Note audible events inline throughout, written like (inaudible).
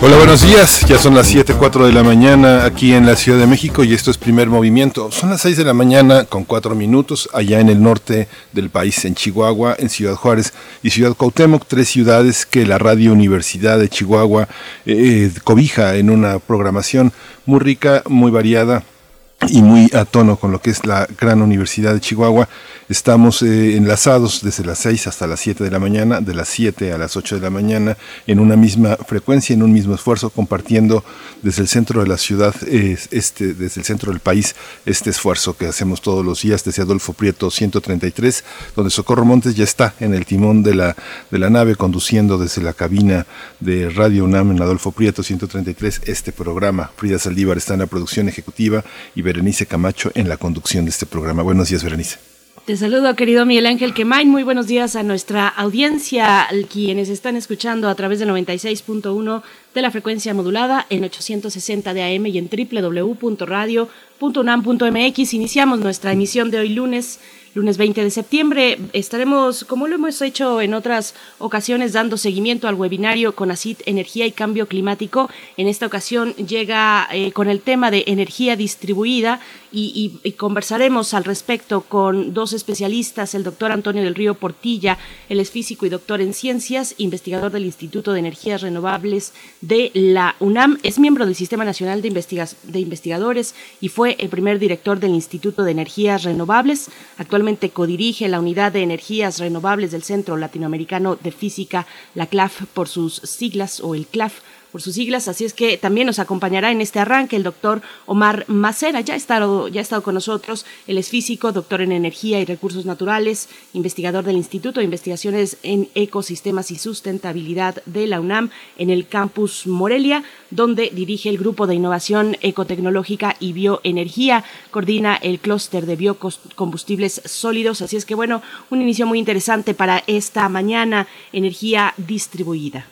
Hola, buenos días. Ya son las 7:04 de la mañana aquí en la Ciudad de México y esto es primer movimiento. Son las 6 de la mañana con 4 minutos allá en el norte del país, en Chihuahua, en Ciudad Juárez y Ciudad Cuauhtémoc, tres ciudades que la Radio Universidad de Chihuahua eh, cobija en una programación muy rica, muy variada y muy a tono con lo que es la gran Universidad de Chihuahua. Estamos eh, enlazados desde las 6 hasta las 7 de la mañana, de las 7 a las 8 de la mañana, en una misma frecuencia, en un mismo esfuerzo, compartiendo desde el centro de la ciudad, este, desde el centro del país, este esfuerzo que hacemos todos los días desde Adolfo Prieto 133, donde Socorro Montes ya está en el timón de la, de la nave, conduciendo desde la cabina de Radio UNAM en Adolfo Prieto 133 este programa. Frida Saldívar está en la producción ejecutiva y Berenice Camacho en la conducción de este programa. Buenos días, Berenice. Te saludo, querido Miguel Ángel Quemain. Muy buenos días a nuestra audiencia, quienes están escuchando a través de 96.1 de la frecuencia modulada en 860 de AM y en www.radio.unam.mx. Iniciamos nuestra emisión de hoy lunes lunes 20 de septiembre. Estaremos, como lo hemos hecho en otras ocasiones, dando seguimiento al webinario con ACID Energía y Cambio Climático. En esta ocasión llega eh, con el tema de energía distribuida y, conversaremos al respecto con dos especialistas, el doctor Antonio del Río Portilla, él es físico y doctor en ciencias, investigador del Instituto de Energías Renovables de la UNAM, es miembro del Sistema Nacional de Investigadores y fue el primer director del Instituto de Energías Renovables. Actualmente codirige la Unidad de Energías Renovables del Centro Latinoamericano de Física, la CLAF por sus siglas o el CLAF por sus siglas, así es que también nos acompañará en este arranque el doctor Omar Macera, ya ha, estado, ya ha estado con nosotros, él es físico, doctor en energía y recursos naturales, investigador del Instituto de Investigaciones en Ecosistemas y Sustentabilidad de la UNAM en el campus Morelia, donde dirige el Grupo de Innovación Ecotecnológica y Bioenergía, coordina el clúster de biocombustibles sólidos, así es que bueno, un inicio muy interesante para esta mañana, energía distribuida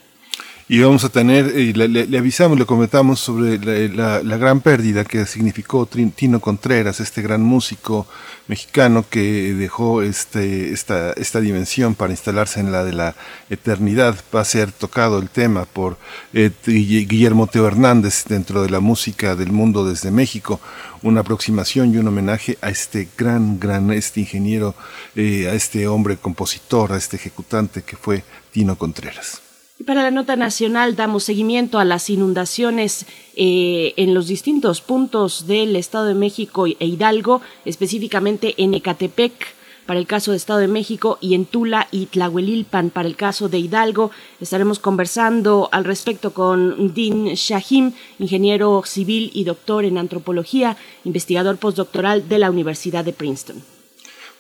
y vamos a tener, y le, avisamos, le comentamos sobre la, gran pérdida que significó Tino Contreras, este gran músico mexicano que dejó este, esta, esta dimensión para instalarse en la de la eternidad. Va a ser tocado el tema por eh, Guillermo Teo Hernández dentro de la música del mundo desde México. Una aproximación y un homenaje a este gran, gran, este ingeniero, eh, a este hombre compositor, a este ejecutante que fue Tino Contreras. Para la nota nacional damos seguimiento a las inundaciones eh, en los distintos puntos del Estado de México e Hidalgo, específicamente en Ecatepec para el caso de Estado de México y en Tula y Tlahuelilpan para el caso de Hidalgo. Estaremos conversando al respecto con Dean Shahim, ingeniero civil y doctor en antropología, investigador postdoctoral de la Universidad de Princeton.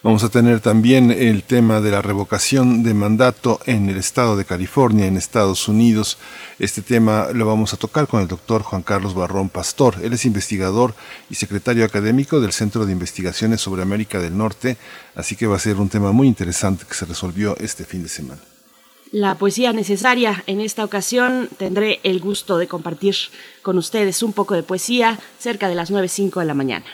Vamos a tener también el tema de la revocación de mandato en el estado de California, en Estados Unidos. Este tema lo vamos a tocar con el doctor Juan Carlos Barrón Pastor. Él es investigador y secretario académico del Centro de Investigaciones sobre América del Norte, así que va a ser un tema muy interesante que se resolvió este fin de semana. La poesía necesaria en esta ocasión tendré el gusto de compartir con ustedes un poco de poesía cerca de las 9.05 de la mañana.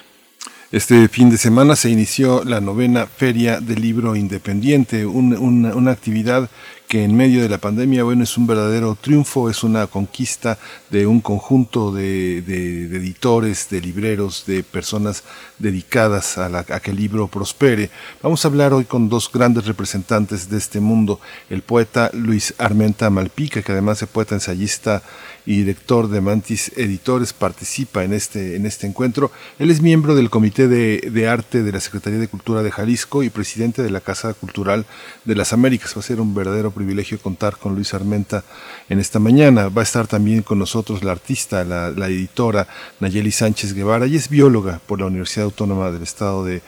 Este fin de semana se inició la novena Feria del Libro Independiente, una actividad que en medio de la pandemia, bueno, es un verdadero triunfo, es una conquista de un conjunto de, editores, de libreros, de personas dedicadas a, a, que el libro prospere. Vamos a hablar hoy con dos grandes representantes de este mundo, el poeta Luis Armenta Malpica, que además es poeta ensayista y director de Mantis Editores, participa en este, en este encuentro. Él es miembro del Comité de, de Arte de la Secretaría de Cultura de Jalisco y presidente de la Casa Cultural de las Américas. Va a ser un verdadero privilegio contar con Luis Armenta en esta mañana. Va a estar también con nosotros la artista, la, editora Nayeli Sánchez Guevara, y es bióloga por la Universidad Autónoma del Estado de,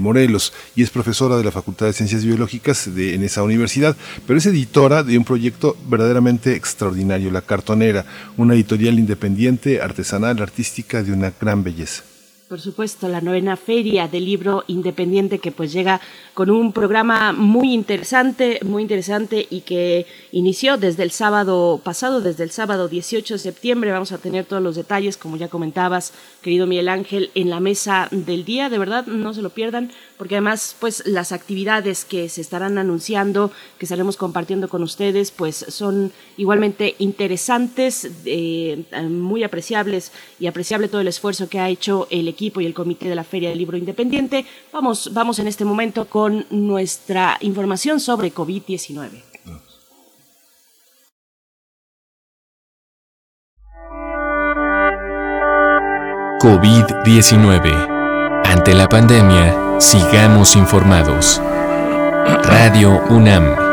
Morelos y es profesora de la Facultad de Ciencias Biológicas de, en esa universidad, pero es editora de un proyecto verdaderamente extraordinario, La Cartonera, una editorial independiente, artesanal, artística de una gran belleza. Por supuesto, la novena feria del libro independiente que pues llega con un programa muy interesante, muy interesante y que inició desde el sábado pasado, desde el sábado 18 de septiembre. Vamos a tener todos los detalles, como ya comentabas, querido Miguel Ángel, en la mesa del día. De verdad, no se lo pierdan, porque además, pues las actividades que se estarán anunciando, que estaremos compartiendo con ustedes, pues son igualmente interesantes, eh, muy apreciables y apreciable todo el esfuerzo que ha hecho el equipo y el Comité de la Feria del Libro Independiente. Vamos, vamos en este momento con nuestra información sobre COVID-19. COVID-19. Ante la pandemia, sigamos informados. Radio UNAM.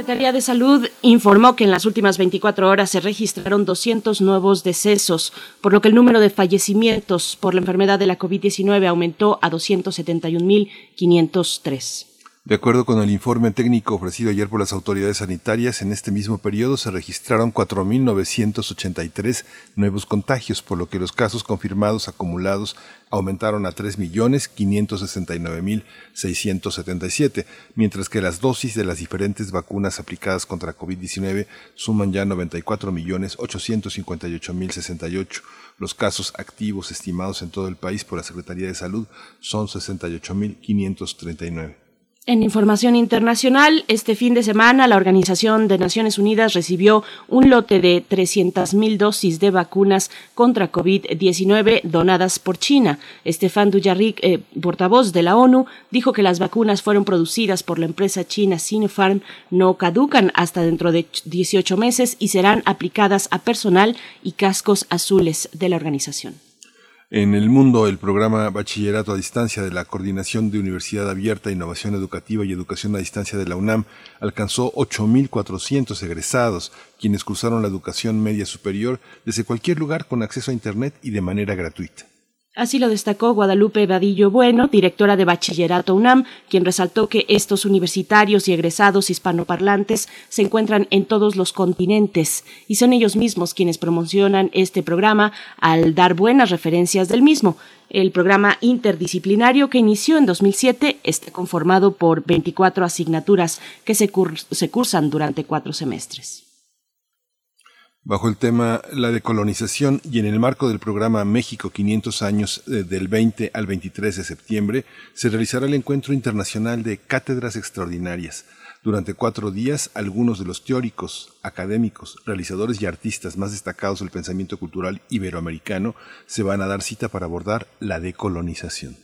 Secretaría de Salud informó que en las últimas 24 horas se registraron 200 nuevos decesos, por lo que el número de fallecimientos por la enfermedad de la COVID-19 aumentó a 271.503. De acuerdo con el informe técnico ofrecido ayer por las autoridades sanitarias, en este mismo periodo se registraron 4.983 nuevos contagios, por lo que los casos confirmados acumulados aumentaron a 3.569.677, mientras que las dosis de las diferentes vacunas aplicadas contra COVID-19 suman ya 94.858.068. Los casos activos estimados en todo el país por la Secretaría de Salud son 68.539. En información internacional, este fin de semana la Organización de Naciones Unidas recibió un lote de 300.000 dosis de vacunas contra COVID-19 donadas por China. Estefan Dujarric, eh, portavoz de la ONU, dijo que las vacunas fueron producidas por la empresa china Sinopharm, no caducan hasta dentro de 18 meses y serán aplicadas a personal y cascos azules de la organización. En el mundo, el programa Bachillerato a Distancia de la Coordinación de Universidad Abierta, Innovación Educativa y Educación a Distancia de la UNAM alcanzó 8.400 egresados, quienes cursaron la educación media superior desde cualquier lugar con acceso a Internet y de manera gratuita. Así lo destacó Guadalupe Vadillo Bueno, directora de Bachillerato UNAM, quien resaltó que estos universitarios y egresados hispanoparlantes se encuentran en todos los continentes y son ellos mismos quienes promocionan este programa al dar buenas referencias del mismo. El programa interdisciplinario que inició en 2007 está conformado por 24 asignaturas que se, se cursan durante cuatro semestres bajo el tema La decolonización y en el marco del programa México 500 años eh, del 20 al 23 de septiembre, se realizará el encuentro internacional de cátedras extraordinarias. Durante cuatro días, algunos de los teóricos, académicos, realizadores y artistas más destacados del pensamiento cultural iberoamericano se van a dar cita para abordar la decolonización.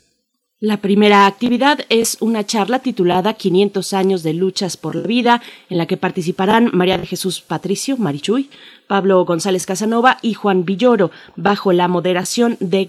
La primera actividad es una charla titulada 500 años de luchas por la vida, en la que participarán María de Jesús Patricio, Marichuy, Pablo González Casanova y Juan Villoro, bajo la moderación de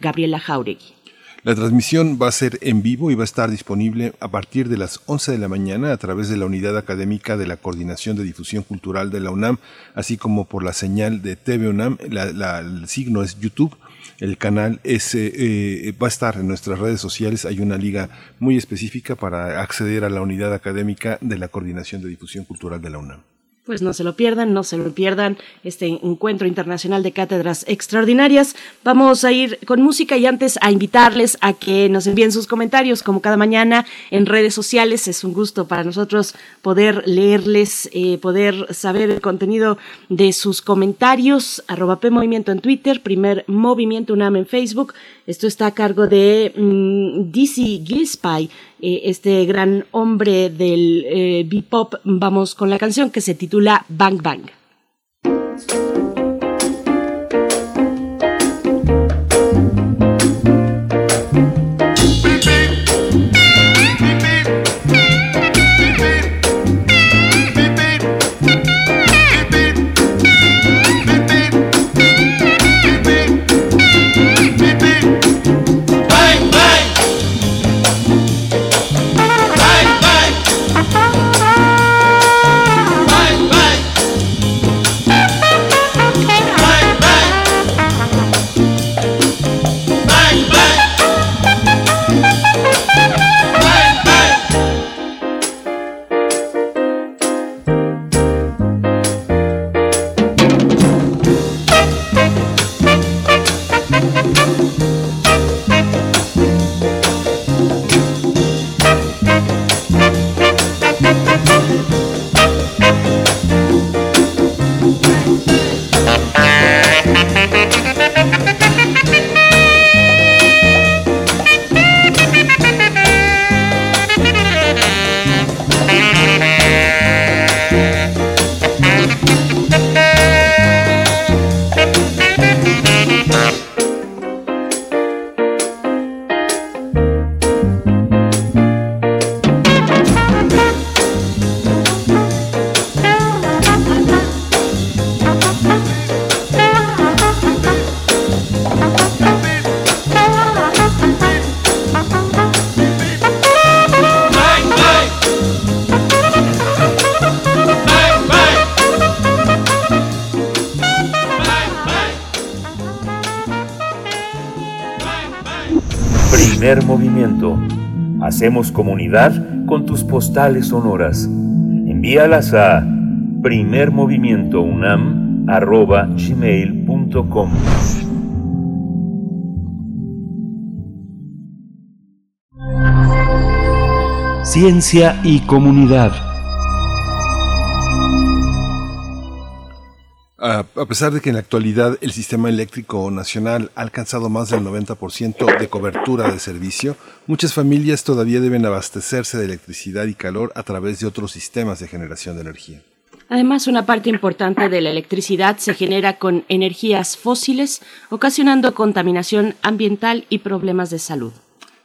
Gabriela Jauregui. La transmisión va a ser en vivo y va a estar disponible a partir de las 11 de la mañana a través de la unidad académica de la Coordinación de Difusión Cultural de la UNAM, así como por la señal de TV UNAM. el signo es YouTube el canal es, eh, eh, va a estar en nuestras redes sociales. Hay una liga muy específica para acceder a la unidad académica de la Coordinación de Difusión Cultural de la UNAM pues no se lo pierdan, no se lo pierdan este encuentro internacional de cátedras extraordinarias. Vamos a ir con música y antes a invitarles a que nos envíen sus comentarios como cada mañana en redes sociales. Es un gusto para nosotros poder leerles, eh, poder saber el contenido de sus comentarios. Arroba P en Twitter, primer Movimiento UNAM en Facebook. Esto está a cargo de mm, DC Gillespie eh, este gran hombre del eh, bebop. Vamos con la canción que se titula Bang Bang. Hacemos comunidad con tus postales sonoras. Envíalas a primermovimientounam.gmail.com Ciencia y comunidad. A, pesar de que en la actualidad el sistema eléctrico nacional ha alcanzado más del 90% de cobertura de servicio, muchas familias todavía deben abastecerse de electricidad y calor a través de otros sistemas de generación de energía. Además, una parte importante de la electricidad se genera con energías fósiles, ocasionando contaminación ambiental y problemas de salud.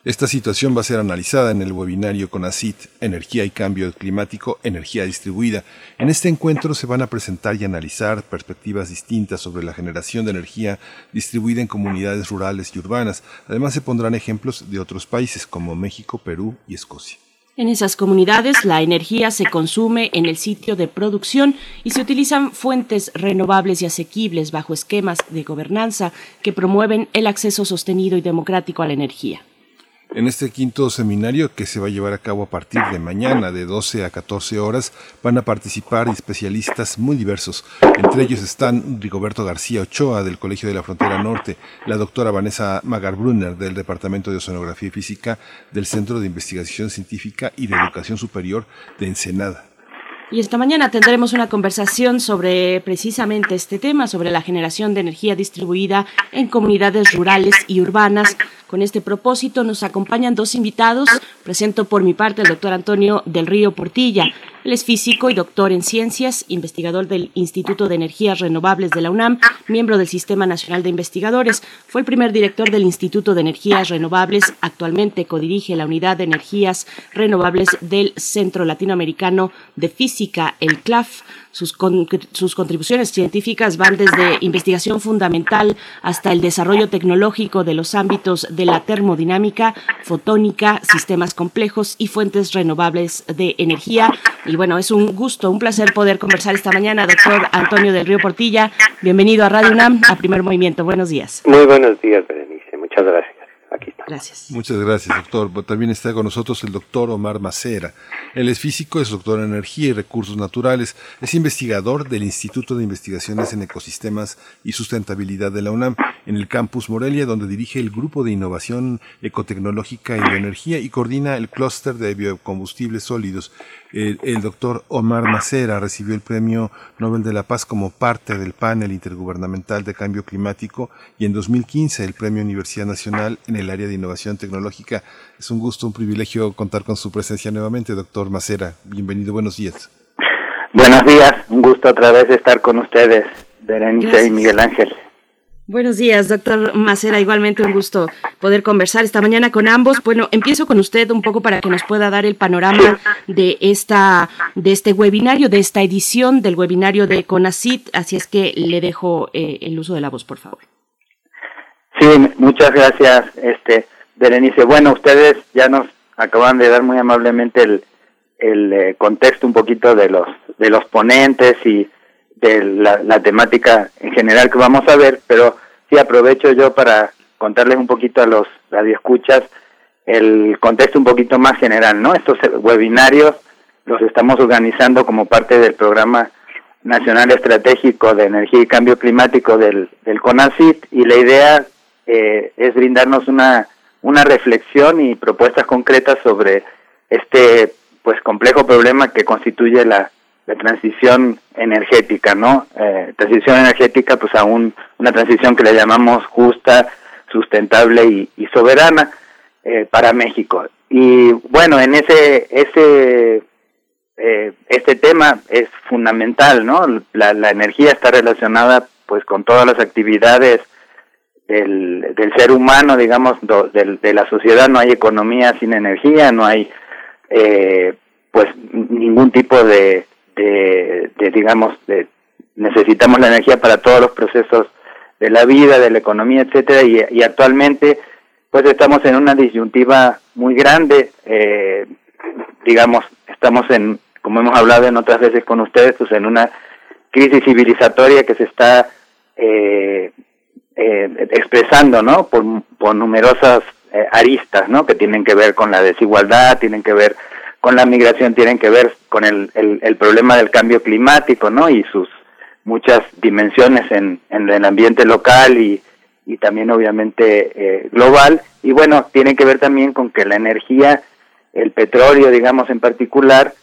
Esta situación va a ser analizada en el webinario con ACIT, Energía y Cambio Climático, Energía Distribuida. En este encuentro se van a presentar y analizar perspectivas distintas sobre la generación de energía distribuida en comunidades rurales y urbanas. Además se pondrán ejemplos de otros países como México, Perú y Escocia. En esas comunidades la energía se consume en el sitio de producción y se utilizan fuentes renovables y asequibles bajo esquemas de gobernanza que promueven el acceso sostenido y democrático a la energía. En este quinto seminario que se va a llevar a cabo a partir de mañana de 12 a 14 horas van a participar especialistas muy diversos. Entre ellos están Rigoberto García Ochoa del Colegio de la Frontera Norte, la doctora Vanessa Magarbrunner del Departamento de Oceanografía y Física del Centro de Investigación Científica y de Educación Superior de Ensenada. Y esta mañana tendremos una conversación sobre precisamente este tema, sobre la generación de energía distribuida en comunidades rurales y urbanas. Con este propósito nos acompañan dos invitados. Presento por mi parte al doctor Antonio del Río Portilla. Él es físico y doctor en ciencias, investigador del Instituto de Energías Renovables de la UNAM, miembro del Sistema Nacional de Investigadores. Fue el primer director del Instituto de Energías Renovables. Actualmente codirige la Unidad de Energías Renovables del Centro Latinoamericano de Física, el CLAF. Sus, sus, contribuciones científicas van desde investigación fundamental hasta el desarrollo tecnológico de los ámbitos de la termodinámica, fotónica, sistemas complejos y fuentes renovables de energía. Y bueno, es un gusto, un placer poder conversar esta mañana, doctor Antonio del Río Portilla. Bienvenido a Radio UNAM, a Primer Movimiento. Buenos días. Muy buenos días, Berenice. Muchas gracias. Gracias. Muchas gracias, doctor. También está con nosotros el doctor Omar Macera. Él es físico, es doctor en energía y recursos naturales. Es investigador del Instituto de Investigaciones en Ecosistemas y Sustentabilidad de la UNAM en el campus Morelia, donde dirige el Grupo de Innovación Ecotecnológica y Bioenergía y coordina el clúster de biocombustibles sólidos. El, el, doctor Omar Macera recibió el Premio Nobel de la Paz como parte del panel intergubernamental de cambio climático y en 2015 el Premio Universidad Nacional en el área de innovación tecnológica. Es un gusto, un privilegio contar con su presencia nuevamente, doctor Macera. Bienvenido, buenos días. Buenos días, un gusto otra vez estar con ustedes, Berenice y Miguel Ángel. Buenos días, doctor Macera. Igualmente un gusto poder conversar esta mañana con ambos. Bueno, empiezo con usted un poco para que nos pueda dar el panorama de esta, de este webinario, de esta edición del webinario de CONACIT. Así es que le dejo eh, el uso de la voz, por favor. Sí, muchas gracias, este Berenice. Bueno, ustedes ya nos acaban de dar muy amablemente el, el eh, contexto un poquito de los de los ponentes y de la, temática en general que vamos a ver, pero sí aprovecho yo para contarles un poquito a los radioescuchas el contexto un poquito más general, ¿no? Estos webinarios los estamos organizando como parte del programa nacional estratégico de energía y cambio climático del, del CONACIT y la idea eh, es brindarnos una, una reflexión y propuestas concretas sobre este pues complejo problema que constituye la, la transición energética, ¿no? Eh, transición energética, pues a una transición que le llamamos justa, sustentable y, soberana eh, para México. Y bueno, en ese, ese, eh, este tema es fundamental, ¿no? La, la energía está relacionada, pues, con todas las actividades del, del ser humano, digamos, de la sociedad. No hay economía sin energía, no hay, eh, pues, ningún tipo de de, digamos, de, necesitamos la energía para todos los procesos de la vida, de la economía, etcétera, y, actualmente, pues estamos en una disyuntiva muy grande, eh, digamos, estamos en, como hemos hablado en otras veces con ustedes, pues en una crisis civilizatoria que se está eh, eh, expresando, ¿no? Por, por numerosas eh, aristas, ¿no? Que tienen que ver con la desigualdad, tienen que ver con la migración, tienen que ver con el, el, problema del cambio climático, ¿no? Y sus muchas dimensiones en, en el ambiente local y, y también obviamente eh, global. Y bueno, tiene que ver también con que la energía, el petróleo, digamos en particular,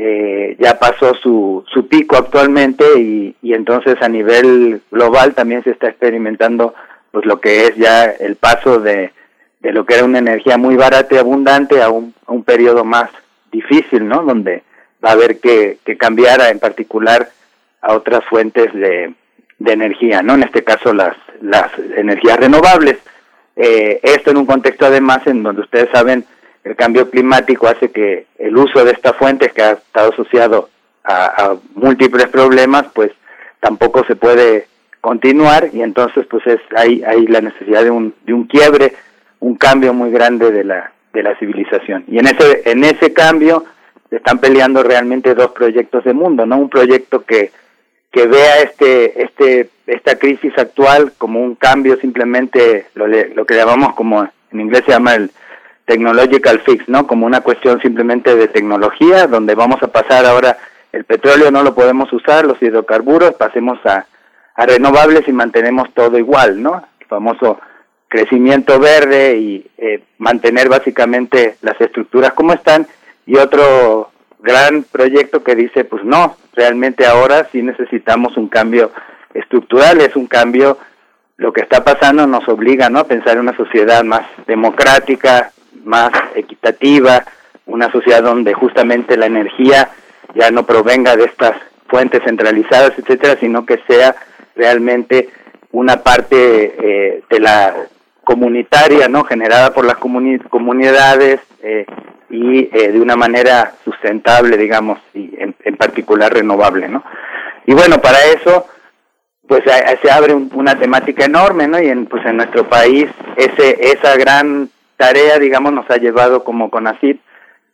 eh, ya pasó su, su pico actualmente y, y entonces a nivel global también se está experimentando pues lo que es ya el paso de, de lo que era una energía muy barata y abundante a un, a un periodo más difícil, ¿no? Donde va a haber que, que cambiar en particular a otras fuentes de, de energía, ¿no? En este caso las, las energías renovables. Eh, esto en un contexto además en donde ustedes saben el cambio climático hace que el uso de estas fuentes que ha estado asociado a, múltiples problemas, pues tampoco se puede continuar y entonces pues es hay, hay la necesidad de un, de un quiebre, un cambio muy grande de la, de la civilización. Y en ese, en ese cambio están peleando realmente dos proyectos de mundo, ¿no? Un proyecto que, que vea este, este, esta crisis actual como un cambio simplemente, lo, lo que llamamos como, en inglés se llama el technological fix, ¿no? Como una cuestión simplemente de tecnología, donde vamos a pasar ahora el petróleo no lo podemos usar, los hidrocarburos, pasemos a, a renovables y mantenemos todo igual, ¿no? El famoso crecimiento verde y eh, mantener básicamente las estructuras como están y otro gran proyecto que dice pues no realmente ahora sí necesitamos un cambio estructural es un cambio lo que está pasando nos obliga no a pensar en una sociedad más democrática más equitativa, una sociedad donde justamente la energía ya no provenga de estas fuentes centralizadas, etcétera, sino que sea realmente una parte eh, de la comunitaria, ¿no? Generada por las comunidades eh, y eh, de una manera sustentable, digamos, y en, particular renovable, ¿no? Y bueno, para eso, pues se abre una temática enorme, ¿no? Y en, pues en nuestro país ese esa gran tarea, digamos, nos ha llevado como CONACIT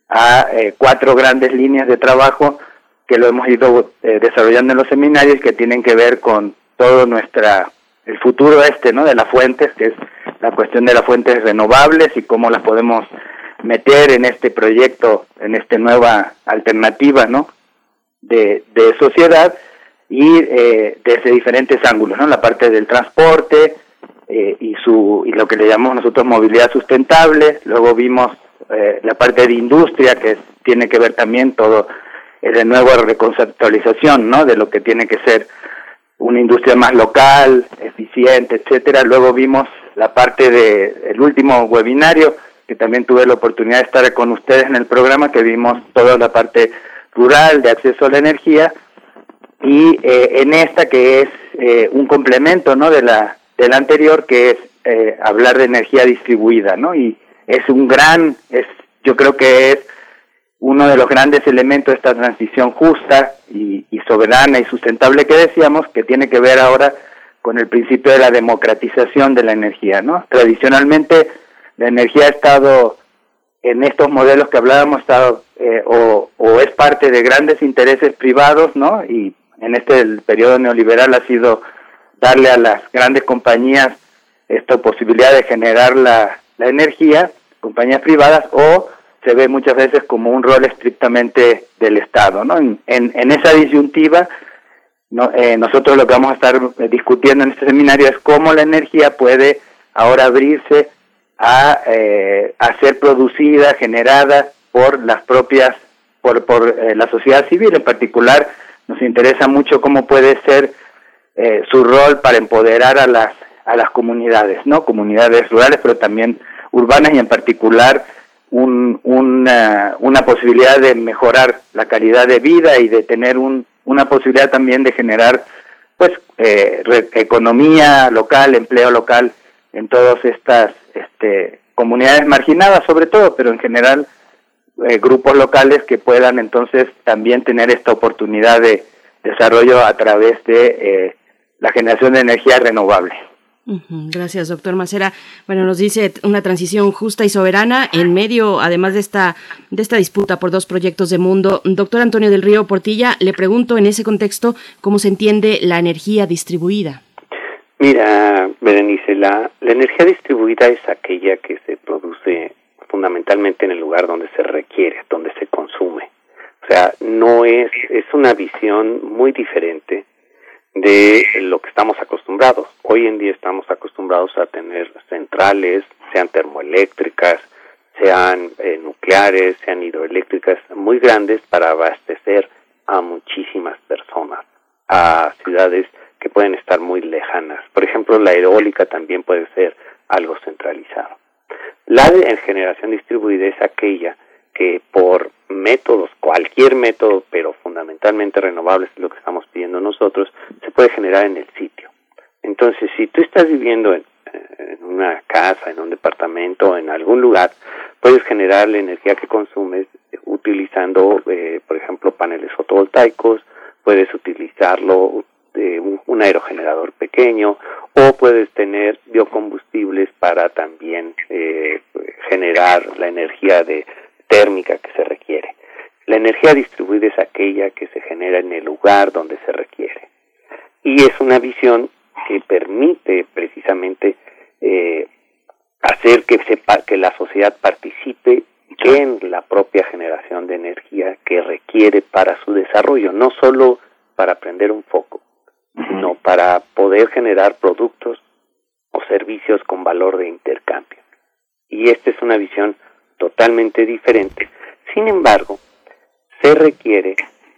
a eh, cuatro grandes líneas de trabajo que lo hemos ido eh, desarrollando en los seminarios que tienen que ver con todo nuestra el futuro este, ¿no? De las fuentes, que es la cuestión de las fuentes renovables y cómo las podemos meter en este proyecto, en esta nueva alternativa, ¿no? De, de sociedad y eh, desde diferentes ángulos, ¿no? La parte del transporte, eh, y su y lo que le llamamos nosotros movilidad sustentable. Luego vimos eh, la parte de industria que tiene que ver también todo de nueva reconceptualización, ¿no? De lo que tiene que ser una industria más local, eficiente, etcétera. Luego vimos la parte de el último webinario que también tuve la oportunidad de estar con ustedes en el programa que vimos toda la parte rural de acceso a la energía y eh, en esta que es un complemento no de la del anterior, que es eh, hablar de energía distribuida, ¿no? Y es un gran, es, yo creo que es uno de los grandes elementos de esta transición justa y, soberana y sustentable que decíamos, que tiene que ver ahora con el principio de la democratización de la energía, ¿no? Tradicionalmente la energía ha estado en estos modelos que hablábamos estado eh, o, o, es parte de grandes intereses privados, ¿no? Y en este periodo neoliberal ha sido darle a las grandes compañías esta posibilidad de generar la, la energía, compañías privadas, o se ve muchas veces como un rol estrictamente del Estado. ¿no? En, en, esa disyuntiva, no, eh, nosotros lo que vamos a estar eh, discutiendo en este seminario es cómo la energía puede ahora abrirse a, eh, a ser producida, generada por las propias, por, por la sociedad civil en particular. Nos interesa mucho cómo puede ser eh, su rol para empoderar a las, a las comunidades, ¿no? Comunidades rurales, pero también urbanas y en particular un, una, posibilidad de mejorar la calidad de vida y de tener un, una posibilidad también de generar pues eh, economía local, empleo local en todas estas este, comunidades marginadas sobre todo, pero en general eh, grupos locales que puedan entonces también tener esta oportunidad de desarrollo a través de eh, la generación de energía renovable. Gracias, doctor Macera. Bueno, nos dice una transición justa y soberana en medio, además de esta, de esta disputa por dos proyectos de mundo. Doctor Antonio del Río Portilla, le pregunto en ese contexto cómo se entiende la energía distribuida. Mira, Berenice, la, la energía distribuida es aquella que se produce fundamentalmente en el lugar donde se requiere, donde se consume. O sea, no es, es una visión muy diferente de lo que estamos acostumbrados. Hoy en día estamos acostumbrados a tener centrales, sean termoeléctricas, sean eh, nucleares, sean hidroeléctricas, muy grandes para abastecer a muchísimas personas, a ciudades que pueden estar muy lejanas. Por ejemplo, la eólica también puede ser algo centralizado. La generación distribuida es aquella que por métodos, cualquier método, pero fundamentalmente renovables, es lo que estamos pidiendo nosotros, se puede generar en el sitio. Entonces, si tú estás viviendo en, una casa, en un departamento, en algún lugar, puedes generar la energía que consumes utilizando, eh, por ejemplo, paneles fotovoltaicos, puedes utilizarlo de un, aerogenerador pequeño o puedes tener biocombustibles para también eh, generar la energía de térmica que se requiere. La energía distribuida es aquella que se genera en el lugar donde se requiere. Y es una visión que permite precisamente eh, hacer que, sepa, que la sociedad participe en la propia generación de energía que requiere para su desarrollo, no solo para prender un foco, sino para poder generar productos o servicios con valor de intercambio. Y esta es una visión totalmente diferente. Sin embargo, se requiere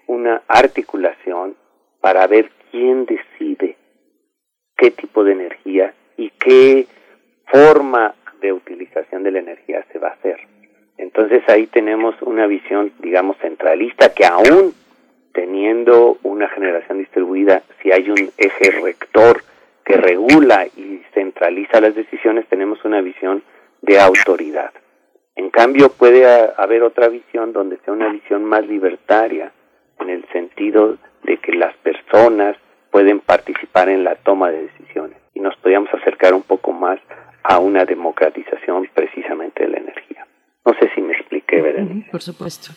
una articulación para ver quién decide qué tipo de energía y qué forma de utilización de la energía se va a hacer. Entonces ahí tenemos una visión, digamos, centralista que aún teniendo una generación distribuida, si hay un eje rector que regula y centraliza las decisiones, tenemos una visión de autoridad. En cambio, puede haber otra visión donde sea una visión más libertaria, en el sentido de que las personas pueden participar en la toma de decisiones y nos podríamos acercar un poco más a una democratización precisamente de la energía. No sé si me expliqué, Berenice. Por supuesto.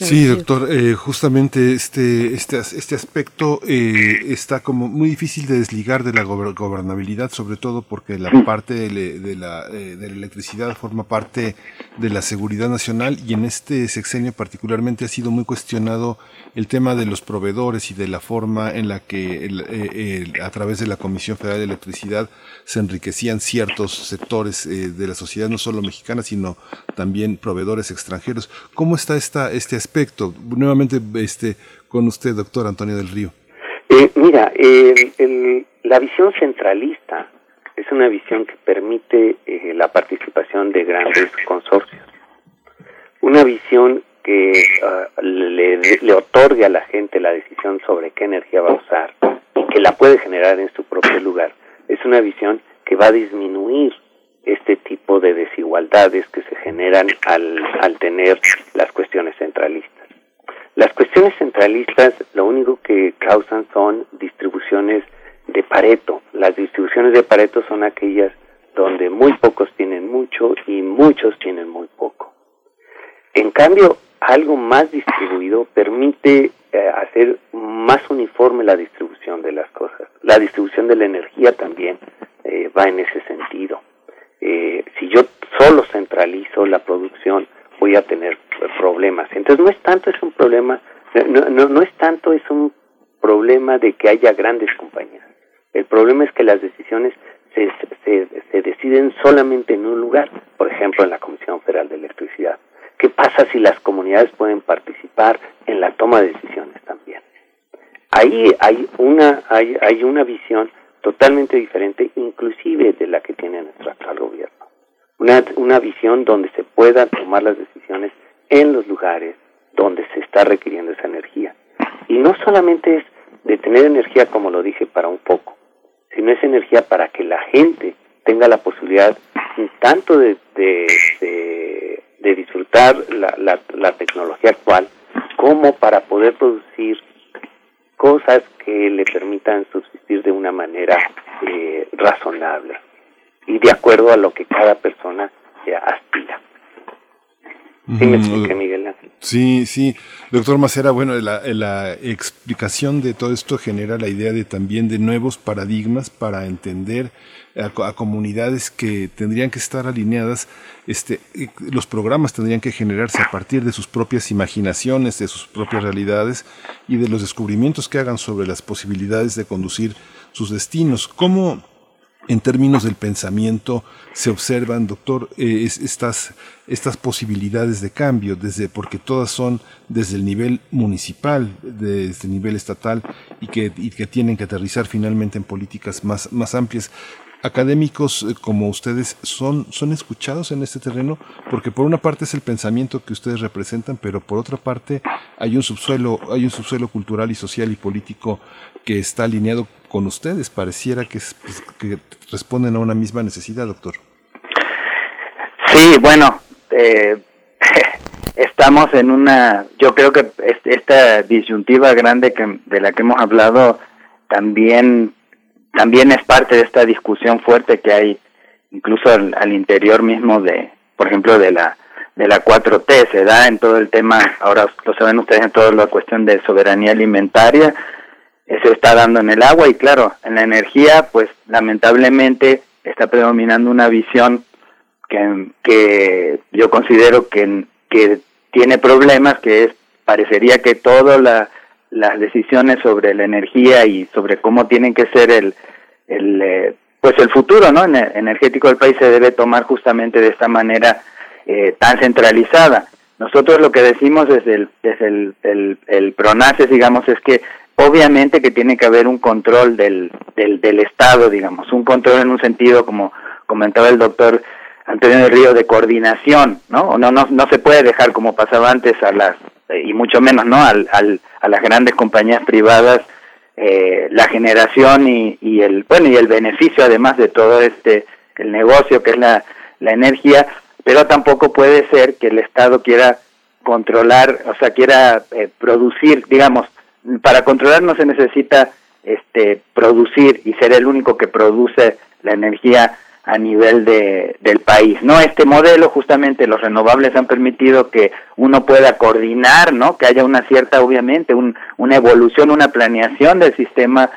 Sí, doctor, eh, justamente este, este, este aspecto eh, está como muy difícil de desligar de la gobernabilidad, sobre todo porque la parte de, la, eh, de la electricidad forma parte de la seguridad nacional y en este sexenio particularmente ha sido muy cuestionado el tema de los proveedores y de la forma en la que a través de la Comisión Federal de Electricidad se enriquecían ciertos sectores de la sociedad, no solo mexicana, sino también proveedores extranjeros. ¿Cómo está esta, este aspecto? Aspecto? Nuevamente este, con usted, doctor Antonio del Río. Eh, mira, la visión centralista es una visión que permite eh, la participación de grandes consorcios. Una visión que ah, le, le otorgue a la gente la decisión sobre qué energía va a usar y que la puede generar en su propio lugar. Es una visión que va a disminuir este tipo de desigualdades que se generan al, al tener las cuestiones centralistas. Las cuestiones centralistas lo único que causan son distribuciones de Pareto. Las distribuciones de Pareto son aquellas donde muy pocos tienen mucho y muchos tienen muy poco. En cambio, algo más distribuido permite eh, hacer más uniforme la distribución de las cosas. La distribución de la energía también eh, va en ese sentido eh, si yo solo centralizo la producción, voy a tener problemas. Entonces no es tanto es un problema, no, no, no es tanto es un problema de que haya grandes compañías. El problema es que las decisiones se, se, se deciden solamente en un lugar, por ejemplo en la Comisión Federal de Electricidad. ¿Qué pasa si las comunidades pueden participar en la toma de decisiones también? Ahí hay una, hay, hay una visión totalmente diferente, inclusive de la que tiene nuestro actual gobierno. Una, una visión donde se puedan tomar las decisiones en los lugares donde se está requiriendo esa energía. Y no solamente es de tener energía, como lo dije, para un poco, sino es energía para que la gente tenga la posibilidad tanto de, de, de, disfrutar la, la, la tecnología actual como para poder producir cosas que le permitan subsistir de una manera eh, razonable y de acuerdo a lo que cada persona aspira. Sí, me expliqué, Miguel Ángel. Sí, sí. Doctor Macera, bueno, la, la, explicación de todo esto genera la idea de también de nuevos paradigmas para entender a, comunidades que tendrían que estar alineadas. Este, los programas tendrían que generarse a partir de sus propias imaginaciones, de sus propias realidades y de los descubrimientos que hagan sobre las posibilidades de conducir sus destinos. ¿Cómo, en términos del pensamiento se observan, doctor, eh, estas, estas posibilidades de cambio, desde, porque todas son desde el nivel municipal, desde el nivel estatal, y que, y que tienen que aterrizar finalmente en políticas más, más amplias académicos eh, como ustedes son, son escuchados en este terreno? Porque por una parte es el pensamiento que ustedes representan, pero por otra parte hay un subsuelo, hay un subsuelo cultural y social y político que está alineado con ustedes. Pareciera que, pues, que responden a una misma necesidad, doctor. Sí, bueno, eh, (laughs) estamos en una, yo creo que esta disyuntiva grande que, de la que hemos hablado también también es parte de esta discusión fuerte que hay incluso al, interior mismo de, por ejemplo, de la de la 4T, se da en todo el tema, ahora lo saben ustedes, en toda la cuestión de soberanía alimentaria, eh, se está dando en el agua y claro, en la energía, pues lamentablemente está predominando una visión que, que yo considero que, que tiene problemas, que es, parecería que toda la, las decisiones sobre la energía y sobre cómo tienen que ser el, el eh, pues el futuro no energético del país se debe tomar justamente de esta manera eh, tan centralizada. Nosotros lo que decimos desde el desde el, el, el pronaces digamos es que obviamente que tiene que haber un control del, del, del estado digamos un control en un sentido como comentaba el doctor Antonio del Río de coordinación no no no no se puede dejar como pasaba antes a las y mucho menos no al, a las grandes compañías privadas eh, la generación y, y, el bueno y el beneficio además de todo este el negocio que es la, la energía pero tampoco puede ser que el estado quiera controlar o sea quiera eh, producir digamos para controlar no se necesita este producir y ser el único que produce la energía a nivel de, del país. ¿no? Este modelo, justamente los renovables han permitido que uno pueda coordinar, ¿no? que haya una cierta, obviamente, un, una evolución, una planeación del sistema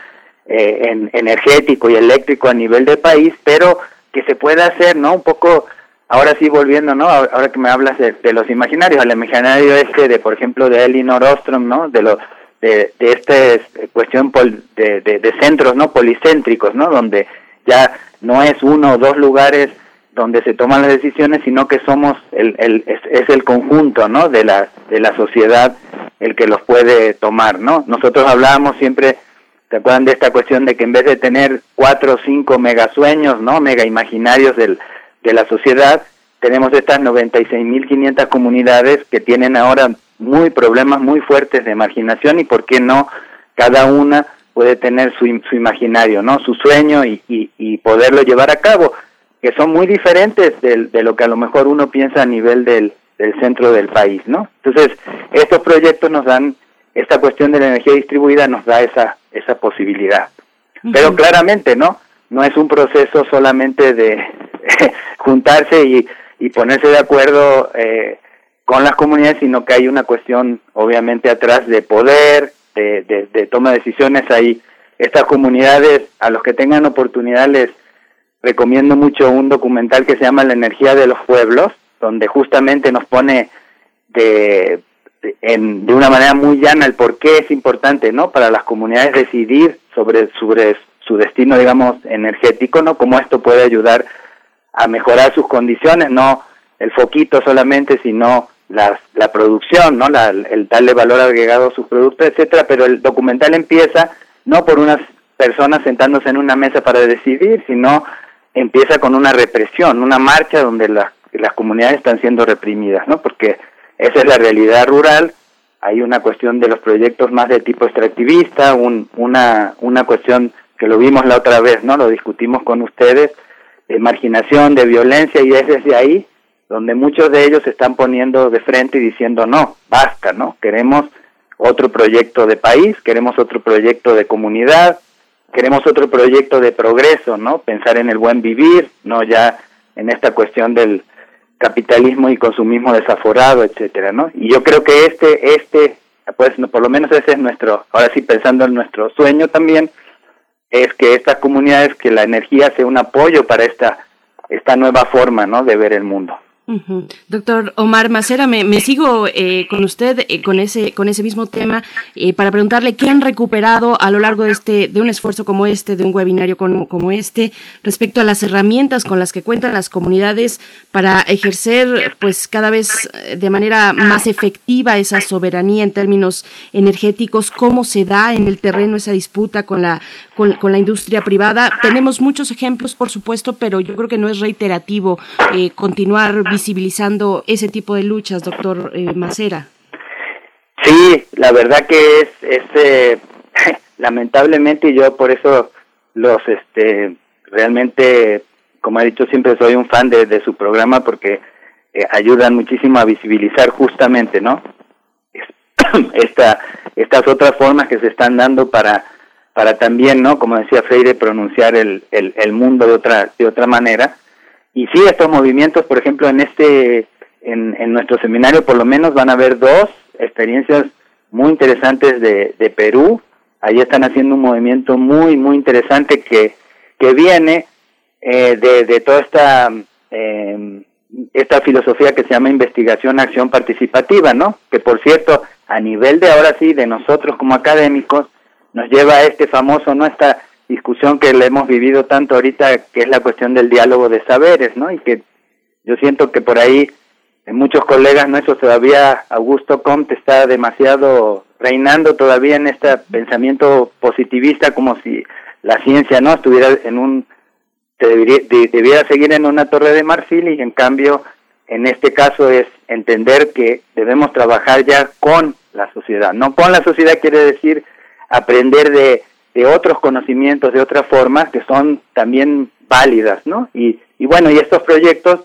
eh, en, energético y eléctrico a nivel del país, pero que se pueda hacer, ¿no? Un poco, ahora sí volviendo, ¿no? Ahora que me hablas de, los imaginarios, al imaginario este de, por ejemplo, de Elinor Ostrom, ¿no? De lo, de, de esta eh, cuestión de, de, de centros, ¿no? Policéntricos, ¿no? Donde ya no es uno o dos lugares donde se toman las decisiones, sino que somos el, el es, el conjunto, ¿no? De la de la sociedad el que los puede tomar, ¿no? Nosotros hablábamos siempre, ¿se acuerdan de esta cuestión de que en vez de tener cuatro o cinco megasueños, ¿no? Mega imaginarios del, de la sociedad, tenemos estas 96.500 comunidades que tienen ahora muy problemas muy fuertes de marginación y por qué no cada una puede tener su, su imaginario, ¿no? Su sueño y, y, poderlo llevar a cabo, que son muy diferentes de, de, lo que a lo mejor uno piensa a nivel del, del centro del país, ¿no? Entonces, estos proyectos nos dan, esta cuestión de la energía distribuida nos da esa, esa posibilidad. Pero claramente, ¿no? No es un proceso solamente de (laughs) juntarse y, y ponerse de acuerdo eh, con las comunidades, sino que hay una cuestión, obviamente, atrás de poder, de, de, toma de decisiones ahí. Estas comunidades, a los que tengan oportunidad, les recomiendo mucho un documental que se llama La energía de los pueblos, donde justamente nos pone de, de, en, de una manera muy llana el por qué es importante, ¿no? Para las comunidades decidir sobre, sobre su destino, digamos, energético, ¿no? Cómo esto puede ayudar a mejorar sus condiciones, no el foquito solamente, sino la, la producción, ¿no? La, el darle valor agregado a sus productos, etcétera, pero el documental empieza no por unas personas sentándose en una mesa para decidir, sino empieza con una represión, una marcha donde la, las comunidades están siendo reprimidas, ¿no? Porque esa es la realidad rural, hay una cuestión de los proyectos más de tipo extractivista, un, una, una cuestión que lo vimos la otra vez, ¿no? Lo discutimos con ustedes, de marginación, de violencia, y es desde ahí donde muchos de ellos se están poniendo de frente y diciendo no, basta, ¿no? Queremos otro proyecto de país, queremos otro proyecto de comunidad, queremos otro proyecto de progreso, ¿no? Pensar en el buen vivir, no ya en esta cuestión del, capitalismo y consumismo desaforado, etcétera, ¿no? Y yo creo que este, este, pues por lo menos ese es nuestro, ahora sí pensando en nuestro sueño también, es que estas comunidades, que la energía sea un apoyo para esta, esta nueva forma, ¿no? De ver el mundo. Doctor Omar Macera, me, sigo eh, con usted eh, con ese con ese mismo tema eh, para preguntarle qué han recuperado a lo largo de este de un esfuerzo como este, de un webinario como, como este, respecto a las herramientas con las que cuentan las comunidades para ejercer, pues cada vez de manera más efectiva esa soberanía en términos energéticos, cómo se da en el terreno esa disputa con la con, la industria privada. Tenemos muchos ejemplos, por supuesto, pero yo creo que no es reiterativo continuar visibilizando ese tipo de luchas, doctor eh, Macera. Sí, la verdad que es, es eh, (laughs) lamentablemente yo por eso los, este, realmente, como he dicho siempre, soy un fan de, su programa porque eh, ayudan muchísimo a visibilizar justamente, ¿no? (clears throat) Esta, estas otras formas que se están dando para para también, ¿no? Como decía Freire, pronunciar el, el, el mundo de otra de otra manera y sí, estos movimientos, por ejemplo, en este, en, en nuestro seminario por lo menos van a haber dos experiencias muy interesantes de, de Perú. Ahí están haciendo un movimiento muy, muy interesante que, que viene eh, de, de toda esta, eh, esta filosofía que se llama investigación, acción participativa, ¿no? Que por cierto, a nivel de ahora sí, de nosotros como académicos, nos lleva a este famoso, ¿no? Esta discusión que le hemos vivido tanto ahorita, que es la cuestión del diálogo de saberes, ¿no? Y que yo siento que por ahí en muchos colegas nuestros todavía Augusto Comte está demasiado reinando todavía en este pensamiento positivista como si la ciencia no estuviera en un debería, debiera seguir en una torre de marfil y en cambio en este caso es entender que debemos trabajar ya con la sociedad no con la sociedad quiere decir aprender de de otros conocimientos, de otras formas que son también válidas, ¿no? Y, y bueno, y estos proyectos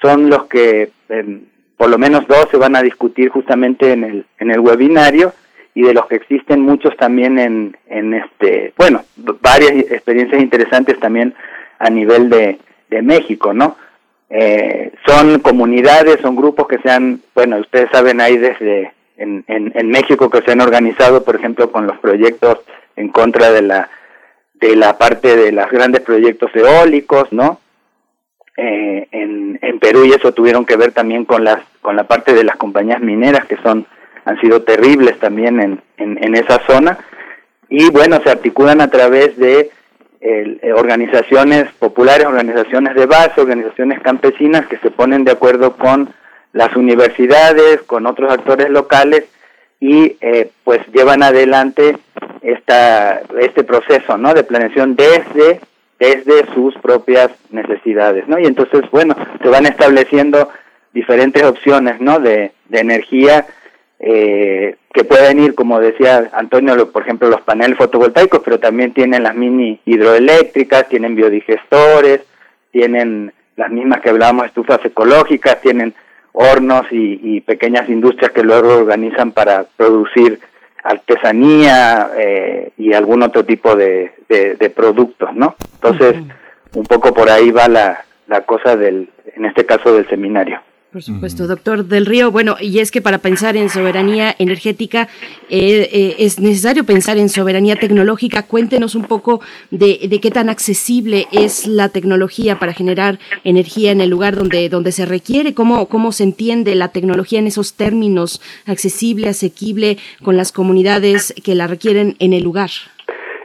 son los que em, por lo menos dos se van a discutir justamente en el, en el webinario y de los que existen muchos también en, en este, bueno, varias experiencias interesantes también a nivel de, de México, ¿no? Eh, son comunidades, son grupos que se han, bueno, ustedes saben, ahí desde en, en, México que se han organizado, por ejemplo, con los proyectos en contra de la de la parte de los grandes proyectos eólicos, ¿no? Eh, en, en Perú y eso tuvieron que ver también con las con la parte de las compañías mineras que son han sido terribles también en, en, esa zona y bueno se articulan a través de eh, organizaciones populares, organizaciones de base, organizaciones campesinas que se ponen de acuerdo con las universidades, con otros actores locales y eh, pues llevan adelante esta, este proceso ¿no? de planeación desde, desde sus propias necesidades. ¿no? Y entonces, bueno, se van estableciendo diferentes opciones ¿no? de, de energía eh, que pueden ir, como decía Antonio, por ejemplo, los paneles fotovoltaicos, pero también tienen las mini hidroeléctricas, tienen biodigestores, tienen las mismas que hablábamos, estufas ecológicas, tienen hornos y, pequeñas industrias que luego organizan para producir artesanía eh, y algún otro tipo de, de, productos, ¿no? Entonces, un poco por ahí va la, la cosa del, en este caso del seminario. Por supuesto, doctor Del Río. Bueno, y es que para pensar en soberanía energética eh, eh, es necesario pensar en soberanía tecnológica. Cuéntenos un poco de, qué tan accesible es la tecnología para generar energía en el lugar donde, donde se requiere, cómo, cómo se entiende la tecnología en esos términos, accesible, asequible, con las comunidades que la requieren en el lugar.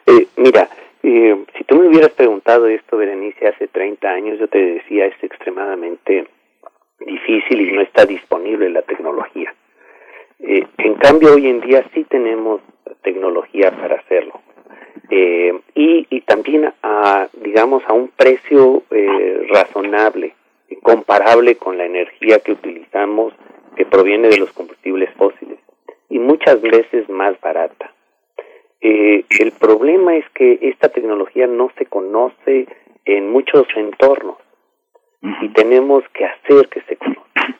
Eh, mira, si tú me hubieras preguntado esto, Berenice, hace 30 años, yo te decía, es extremadamente difícil y no está disponible la tecnología. Eh, en cambio, hoy en día sí tenemos tecnología para hacerlo. Eh, y, también a, digamos, a un precio eh, razonable, comparable con la energía que utilizamos que proviene de los combustibles fósiles y muchas veces más barata. El problema es que esta tecnología no se conoce en muchos entornos y tenemos que hacer que se conozca.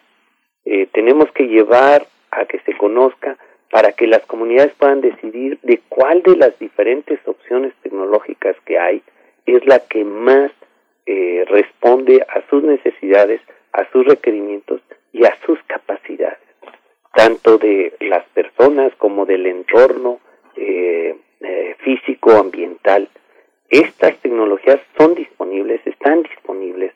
Eh, tenemos que llevar a que se conozca para que las comunidades puedan decidir de cuál de las diferentes opciones tecnológicas que hay es la que más eh, responde a sus necesidades, a sus requerimientos y a sus capacidades, tanto de las personas como del entorno eh, eh, físico, ambiental. Estas tecnologías son disponibles, están disponibles,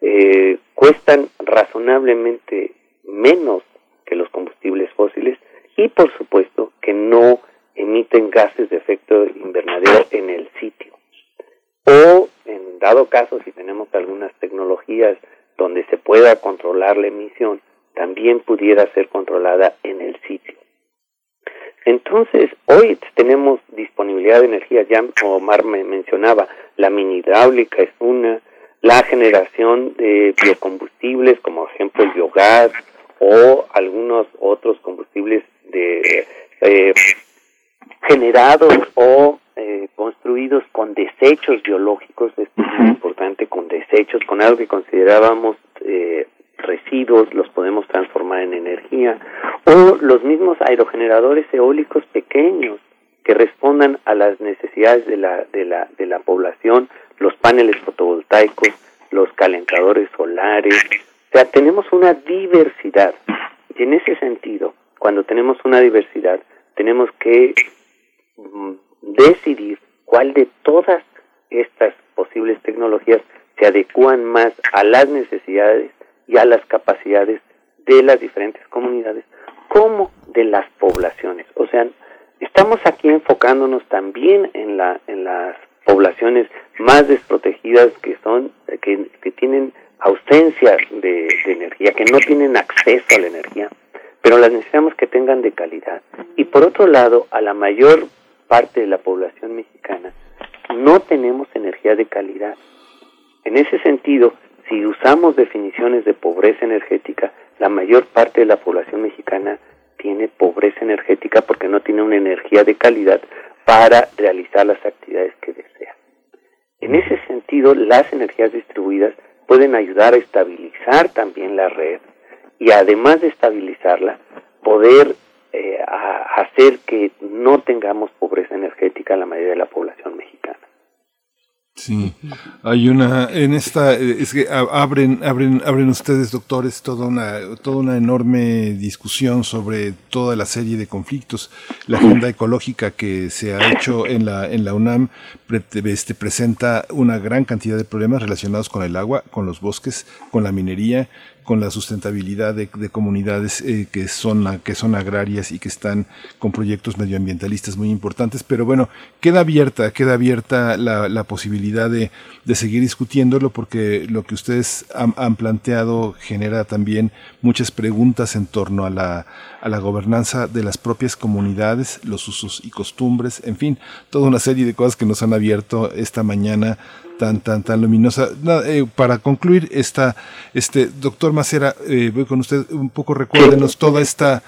eh, cuestan razonablemente menos que los combustibles fósiles y por supuesto que no emiten gases de efecto invernadero en el sitio. O en dado caso, si tenemos algunas tecnologías donde se pueda controlar la emisión, también pudiera ser controlada en el sitio. Entonces, hoy tenemos disponibilidad de energía, ya Omar me mencionaba, la mini hidráulica es una, la generación de biocombustibles, como ejemplo el biogás o algunos otros combustibles de eh, generados o eh, construidos con desechos biológicos, esto es muy importante, con desechos, con algo que considerábamos eh, residuos, los podemos transformar en energía, o los mismos aerogeneradores eólicos pequeños que respondan a las necesidades de la, de la, de la población, los paneles fotovoltaicos, los calentadores solares, o sea, tenemos una diversidad. Y en ese sentido, cuando tenemos una diversidad, tenemos que mm, decidir cuál de todas estas posibles tecnologías se adecúan más a las necesidades y a las capacidades de las diferentes comunidades como de las poblaciones. O sea, estamos aquí enfocándonos también en, la, en las poblaciones más desprotegidas que son, que, que tienen ausencia de, de, energía, que no tienen acceso a la energía, pero las necesitamos que tengan de calidad. Y por otro lado, a la mayor parte de la población mexicana no tenemos energía de calidad. En ese sentido, si usamos definiciones de pobreza energética, la mayor parte de la población mexicana tiene pobreza energética porque no tiene una energía de calidad para realizar las actividades que desea. En ese sentido, las energías distribuidas pueden ayudar a estabilizar también la red y además de estabilizarla, poder eh, hacer que no tengamos pobreza energética la mayoría de la población mexicana. Sí, hay una en esta es que abren abren abren ustedes doctores toda una toda una enorme discusión sobre toda la serie de conflictos. La agenda ecológica que se ha hecho en la en la UNAM este, presenta una gran cantidad de problemas relacionados con el agua, con los bosques, con la minería, con la sustentabilidad de, comunidades eh, que, son, que son agrarias y que están con proyectos medioambientalistas muy importantes. Pero bueno, queda abierta, queda abierta la, posibilidad de, seguir discutiéndolo porque lo que ustedes han, planteado genera también muchas preguntas en torno a la, a la gobernanza de las propias comunidades, los usos y costumbres, en fin, toda una serie de cosas que nos han abierto esta mañana tan, tan, tan luminosa. Eh, para concluir, esta, este, doctor Macera, eh, voy con usted un poco, recuérdenos toda esta,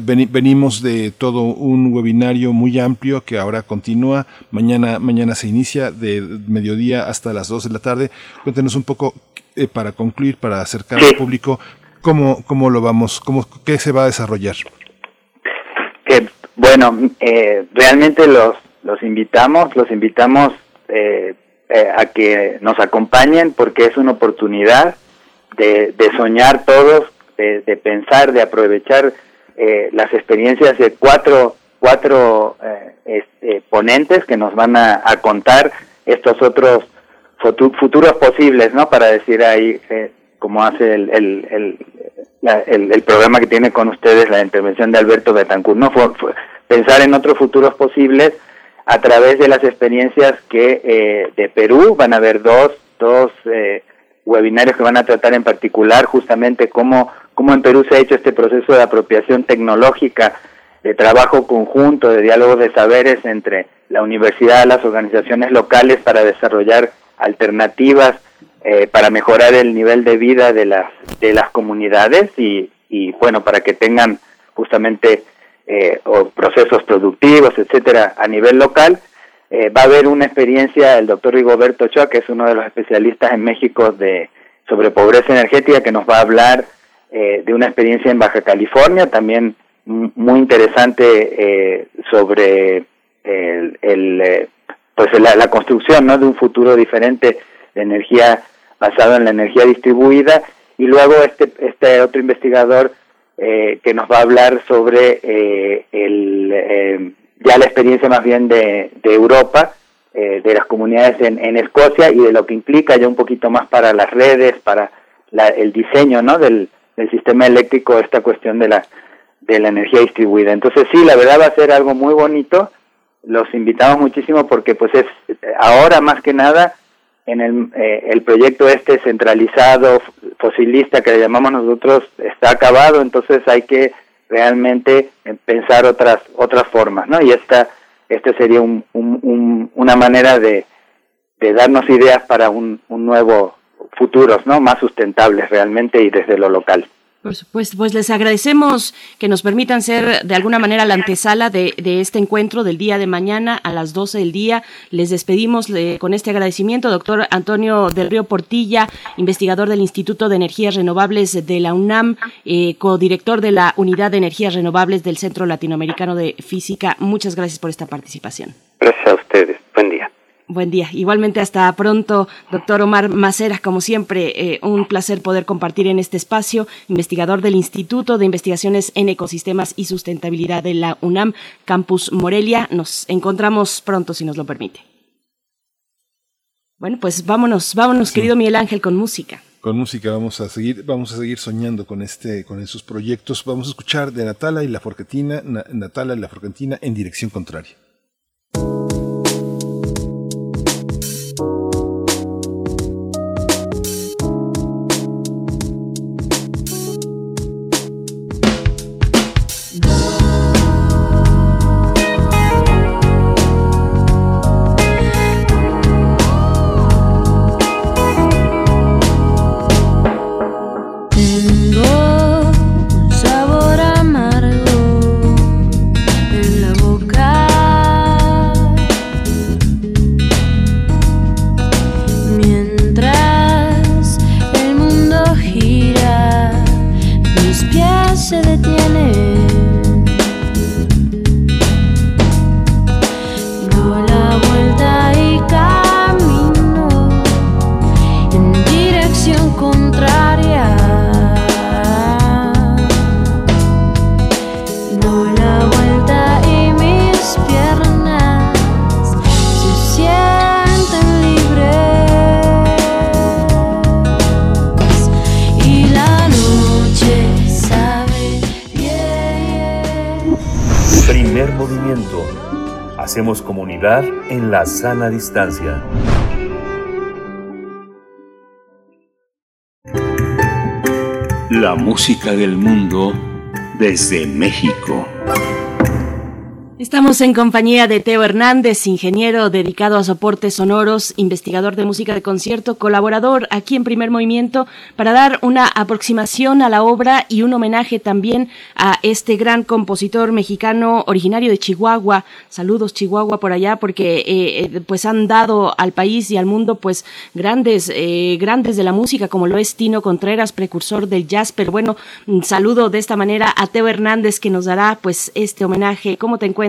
venimos de todo un webinario muy amplio que ahora continúa, mañana, mañana se inicia de mediodía hasta las 2 de la tarde. Cuéntenos un poco, eh, para concluir, para acercar al público, cómo, cómo lo vamos, cómo, qué se va a desarrollar. bueno, realmente los, los invitamos, los invitamos eh, eh, a que nos acompañen porque es una oportunidad de, soñar todos, de, pensar, de aprovechar eh, las experiencias de cuatro, cuatro eh, este, ponentes que nos van a, contar estos otros futuros posibles, ¿no? Para decir ahí, como hace el, el, el, programa que tiene con ustedes, la intervención de Alberto Betancourt, ¿no? pensar en otros futuros posibles a través de las experiencias que eh, de Perú van a haber dos, dos eh, webinarios que van a tratar en particular justamente cómo, cómo en Perú se ha hecho este proceso de apropiación tecnológica, de trabajo conjunto, de diálogo de saberes entre la universidad, las organizaciones locales para desarrollar alternativas eh, para mejorar el nivel de vida de las, de las comunidades y, y bueno, para que tengan justamente eh, o procesos productivos, etcétera, a nivel local. Eh, va a haber una experiencia, el doctor Rigoberto Ochoa, que es uno de los especialistas en México de, sobre pobreza energética, que nos va a hablar eh, de una experiencia en Baja California, también muy interesante sobre el, el pues la, construcción ¿no? de un futuro diferente de energía basado en la energía distribuida, y luego este, este otro investigador eh, que nos va a hablar sobre eh, el, eh, ya la experiencia más bien de, de Europa, de las comunidades en, en, Escocia y de lo que implica ya un poquito más para las redes, para la, el diseño ¿no? del, del sistema eléctrico, esta cuestión de la, de la energía distribuida. Entonces sí, la verdad va a ser algo muy bonito. Los invitamos muchísimo porque pues es ahora más que nada en el, eh, el proyecto este centralizado, fosilista que le llamamos nosotros, está acabado, entonces hay que realmente pensar otras otras formas, ¿no? Y esta este sería un, un, una manera de, de darnos ideas para un, un nuevo futuros, ¿no? Más sustentables realmente y desde lo local. Por supuesto, pues les agradecemos que nos permitan ser de alguna manera la antesala de, este encuentro del día de mañana a las 12 del día. Les despedimos con este agradecimiento, doctor Antonio del Río Portilla, investigador del Instituto de Energías Renovables de la UNAM, eh, codirector de la Unidad de Energías Renovables del Centro Latinoamericano de Física. Muchas gracias por esta participación. Gracias a ustedes. Buen día. Buen día. Igualmente hasta pronto, doctor Omar Macera. Como siempre, eh, un placer poder compartir en este espacio, investigador del Instituto de Investigaciones en Ecosistemas y Sustentabilidad de la UNAM, Campus Morelia. Nos encontramos pronto, si nos lo permite. Bueno, pues vámonos, vámonos, querido Miguel Ángel, con música. Con música vamos a seguir, vamos a seguir soñando con este, con esos proyectos. Vamos a escuchar de Natala y la Forquetina, Natala y la Forquetina en dirección contraria. Sana distancia. La música del mundo desde México. Estamos en compañía de Teo Hernández, ingeniero dedicado a soportes sonoros, investigador de música de concierto, colaborador aquí en Primer Movimiento, para dar una aproximación a la obra y un homenaje también a este gran compositor mexicano originario de Chihuahua. Saludos Chihuahua por allá, porque eh, eh, pues han dado al país y al mundo pues grandes, eh, grandes de la música, como lo es Tino Contreras, precursor del jazz. Pero bueno, saludo de esta manera a Teo Hernández que nos dará pues este homenaje. ¿Cómo te encuentras?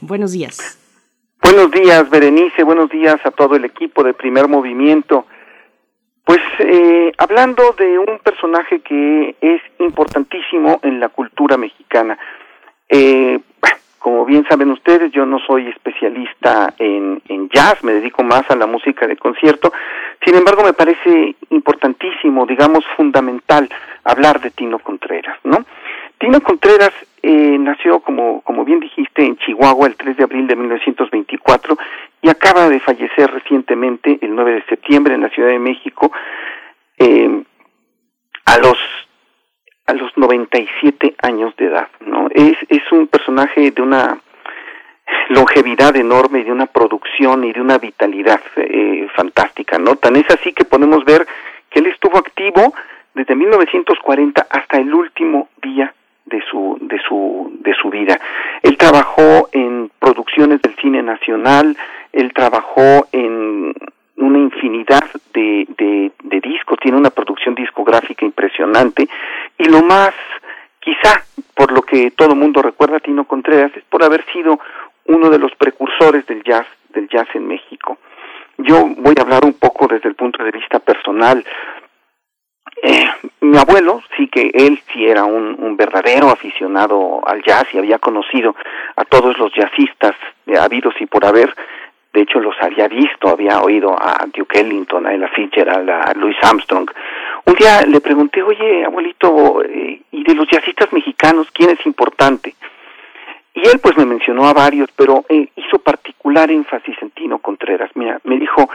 Buenos días. Buenos días, Berenice. Buenos días a todo el equipo de Primer Movimiento. Pues eh, hablando de un personaje que es importantísimo en la cultura mexicana. Eh, como bien saben ustedes, yo no soy especialista en, en, jazz, me dedico más a la música de concierto. Sin embargo, me parece importantísimo, digamos, fundamental hablar de Tino Contreras, ¿no? Tino Contreras eh, nació, como, como bien dijiste, en Chihuahua el 3 de abril de 1924 y acaba de fallecer recientemente, el 9 de septiembre, en la Ciudad de México, eh, a los a los 97 años de edad, ¿no? Es, es un personaje de una longevidad enorme, de una producción y de una vitalidad eh, fantástica, ¿no? Tan es así que podemos ver que él estuvo activo desde 1940 hasta el último día de su, de su, de su vida. Él trabajó en producciones del cine nacional, él trabajó en una infinidad de, de, de discos, tiene una producción discográfica impresionante y lo más, quizá por lo que todo mundo recuerda a Tino Contreras, es por haber sido uno de los precursores del jazz, del jazz en México. yo voy a hablar un poco desde el punto de vista personal. Eh, mi abuelo, sí que él sí era un, verdadero aficionado al jazz y había conocido a todos los jazzistas habidos y por haber. De hecho, los había visto, había oído a Duke Ellington, a Ella Fitzgerald, a Louis Armstrong. Un día le pregunté, oye, abuelito, eh, ¿y de los jazzistas mexicanos quién es importante? Y él pues me mencionó a varios, pero eh, hizo particular énfasis en Tino Contreras. Mira, me dijo,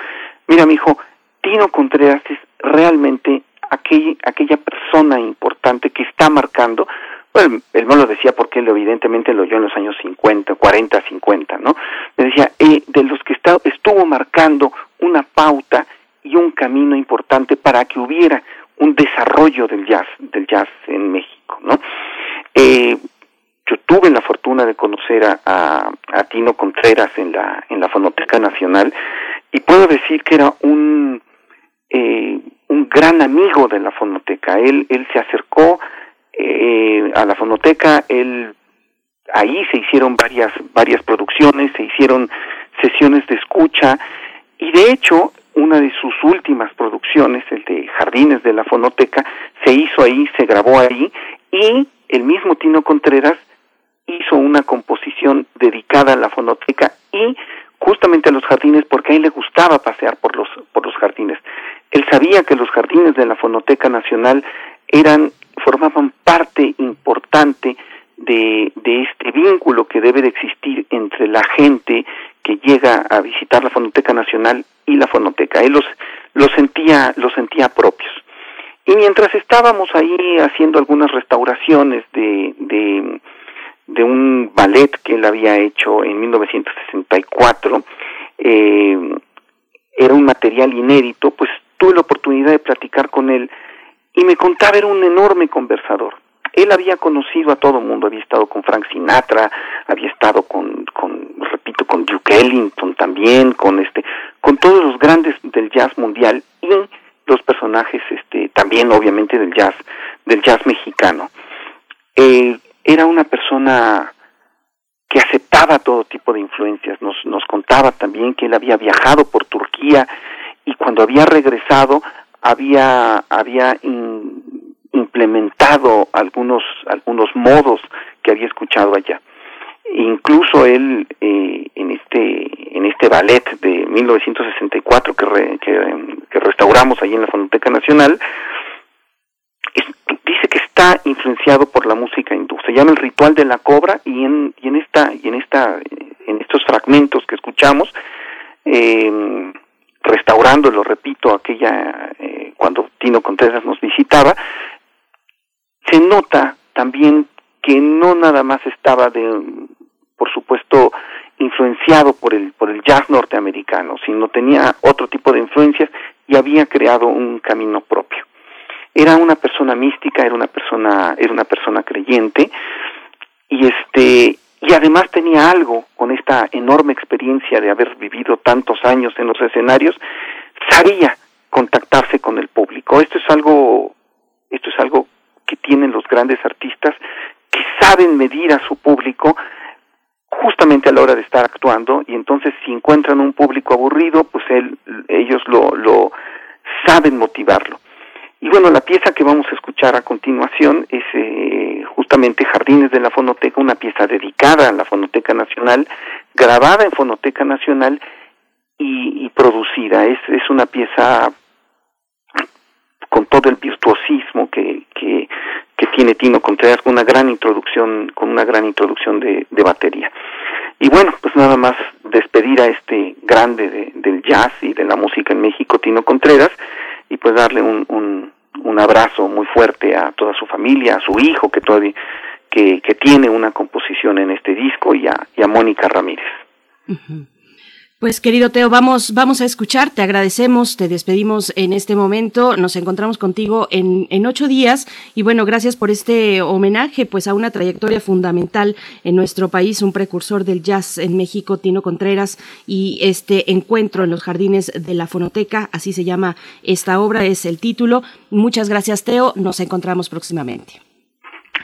mira, mi hijo, Tino Contreras es realmente aquel, aquella persona importante que está marcando, bueno, él no lo decía porque él evidentemente lo oyó en los años 50, 40, 50, ¿no? Me decía, eh, de los que está, estuvo marcando una pauta y un camino importante para que hubiera un desarrollo del jazz, del jazz en México, ¿no? Eh, yo tuve la fortuna de conocer a, a, Tino Contreras en la, en la Fonoteca Nacional y puedo decir que era un, eh, un gran amigo de la Fonoteca. Él, él se acercó eh, a la Fonoteca, él, ahí se hicieron varias, varias producciones, se hicieron sesiones de escucha y de hecho una de sus últimas producciones, el de Jardines de la Fonoteca, se hizo ahí, se grabó ahí y el mismo Tino Contreras hizo una composición dedicada a la fonoteca y justamente a los jardines porque a él le gustaba pasear por los por los jardines. Él sabía que los jardines de la Fonoteca Nacional eran formaban parte importante de, de este vínculo que debe de existir entre la gente que llega a visitar la Fonoteca Nacional y la Fonoteca. Él los, sentía, sentía propios. Y mientras estábamos ahí haciendo algunas restauraciones de, de de un ballet que él había hecho en 1964, eh, era un material inédito, pues tuve la oportunidad de platicar con él y me contaba, era un enorme conversador. Él había conocido a todo el mundo, había estado con Frank Sinatra, había estado con, repito, con Duke Ellington también, con este, con todos los grandes del jazz mundial y los personajes, este, también obviamente del jazz, del jazz mexicano. Era una persona que aceptaba todo tipo de influencias. Nos, nos contaba también que él había viajado por Turquía y cuando había regresado había, había implementado algunos, algunos modos que había escuchado allá. Incluso él eh, en este en este ballet de 1964 que, que, que restauramos allí en la Fonoteca Nacional, dice que está influenciado por la música hindú. Se llama el ritual de la cobra y en, y en esta y en esta en estos fragmentos que escuchamos, eh, restaurándolo, repito, aquella eh, cuando Tino Contreras nos visitaba, se nota también que no nada más estaba de, por supuesto, influenciado por el por el jazz norteamericano, sino tenía otro tipo de influencias y había creado un camino propio. Era una persona mística, era una persona, era una persona creyente, y este, y además tenía algo con esta enorme experiencia de haber vivido tantos años en los escenarios, sabía contactarse con el público. Esto es algo, esto es algo que tienen los grandes artistas que saben medir a su público justamente a la hora de estar actuando y entonces si encuentran un público aburrido, pues él, ellos lo, lo saben motivarlo. Y bueno, la pieza que vamos a escuchar a continuación es eh, justamente Jardines de la Fonoteca, una pieza dedicada a la Fonoteca Nacional, grabada en Fonoteca Nacional y, producida. Es, es una pieza con todo el virtuosismo que, que, que tiene Tino Contreras, con una gran introducción, con una gran introducción de, de batería. Y bueno, pues nada más despedir a este grande del jazz y de la música en México, Tino Contreras, y pues darle un, un, un abrazo muy fuerte a toda su familia, a su hijo que todavía que, que tiene una composición en este disco y a, y a Mónica Ramírez. Pues querido Teo, vamos, vamos a escuchar, te agradecemos, te despedimos en este momento, nos encontramos contigo en, en ocho días y bueno, gracias por este homenaje pues a una trayectoria fundamental en nuestro país, un precursor del jazz en México, Tino Contreras, y este encuentro en los jardines de la fonoteca, así se llama esta obra, es el título. Muchas gracias Teo, nos encontramos próximamente.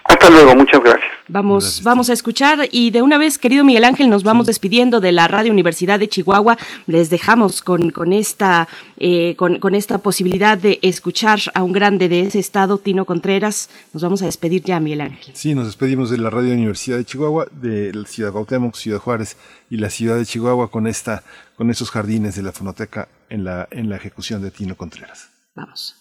Hasta luego, muchas gracias. Vamos, vamos a escuchar y de una vez, querido Miguel Ángel, nos vamos despidiendo de la Radio Universidad de Chihuahua. Les dejamos con, con esta, eh, con, con, esta posibilidad de escuchar a un grande de ese estado, Tino Contreras. Nos vamos a despedir ya, Miguel Ángel. Sí, nos despedimos de la Radio Universidad de Chihuahua, de la ciudad de Cuauhtémoc, Ciudad Juárez y la ciudad de Chihuahua con esta, con esos jardines de la fonoteca en la, en la ejecución de Tino Contreras. Vamos.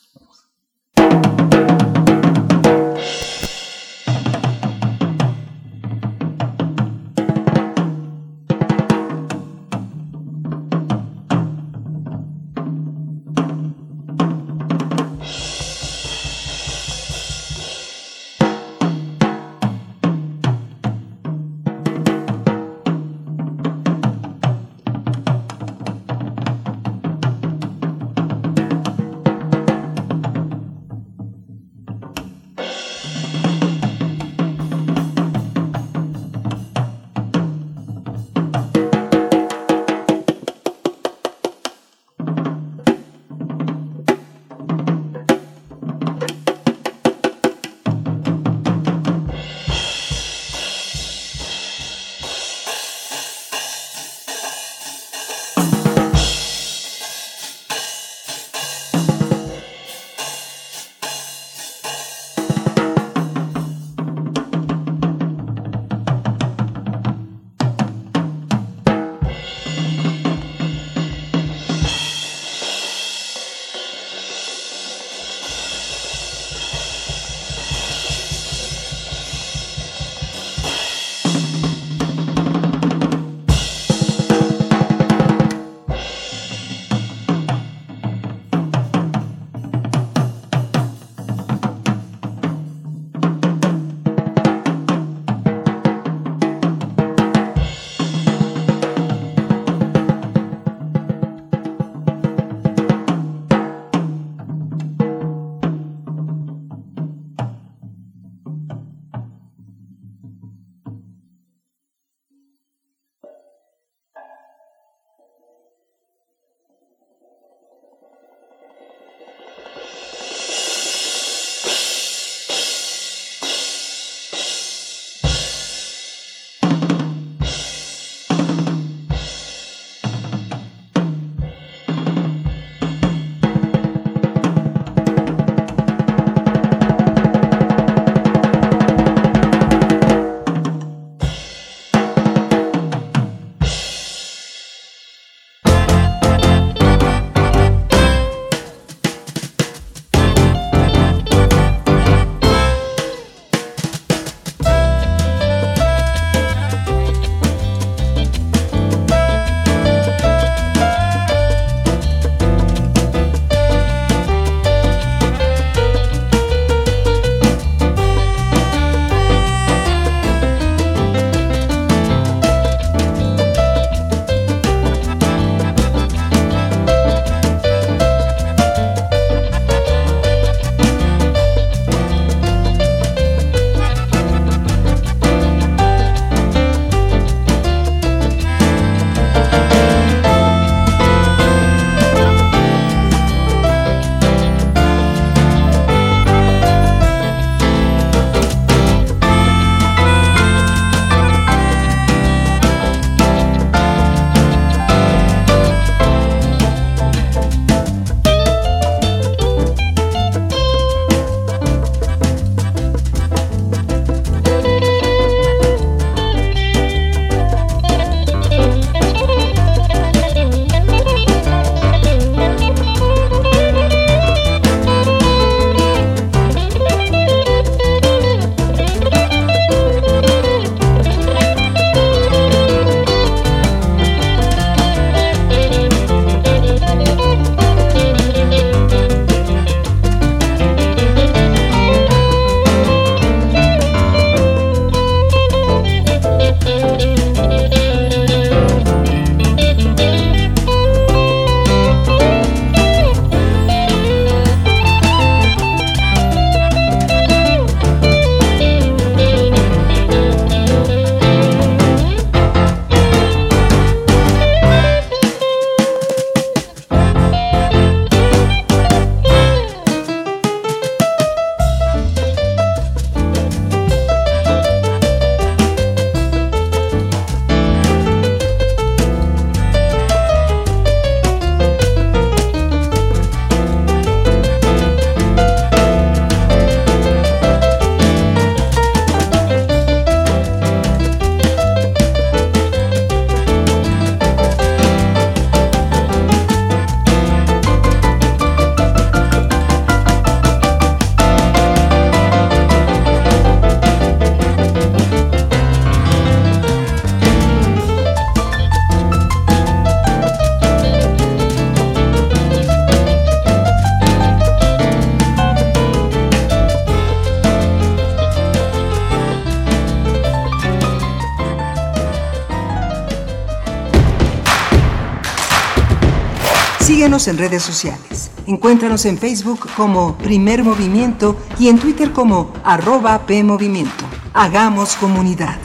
Síguenos en redes sociales. Encuéntranos en Facebook como Primer Movimiento y en Twitter como arroba PMovimiento. Hagamos comunidad.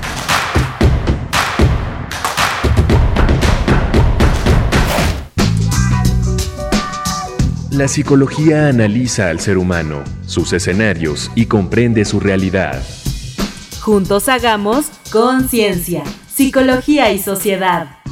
La psicología analiza al ser humano, sus escenarios y comprende su realidad. Juntos hagamos conciencia, psicología y sociedad.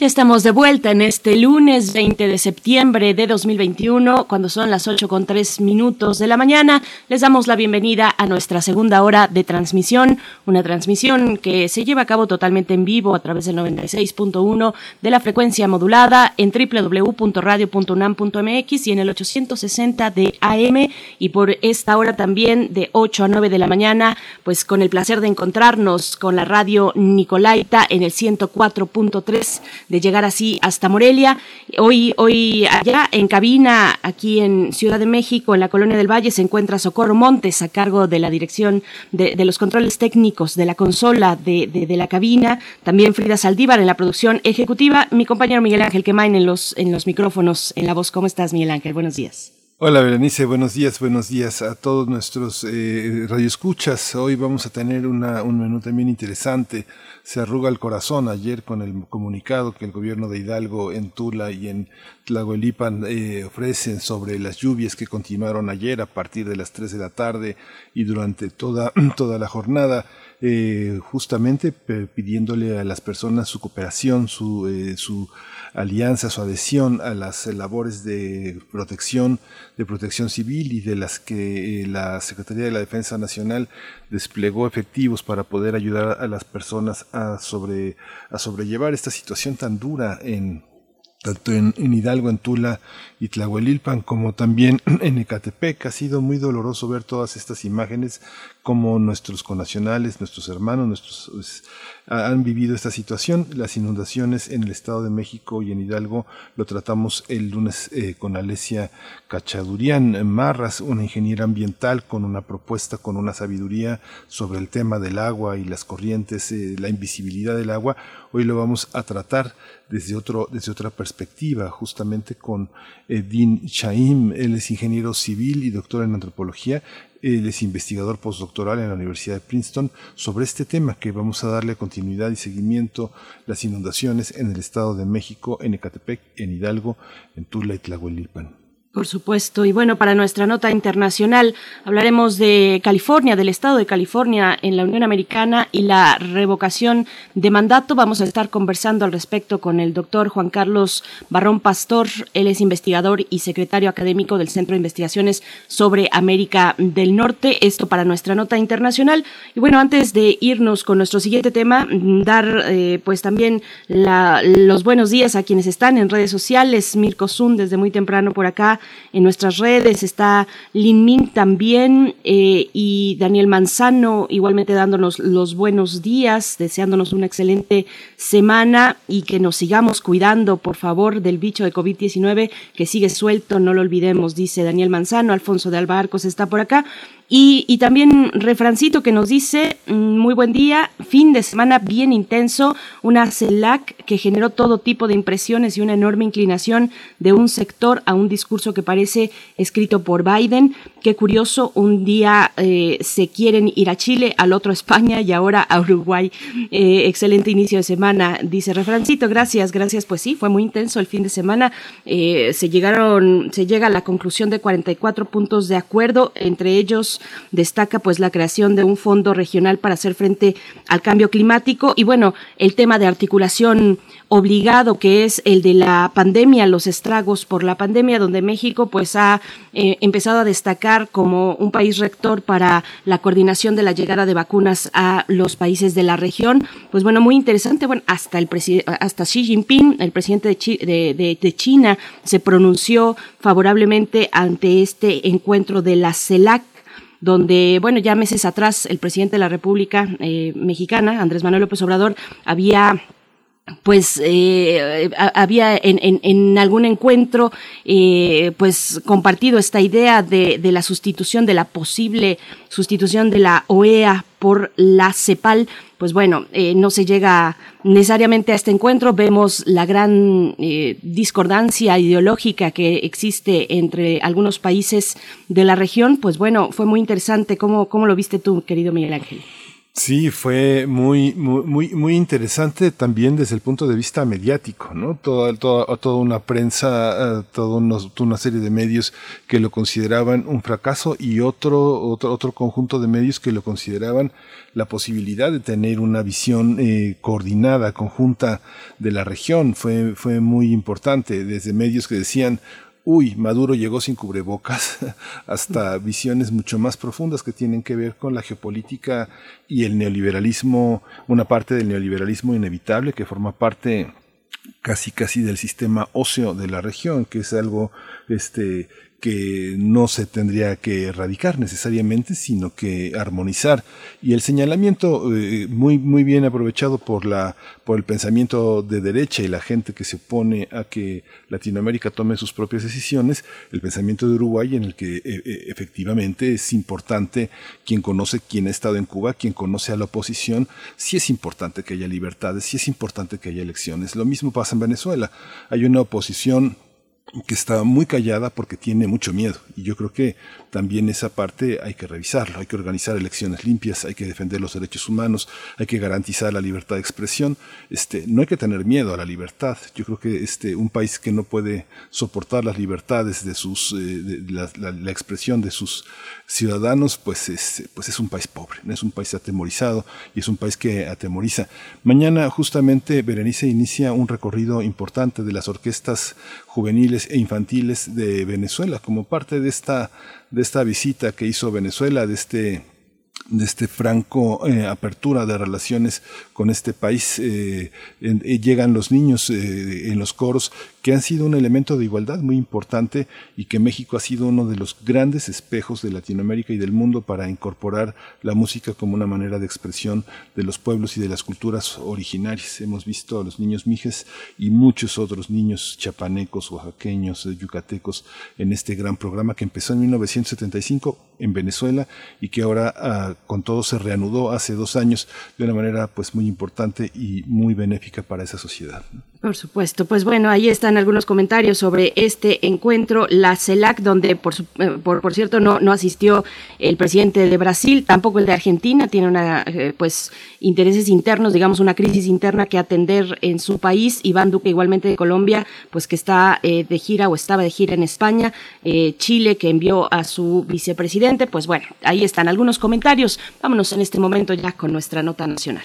Ya estamos de vuelta en este lunes 20 de septiembre de 2021, cuando son las 8 con 3 minutos de la mañana. Les damos la bienvenida a nuestra segunda hora de transmisión, una transmisión que se lleva a cabo totalmente en vivo a través del 96.1 de la frecuencia modulada en www.radio.unam.mx y en el 860 de AM y por esta hora también de 8 a 9 de la mañana, pues con el placer de encontrarnos con la radio Nicolaita en el 104.3 de llegar así hasta Morelia. Hoy, hoy allá en cabina, aquí en Ciudad de México, en la Colonia del Valle, se encuentra Socorro Montes a cargo de la dirección de, los controles técnicos de la consola de, de, la cabina. También Frida Saldívar en la producción ejecutiva. Mi compañero Miguel Ángel Quemain en los, en los micrófonos, en la voz. ¿Cómo estás, Miguel Ángel? Buenos días. Hola Berenice, buenos días, buenos días a todos nuestros eh, radioescuchas. Hoy vamos a tener una, un menú también interesante se arruga el corazón ayer con el comunicado que el gobierno de Hidalgo en Tula y en Tlahuelipan eh, ofrecen sobre las lluvias que continuaron ayer a partir de las 3 de la tarde y durante toda, (clears throat) toda la jornada. Eh, justamente pidiéndole a las personas su cooperación, su, eh, su alianza, su adhesión a las labores de protección, de protección civil y de las que la Secretaría de la Defensa Nacional desplegó efectivos para poder ayudar a las personas a, sobre, a sobrellevar esta situación tan dura en tanto en, Hidalgo, en Tula y Tlahuelilpan, como también (clears throat) en Ecatepec. Ha sido muy doloroso ver todas estas imágenes cómo nuestros connacionales, nuestros hermanos, nuestros pues, han vivido esta situación. Las inundaciones en el Estado de México y en Hidalgo lo tratamos el lunes eh, con Alesia Cachadurian Marras, una ingeniera ambiental con una propuesta, con una sabiduría sobre el tema del agua y las corrientes, eh, la invisibilidad del agua. Hoy lo vamos a tratar desde, otro, desde otra perspectiva, justamente con Dean Chaim. Él es ingeniero civil y doctor en antropología él es investigador postdoctoral en la Universidad de Princeton sobre este tema que vamos a darle continuidad y seguimiento, las inundaciones en el Estado de México, en Ecatepec, en Hidalgo, en Tula y Tlahuelilpan. Por supuesto. Y bueno, para nuestra nota internacional hablaremos de California, del estado de California en la Unión Americana y la revocación de mandato. Vamos a estar conversando al respecto con el doctor Juan Carlos Barrón Pastor. Él es investigador y secretario académico del Centro de Investigaciones sobre América del Norte. Esto para nuestra nota internacional. Y bueno, antes de irnos con nuestro siguiente tema, dar eh, pues también los buenos días a quienes están en redes sociales. Mirko Zun desde muy temprano por acá en nuestras redes, está Lin Min también eh, y Daniel Manzano igualmente dándonos los buenos días, deseándonos una excelente semana y que nos sigamos cuidando, por favor, del bicho de COVID-19 que sigue suelto, no lo olvidemos, dice Daniel Manzano, Alfonso de Albarcos está por acá. Y, también refrancito que nos dice, mm, muy buen día, fin de semana bien intenso, una CELAC que generó todo tipo de impresiones y una enorme inclinación de un sector a un discurso que parece escrito por Biden. Qué curioso, un día eh, se quieren ir a Chile, al otro a España y ahora a Uruguay. Eh, excelente inicio de semana, dice refrancito, gracias, gracias. Pues sí, fue muy intenso el fin de semana. Eh, se llegaron, se llega a la conclusión de 44 puntos de acuerdo, entre ellos destaca pues la creación de un fondo regional para hacer frente al cambio climático y bueno, el tema de articulación obligado que es el de la pandemia, los estragos por la pandemia, donde México pues ha eh, empezado a destacar como un país rector para la coordinación de la llegada de vacunas a los países de la región. Pues bueno, muy interesante. Bueno, hasta el hasta Xi Jinping, el presidente de, de China, se pronunció favorablemente ante este encuentro de la CELAC donde, bueno, ya meses atrás el presidente de la República eh, Mexicana, Andrés Manuel López Obrador, había pues eh, había en, algún encuentro eh, pues compartido esta idea de, de, la sustitución de la posible sustitución de la OEA por la CEPAL pues bueno, eh, no se llega necesariamente a este encuentro. Vemos la gran eh, discordancia ideológica que existe entre algunos países de la región. Pues bueno, fue muy interesante. ¿Cómo, cómo lo viste tú, querido Miguel Ángel? Sí, fue muy, muy, muy interesante también desde el punto de vista mediático, ¿no? Toda, toda, toda una prensa, eh, toda una serie de medios que lo consideraban un fracaso y otro, otro, otro conjunto de medios que lo consideraban la posibilidad de tener una visión eh, coordinada, conjunta de la región. Fue, fue muy importante, desde medios que decían, uy, Maduro llegó sin cubrebocas, (laughs) hasta visiones mucho más profundas que tienen que ver con la geopolítica y el neoliberalismo, una parte del neoliberalismo inevitable que forma parte casi casi del sistema óseo de la región, que es algo este que no se tendría que erradicar necesariamente, sino que armonizar. Y el señalamiento eh, muy, muy bien aprovechado por, la, por el pensamiento de derecha y la gente que se opone a que Latinoamérica tome sus propias decisiones, el pensamiento de Uruguay en el que eh, eh, efectivamente es importante quien conoce quien ha estado en Cuba, quien conoce a la oposición, sí es importante que haya libertades, sí es importante que haya elecciones. Lo mismo pasa en Venezuela. Hay una oposición que está muy callada porque tiene mucho miedo. Y yo creo que también esa parte hay que revisarlo, hay que organizar elecciones limpias, hay que defender los derechos humanos, hay que garantizar la libertad de expresión. Este, no hay que tener miedo a la libertad. Yo creo que este, un país que no puede soportar las libertades de sus, eh, la, expresión de sus ciudadanos, pues es, pues es un país pobre, es un país atemorizado y es un país que atemoriza. Mañana justamente Berenice inicia un recorrido importante de las orquestas juveniles e infantiles de Venezuela como parte de esta, de esta visita que hizo Venezuela, de este de este franco eh, apertura de relaciones con este país. Eh, eh, llegan los niños en los coros que han sido un elemento de igualdad muy importante y que México ha sido uno de los grandes espejos de Latinoamérica y del mundo para incorporar la música como una manera de expresión de los pueblos y de las culturas originarias. Hemos visto a los niños mijes y muchos otros niños chapanecos, oaxaqueños, yucatecos en este gran programa que empezó en 1975 en Venezuela y que ahora ah, con todo se reanudó hace dos años de una manera pues muy importante y muy benéfica para esa sociedad. Por supuesto, pues bueno, ahí están algunos comentarios sobre este encuentro, la CELAC, donde por, eh, por, cierto no, no asistió el presidente de Brasil, tampoco el de Argentina, tiene una eh, pues intereses internos, digamos una crisis interna que atender en su país, Iván Duque igualmente de Colombia, pues que está eh, de gira o estaba de gira en España, Chile que envió a su vicepresidente, pues bueno, ahí están algunos comentarios. Vámonos en este momento ya con nuestra nota nacional.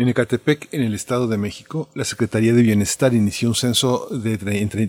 en Ecatepec, en el Estado de México, la Secretaría de Bienestar inició un censo de,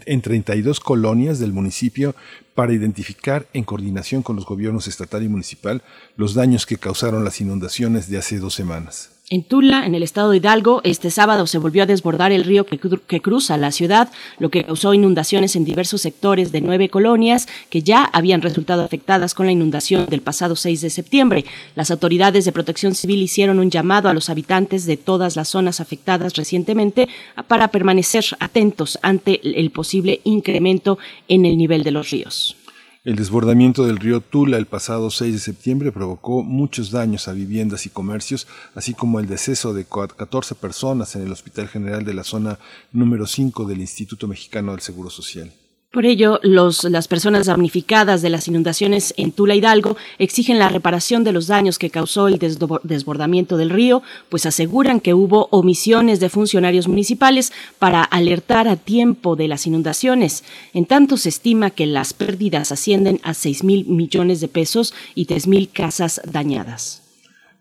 en 32 colonias del municipio para identificar, en coordinación con los gobiernos estatal y municipal, los daños que causaron las inundaciones de hace dos semanas. En Tula, en el estado de Hidalgo, este sábado se volvió a desbordar el río que, cruza la ciudad, lo que causó inundaciones en diversos sectores de nueve colonias que ya habían resultado afectadas con la inundación del pasado 6 de septiembre. Las autoridades de protección civil hicieron un llamado a los habitantes de todas las zonas afectadas recientemente para permanecer atentos ante el posible incremento en el nivel de los ríos. El desbordamiento del río Tula el pasado 6 de septiembre provocó muchos daños a viviendas y comercios, así como el deceso de 14 personas en el Hospital General de la zona número 5 del Instituto Mexicano del Seguro Social. Por ello, los, las personas damnificadas de las inundaciones en Tula Hidalgo exigen la reparación de los daños que causó el desbordamiento del río, pues aseguran que hubo omisiones de funcionarios municipales para alertar a tiempo de las inundaciones. En tanto, se estima que las pérdidas ascienden a 6 mil millones de pesos y 3 mil casas dañadas.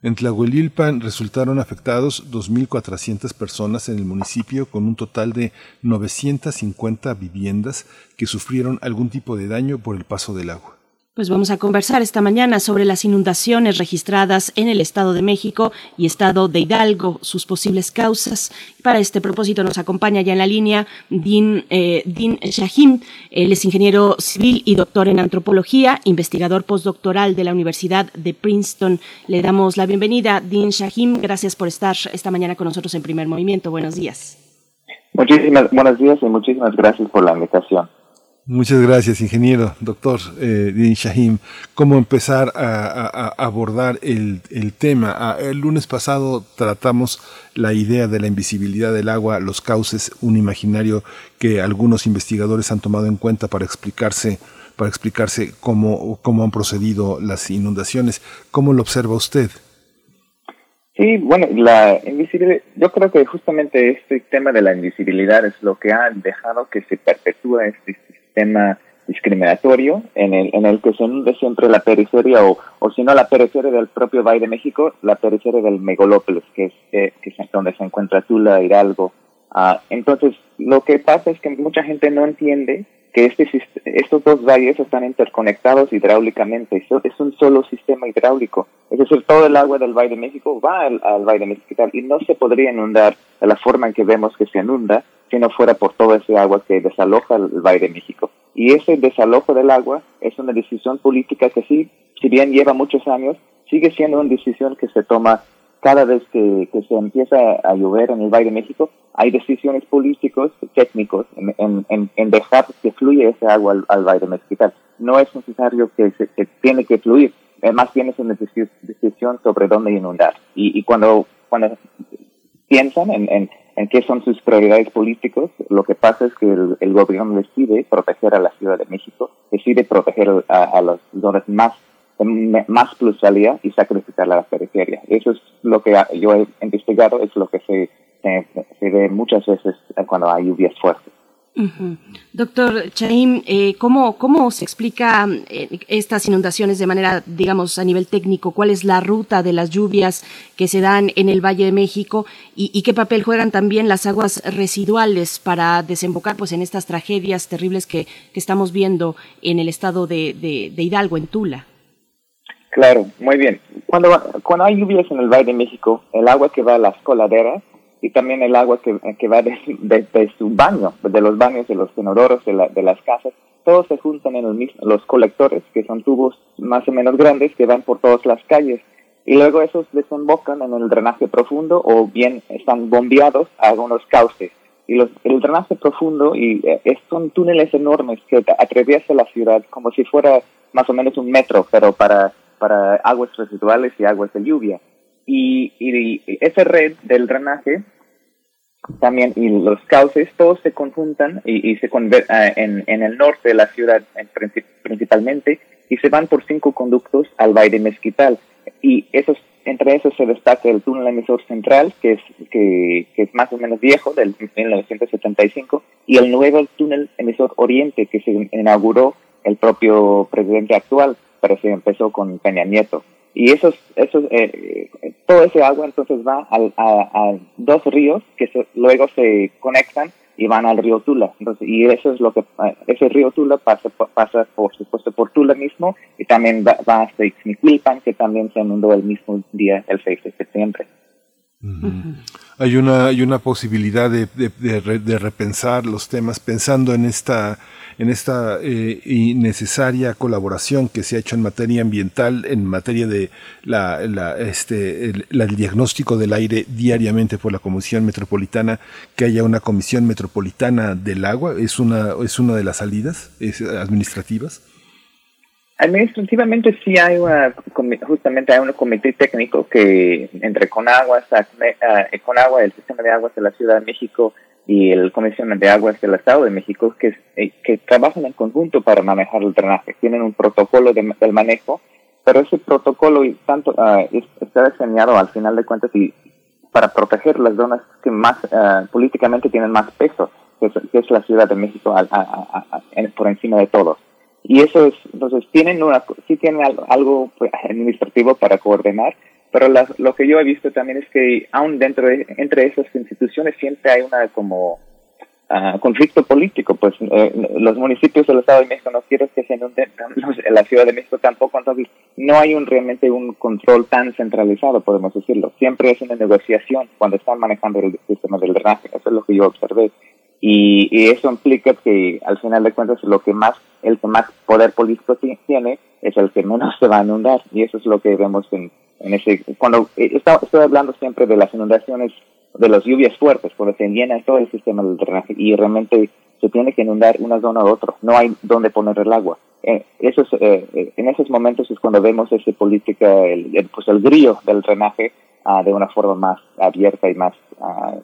En Tlahuelilpan resultaron afectados 2.400 personas en el municipio con un total de 950 viviendas que sufrieron algún tipo de daño por el paso del agua. Pues vamos a conversar esta mañana sobre las inundaciones registradas en el Estado de México y Estado de Hidalgo, sus posibles causas. Para este propósito nos acompaña ya en la línea Din, eh, Din Shahim. Él es ingeniero civil y doctor en antropología, investigador postdoctoral de la Universidad de Princeton. Le damos la bienvenida, Din Shahim. Gracias por estar esta mañana con nosotros en Primer Movimiento. Buenos días. Muchísimas buenos días y muchísimas gracias por la invitación. Muchas gracias, ingeniero, doctor eh, Din Shahim. ¿Cómo empezar a, abordar el, tema? Ah, el lunes pasado tratamos la idea de la invisibilidad del agua, los cauces, un imaginario que algunos investigadores han tomado en cuenta para explicarse, para explicarse cómo, cómo han procedido las inundaciones. ¿Cómo lo observa usted? Sí, bueno, la invisibilidad, yo creo que justamente este tema de la invisibilidad es lo que ha dejado que se perpetúe este sistema discriminatorio en el, en el que se hunde siempre la periferia o, o si no la periferia del propio Valle de México, la periferia del Megalópolis, que es, eh, que es donde se encuentra Tula, Hidalgo. Ah, entonces, lo que pasa es que mucha gente no entiende que este, estos dos valles están interconectados hidráulicamente. Es un solo sistema hidráulico. Es decir, todo el agua del Valle de México va al, al Valle de México y no se podría inundar de la forma en que vemos que se inunda si no fuera por todo ese agua que desaloja el Valle de México. Y ese desalojo del agua es una decisión política que sí, si bien lleva muchos años, sigue siendo una decisión que se toma cada vez que, se empieza a llover en el Valle de México, hay decisiones políticos, técnicos, en, en, dejar que fluya ese agua al, Valle de México. No es necesario que, se, tiene que fluir, eh, más bien es una decisión sobre dónde inundar. Y, y cuando, cuando piensan en, en, qué son sus prioridades políticos, lo que pasa es que el, gobierno decide proteger a la Ciudad de México, decide proteger a, a los zonas más más plusvalía y sacrificar la periferia. Eso es lo que yo he investigado, es lo que se se ve muchas veces cuando hay lluvias fuertes. Doctor Chaim, eh, ¿cómo, ¿cómo se explica eh, estas inundaciones de manera, digamos, a nivel técnico? ¿Cuál es la ruta de las lluvias que se dan en el Valle de México? ¿Y, qué papel juegan también las aguas residuales para desembocar pues, en estas tragedias terribles que, estamos viendo en el estado de, de, Hidalgo, en Tula? Claro, muy bien. Cuando, cuando hay lluvias en el Valle de México, el agua que va a las coladeras y también el agua que, que va desde de, su baño, de los baños, de los inodoros, de, de las casas, todos se juntan en el mismo, los colectores, que son tubos más o menos grandes que van por todas las calles. Y luego esos desembocan en el drenaje profundo o bien están bombeados a algunos cauces. Y los, el drenaje profundo y, eh, son túneles enormes que atraviesan la ciudad como si fuera más o menos un metro, pero para, para aguas residuales y aguas de lluvia y, y, esa red del drenaje también y los cauces todos se conjuntan y, se convierten ah, en, en, el norte de la ciudad principalmente y se van por cinco conductos al Valle Mezquital. Y esos entre esos se destaca el túnel emisor central que es que, que, es más o menos viejo del 1975 y el nuevo túnel emisor oriente que se inauguró el propio presidente actual pero se empezó con Peña Nieto y esos, esos, eh, todo ese agua entonces va a, dos ríos que luego se conectan y van al río Tula. Entonces, y eso es lo que, eh, ese río Tula pasa, pasa por supuesto por Tula mismo y también va, hasta Ixmiquilpan, que también se inundó el mismo día, el 6 de septiembre. Hay una, hay una posibilidad de, de, repensar los temas pensando en esta en esta eh, necesaria colaboración que se ha hecho en materia ambiental, en materia de la, este, el, diagnóstico del aire diariamente por la Comisión Metropolitana, que haya una Comisión Metropolitana del Agua, es una, es una de las salidas administrativas. Administrativamente sí hay una, justamente hay un comité técnico que entre Conagua, Conagua, el sistema de aguas de la Ciudad de México, y el Comisión de Aguas del Estado de México que, eh, que trabajan en conjunto para manejar el drenaje. Tienen un protocolo de, del manejo, pero ese protocolo tanto uh, está diseñado al final de cuentas y para proteger las zonas que más uh, políticamente tienen más peso, que es, la Ciudad de México por encima de todos. Y eso es, entonces tienen una, sí tienen algo, administrativo para coordinar, pero lo que yo he visto también es que aún dentro de, entre esas instituciones siempre hay una como uh, conflicto político, pues eh, los municipios del Estado de México no quieren que se (laughs) la Ciudad de México tampoco, entonces no hay un realmente un control tan centralizado, podemos decirlo. Siempre es una negociación cuando están manejando el sistema del drenaje, eso es lo que yo observé. Y, y, eso implica que al final de cuentas lo que más, el que más poder político tiene es el que menos se va a inundar y eso es lo que vemos en, en ese, cuando eh, estoy hablando siempre de las inundaciones, de las lluvias fuertes, cuando se llena todo el sistema del drenaje y realmente se tiene que inundar una zona u otra, no hay dónde poner el agua. Eh, eso eh, en esos momentos es cuando vemos esa política, el, pues el grillo del drenaje ah, de una forma más abierta y más uh,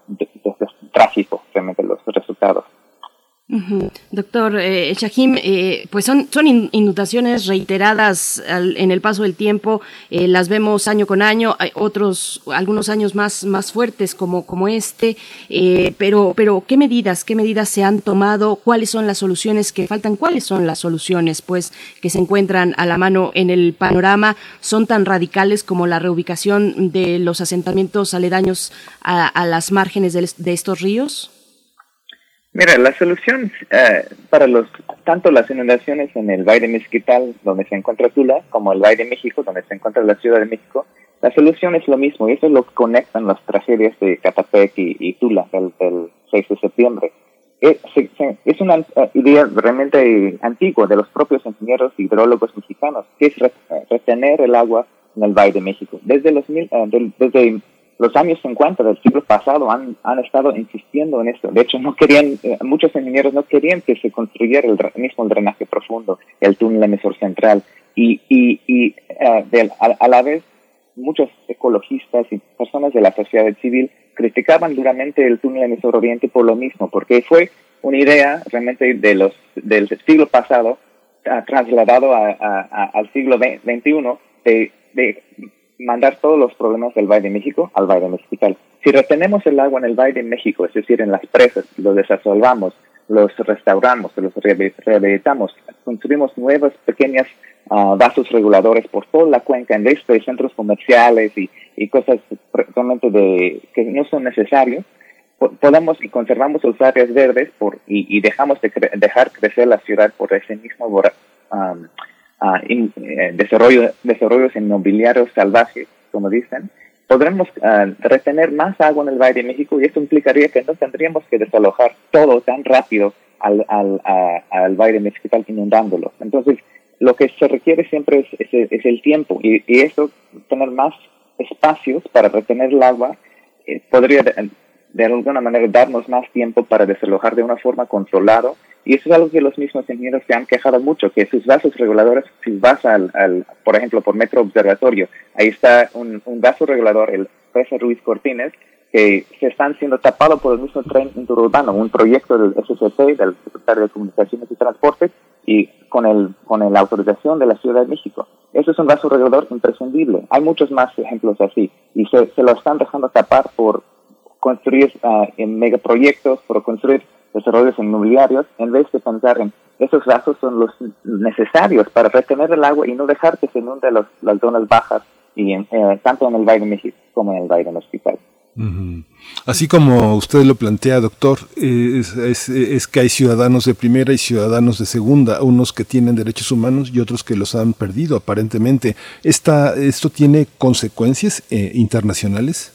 trágico, realmente los resultados. Doctor eh, Shahim, eh, pues son, inundaciones reiteradas en el paso del tiempo, eh, las vemos año con año, hay otros, algunos años más, más fuertes como, como este, pero, pero ¿qué medidas, qué medidas se han tomado? ¿Cuáles son las soluciones que faltan? ¿Cuáles son las soluciones pues que se encuentran a la mano en el panorama? ¿Son tan radicales como la reubicación de los asentamientos aledaños a, las márgenes de estos ríos? Mira, la solución eh, para los tanto las inundaciones en el Valle de Mezquital, donde se encuentra Tula, como el Valle de México, donde se encuentra la Ciudad de México, la solución es lo mismo y eso es lo que conectan las tragedias de Catapec y, Tula del, 6 de septiembre. Es, es, una eh, idea realmente antigua de los propios ingenieros hidrólogos mexicanos, que es retener el agua en el Valle de México. Desde los mil, eh, desde los años 50 del siglo pasado han, han estado insistiendo en esto. De hecho, no querían, eh, muchos ingenieros no querían que se construyera el mismo drenaje profundo, el túnel emisor central. Y, y, y eh, a, la vez, muchos ecologistas y personas de la sociedad civil criticaban duramente el túnel emisor oriente por lo mismo, porque fue una idea realmente de los, del siglo pasado trasladado a, al siglo XXI de, de mandar todos los problemas del Valle de México al Valle de Hospital. Si retenemos el agua en el Valle de México, es decir, en las presas, lo desasolvamos, los restauramos, los rehabilitamos, construimos nuevas pequeñas ah, vasos reguladores por toda la cuenca en vez de centros comerciales y, cosas realmente de, que no son necesarios, podemos y conservamos las áreas verdes por, y, dejamos de dejar crecer la ciudad por ese mismo uh, eh, desarrollo, desarrollos inmobiliarios salvajes, como dicen, podremos ah, retener más agua en el Valle de México y esto implicaría que no tendríamos que desalojar todo tan rápido al, al, al Valle de México inundándolo. Entonces, lo que se requiere siempre es, es, el tiempo y, y, eso, tener más espacios para retener el agua, eh, podría de alguna manera darnos más tiempo para desalojar de una forma controlada. Y eso es algo que los mismos ingenieros se han quejado mucho, que sus vasos reguladores, si vas al, al por ejemplo, por Metro Observatorio, ahí está un, un vaso regulador, el Presa Ruiz Cortines, que se están siendo tapados por el mismo tren interurbano, un proyecto del SCC, del Secretario de Comunicaciones y Transportes, y con, el, con la autorización de la Ciudad de México. Eso es un vaso regulador imprescindible. Hay muchos más ejemplos así, y se, se lo están dejando tapar por construir uh, en megaproyectos, por construir desarrollos inmobiliarios, en vez de pensar en esos vasos son los necesarios para retener el agua y no dejar que se inunde los, las zonas bajas, y en, eh, tanto en el Valle de México como en el Valle del Hospital. Así como usted lo plantea, doctor, es, es, es, que hay ciudadanos de primera y ciudadanos de segunda, unos que tienen derechos humanos y otros que los han perdido aparentemente. ¿Esta, ¿Esto tiene consecuencias eh, internacionales?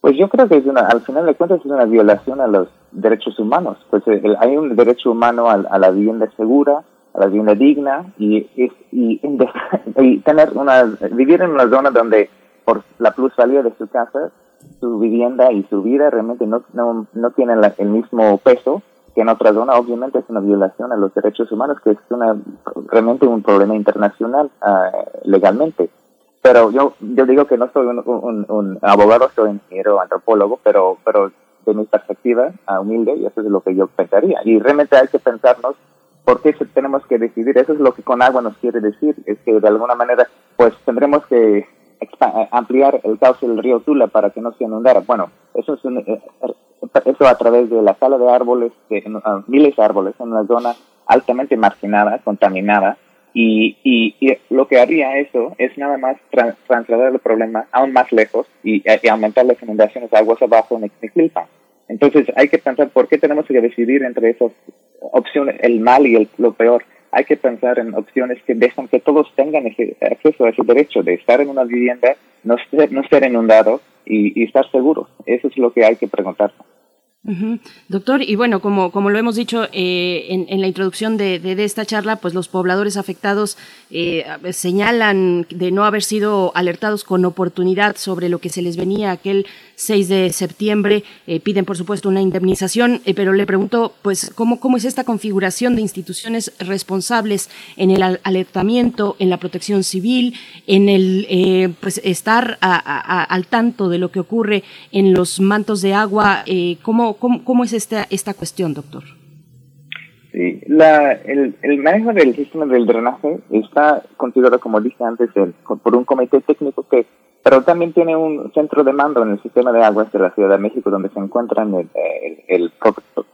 Pues yo creo que es una, al final de cuentas es una violación a los derechos humanos. Pues eh, hay un derecho humano a, la vivienda segura, a la vivienda digna y, (laughs) y, tener una, vivir en una zona donde por la plusvalía de su casa, su vivienda y su vida realmente no, no, no tienen el mismo peso que en otra zona. Obviamente es una violación a los derechos humanos que es una, realmente un problema internacional uh, legalmente. Pero yo, yo digo que no soy un, un, abogado, soy ingeniero antropólogo, pero, pero de mi perspectiva uh, humilde, y eso es lo que yo pensaría. Y realmente hay que pensarnos por qué tenemos que decidir. Eso es lo que con agua nos quiere decir, es que de alguna manera, pues tendremos que ampliar el cauce del río Tula para que no se inundara. Bueno, eso es eh, eso a través de la sala de árboles, de, uh, miles de árboles en una zona altamente marginada, contaminada, y, y, y, lo que haría eso es nada más trasladar el problema aún más lejos y, aumentar las inundaciones de aguas abajo en Ixmiquilpan. Entonces hay que pensar por qué tenemos que decidir entre esas opciones, el mal y el, lo peor. Hay que pensar en opciones que dejan que todos tengan ese acceso a ese derecho de estar en una vivienda, no ser, no ser inundado y, estar seguros. Eso es lo que hay que Doctor, y bueno, como, como lo hemos dicho eh, en, la introducción de, de, esta charla, pues los pobladores afectados eh, señalan de no haber sido alertados con oportunidad sobre lo que se les venía aquel 6 de septiembre. Eh, piden, por supuesto, una indemnización, pero le pregunto, pues, ¿cómo, ¿cómo es esta configuración de instituciones responsables en el alertamiento, en la protección civil, en el pues estar al tanto de lo que ocurre en los mantos de agua? ¿cómo, cómo, cómo, es esta, esta cuestión, doctor? Sí, la, el, el, manejo del sistema del drenaje está considerado, como dije antes, por un comité técnico que pero también tiene un centro de mando en el sistema de aguas de la Ciudad de México, donde se encuentran el, el,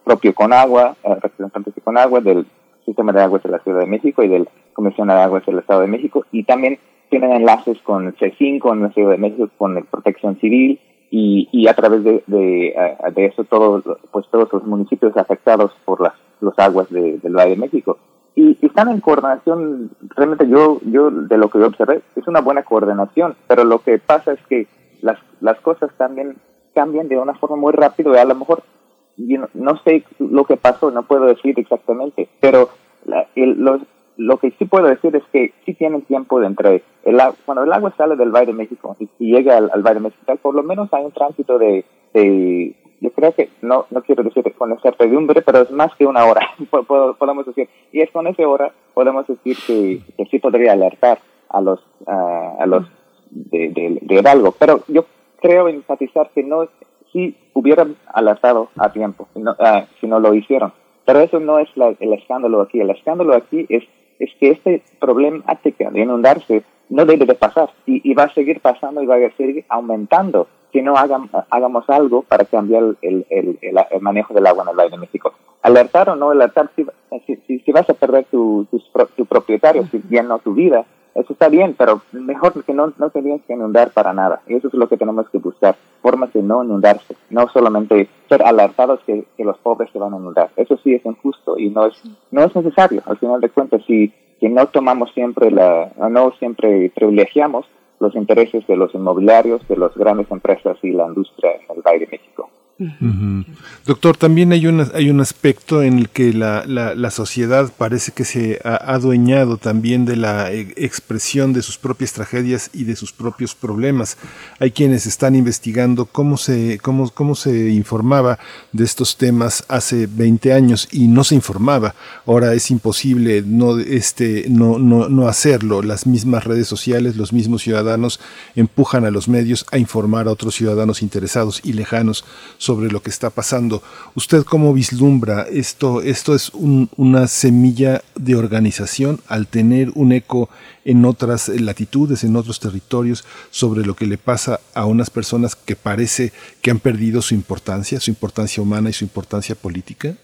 propio Conagua, el representante de Conagua, del sistema de aguas de la Ciudad de México y del Comisión de Aguas del Estado de México, y también tienen enlaces con C5 en la Ciudad de México, con el Protección Civil, y, y a través de, de, eso todos, pues todos los municipios afectados por las los aguas de, del Valle de México. Y, están en coordinación, realmente yo, yo de lo que yo observé, es una buena coordinación, pero lo que pasa es que las, las cosas también cambian de una forma muy rápida y a lo mejor yo no, sé lo que pasó, no puedo decir exactamente, pero lo, lo que sí puedo decir es que sí tienen tiempo de entre el cuando el agua sale del Valle de México y, llega al, al Valle de México, por lo menos hay un tránsito de, de yo creo que no no quiero decir con certidumbre, pero es más que una hora, (laughs) podemos decir. Y es con esa hora podemos decir que, que sí podría alertar a los a los de, de, de algo. Pero yo creo enfatizar que no si hubieran alertado a tiempo, no, uh, si no lo hicieron. Pero eso no es la, el escándalo aquí. El escándalo aquí es, es que este problema de inundarse no debe de pasar y, va a seguir pasando y va a seguir aumentando que no hagamos algo para cambiar el, el, el, manejo del agua en el Valle de México. Alertar o no alertar, si, si, si vas a perder tu, tu, propietario, si bien no tu vida, eso está bien, pero mejor que no, no tendrías que inundar para nada. Y eso es lo que tenemos que buscar, formas de no inundarse, no solamente ser alertados que, que los pobres se van a inundar. Eso sí es injusto y no es, no es necesario. Al final de cuentas, si, si no tomamos siempre la, no siempre privilegiamos los intereses de los inmobiliarios, de las grandes empresas y la industria en el Valle de México. Doctor, también hay un, hay un aspecto en el que la, la, sociedad parece que se ha adueñado también de la e, expresión de sus propias tragedias y de sus propios problemas. Hay quienes están investigando cómo se, cómo, cómo se informaba de estos temas hace 20 años y no se informaba. Ahora es imposible no, este, no, no, no hacerlo. Las mismas redes sociales, los mismos ciudadanos empujan a los medios a informar a otros ciudadanos interesados y lejanos sobre lo que está pasando. ¿Usted cómo vislumbra esto? ¿Esto es una semilla de organización al tener un eco en otras latitudes, en otros territorios, sobre lo que le pasa a unas personas que parece que han perdido su importancia, su importancia humana y su importancia política?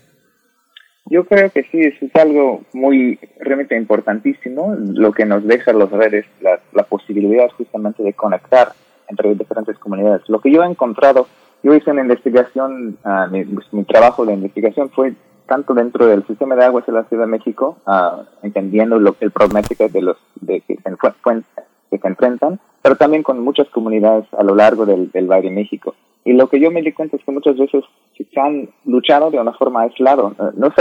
Yo creo que sí, eso es algo muy realmente importantísimo, lo que nos deja las redes, la, la posibilidad justamente de conectar entre diferentes comunidades. Lo que yo he encontrado yo hice una investigación, uh, mi, trabajo de investigación fue tanto dentro del sistema de aguas de la Ciudad de México, uh, entendiendo lo, el problemática de los de, que, se, que se enfrentan, pero también con muchas comunidades a lo largo del, del Valle de México. Y lo que yo me di cuenta es que muchas veces se han luchado de una forma aislada, no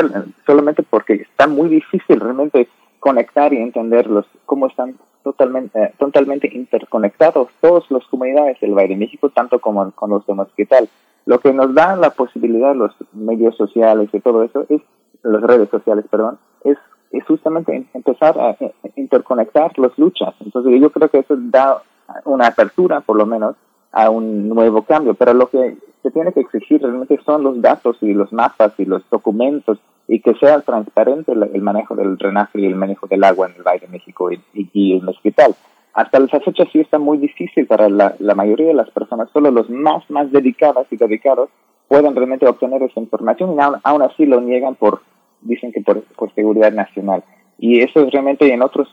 solamente porque está muy difícil realmente conectar y entender los, cómo están totalmente, eh, totalmente interconectados todas las comunidades del Valle de México, tanto como con los de Mosquital. Lo que nos da la posibilidad, los medios sociales y todo eso, es, las redes sociales, perdón, es, es justamente empezar a interconectar las luchas. Entonces yo creo que eso da una apertura, por lo menos, a un nuevo cambio. Pero lo que se tiene que exigir realmente son los datos y los mapas y los documentos y que sea transparente el, manejo del drenaje y el manejo del agua en el Valle de México y, el mezquital. Hasta la fecha sí está muy difícil para la, mayoría de las personas, solo los más, más dedicadas y dedicados pueden realmente obtener esa información y aún, así lo niegan por, dicen que por, seguridad nacional. Y eso es realmente en otros,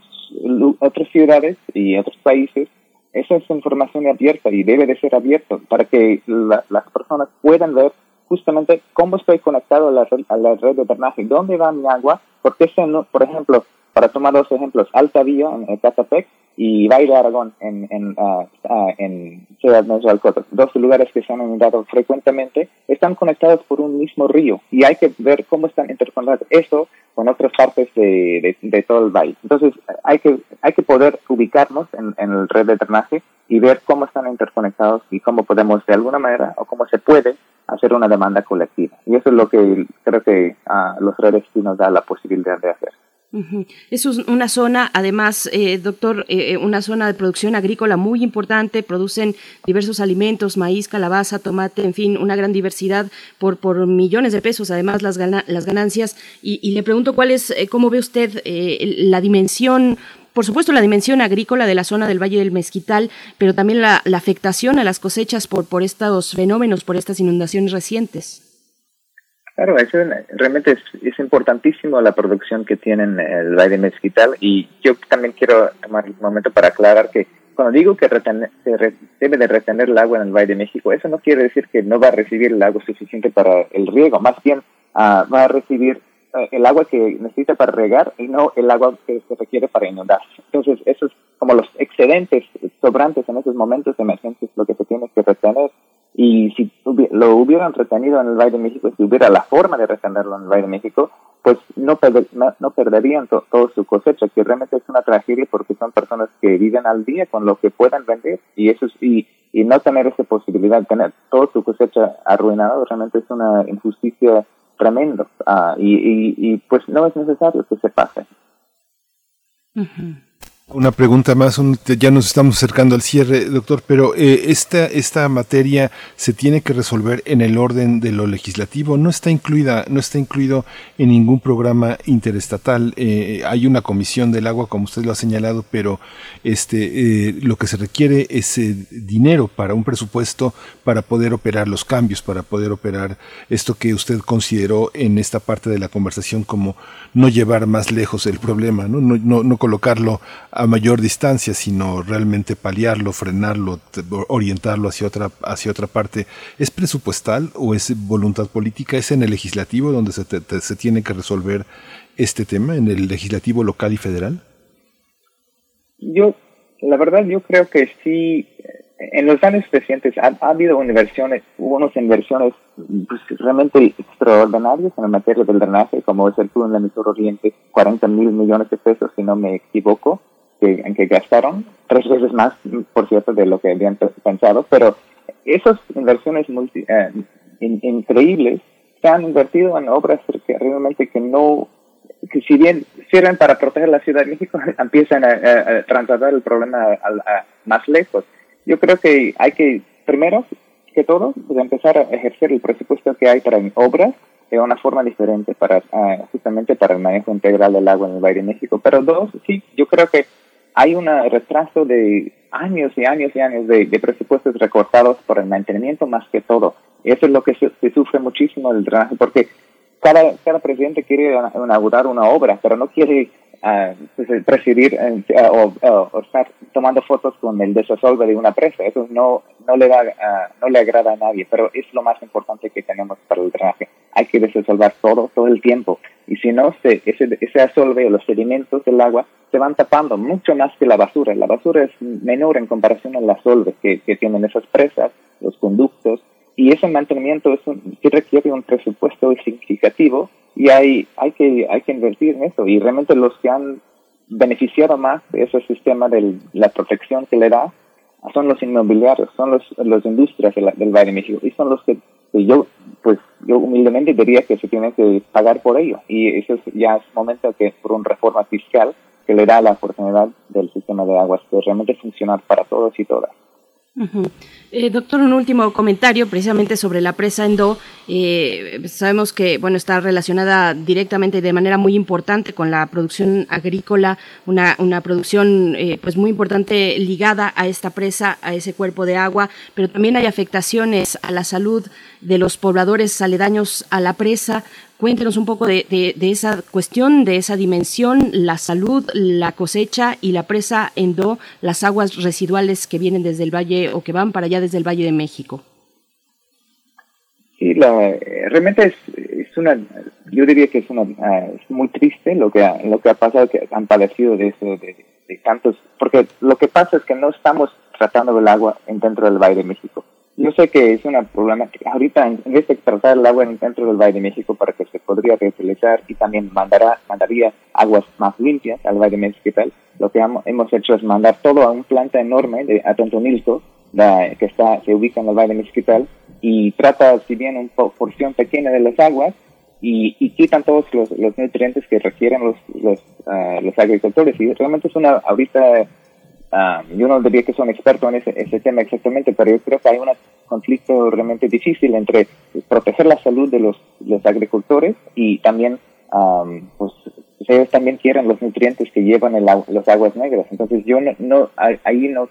otras ciudades y otros países, esa es información abierta y debe de ser abierta para que las personas puedan ver justamente cómo estoy conectado a la red, a la red de drenaje, dónde va mi agua, porque por ejemplo, para tomar dos ejemplos, Alta Vía en Catapec y Baile Aragón en, en, uh, uh, en Ciudad Nezahualcóyotl, dos lugares que se han inundado frecuentemente, están conectados por un mismo río y hay que ver cómo están interconectados eso con otras partes de, de, todo el valle. Entonces hay que, hay que poder ubicarnos en, en el red de drenaje y ver cómo están interconectados y cómo podemos de alguna manera o cómo se puede hacer una demanda colectiva. Y eso es lo que creo que a uh, los redes sí nos da la posibilidad de hacer. Es una zona, además, eh, doctor, eh, eh, una zona de producción agrícola muy importante, producen diversos alimentos, maíz, calabaza, tomate, en fin, una gran diversidad por, por millones de pesos, además las, las ganancias. Y, le pregunto cuál es, cómo ve usted la dimensión por supuesto, la dimensión agrícola de la zona del Valle del Mezquital, pero también la, afectación a las cosechas por, por estos fenómenos, por estas inundaciones recientes. Claro, eso realmente es, es, importantísimo la producción que tienen el Valle de Mezquital y yo también quiero tomar un momento para aclarar que cuando digo que se debe de retener el agua en el Valle de México, eso no quiere decir que no va a recibir el agua suficiente para el riego, más bien uh, va a recibir el agua que necesita para regar y no el agua que se requiere para inundar. Entonces, eso es como los excedentes sobrantes en esos momentos de emergencia es lo que se tiene que retener y si lo hubieran retenido en el Valle de México, si hubiera la forma de retenerlo en el Valle de México, pues no, no, perderían toda su cosecha, que realmente es una tragedia porque son personas que viven al día con lo que puedan vender y eso y, y no tener esa posibilidad tener toda su cosecha arruinada realmente es una injusticia tremenda uh, y, y, y, pues no es necesario que se pase. Una pregunta más, ya nos estamos acercando al cierre, doctor, pero eh, esta, esta materia se tiene que resolver en el orden de lo legislativo, no está incluida, no está incluido en ningún programa interestatal. Eh, hay una comisión del agua, como usted lo ha señalado, pero este, eh, lo que se requiere es dinero para un presupuesto para poder operar los cambios, para poder operar esto que usted consideró en esta parte de la conversación como no llevar más lejos el problema, no, no, no, no colocarlo a mayor distancia, sino realmente paliarlo, frenarlo, orientarlo hacia otra, hacia otra parte. ¿Es presupuestal o es voluntad política? ¿Es en el legislativo donde se, se tiene que resolver este tema, en el legislativo local y federal? Yo, la verdad, yo creo que sí, en los años recientes ha, habido inversiones, hubo unas inversiones pues, realmente extraordinarias en la materia del drenaje, como es el en la Emisor Oriente, 40 mil millones de pesos, si no me equivoco que, que gastaron, tres veces más, por cierto, de lo que habían pensado, pero esas inversiones multi, eh, increíbles se han invertido en obras que realmente que no, que si bien sirven para proteger la Ciudad de México, (laughs) empiezan a, trasladar el problema a, más lejos. Yo creo que hay que, primero que todo, pues empezar a ejercer el presupuesto que hay para obras de una forma diferente para ah, justamente para el manejo integral del agua en el Valle de México. Pero dos, sí, yo creo que hay un retraso de años y años y años de, presupuestos recortados por el mantenimiento más que todo. Eso es lo que se, sufre muchísimo el drenaje, porque cada, cada presidente quiere inaugurar una obra, pero no quiere uh, presidir eh, o, estar tomando fotos con el desasolve de una presa. Eso no, no, le da, ah, no le agrada a nadie, pero es lo más importante que tenemos para el drenaje. Hay que desasolvar todo, todo el tiempo. Y si no, se, ese, ese asolve o los sedimentos del agua se van tapando mucho más que la basura. La basura es menor en comparación a las solves que, que tienen esas presas, los conductos, y ese mantenimiento es un, sí requiere un presupuesto significativo y hay, hay, que, hay que invertir en eso. Y realmente los que han beneficiado más de ese sistema de la protección que le da son los inmobiliarios, son los, las industrias del Valle de México y son los que, yo, pues yo humildemente diría que se tienen que pagar por ello. Y eso ya es momento que por una reforma fiscal que le da la oportunidad del sistema de aguas de realmente funcionar para todos y todas. Eh, doctor, un último comentario precisamente sobre la presa Endo. Eh, sabemos que bueno está relacionada directamente de manera muy importante con la producción agrícola, una, una producción eh, pues muy importante ligada a esta presa, a ese cuerpo de agua, pero también hay afectaciones a la salud de los pobladores aledaños a la presa. Cuéntenos un poco de, esa cuestión, de esa dimensión, la salud, la cosecha y la presa Endo, las aguas residuales que vienen desde el valle o que van para allá desde el Valle de México. Sí, la, realmente es, es, una, yo diría que es, una, ah, es muy triste lo que, ha, lo que ha pasado, que han padecido de eso, de, de tantos, porque lo que pasa es que no estamos tratando el agua dentro del Valle de México yo sé que es un problema que ahorita, en vez de tratar el agua en el centro del Valle de México para que se podría reutilizar y también mandará, mandaría aguas más limpias al Valle de México tal, lo que hemos hecho es mandar todo a un planta enorme de Atontonilco, que está, se ubica en el Valle de México y trata, si bien, una porción pequeña de las aguas, y, y quitan todos los, los, nutrientes que requieren los, los, uh, los agricultores. Y realmente es una, ahorita Ah, yo no diría que son expertos en ese, tema exactamente, pero yo creo que hay un conflicto realmente difícil entre proteger la salud de los, agricultores y también, pues, ellos también quieren los nutrientes que llevan el, los aguas negras. Entonces, yo no, no ahí no,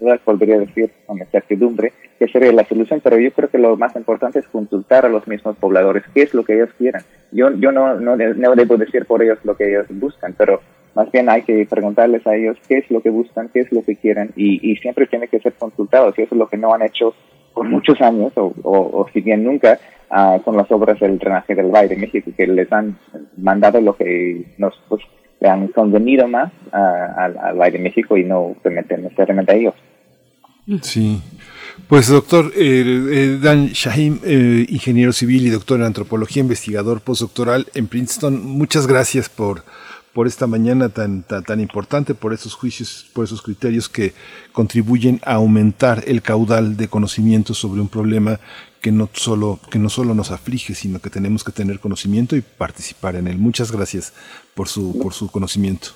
no podría decir con certidumbre qué sería la solución, pero yo creo que lo más importante es consultar a los mismos pobladores qué es lo que ellos quieren. Yo, yo no, no, no debo decir por ellos lo que ellos buscan, pero más bien hay que preguntarles a ellos qué es lo que buscan, qué es lo que quieren y, y siempre tiene que ser consultados y eso es lo que no han hecho por muchos años o, o, si bien nunca uh, con las obras del drenaje del Valle de México que les han mandado lo que nos pues, han convenido más al, al Valle de México y no necesariamente a ellos. Sí. Pues doctor eh, eh, Dan Shahim, eh, ingeniero civil y doctor en antropología, investigador postdoctoral en Princeton, muchas gracias por por esta mañana tan, tan, importante, por esos juicios, por esos criterios que contribuyen a aumentar el caudal de conocimiento sobre un problema que no solo, que no solo nos aflige, sino que tenemos que tener conocimiento y participar en él. Muchas gracias por su, por su conocimiento.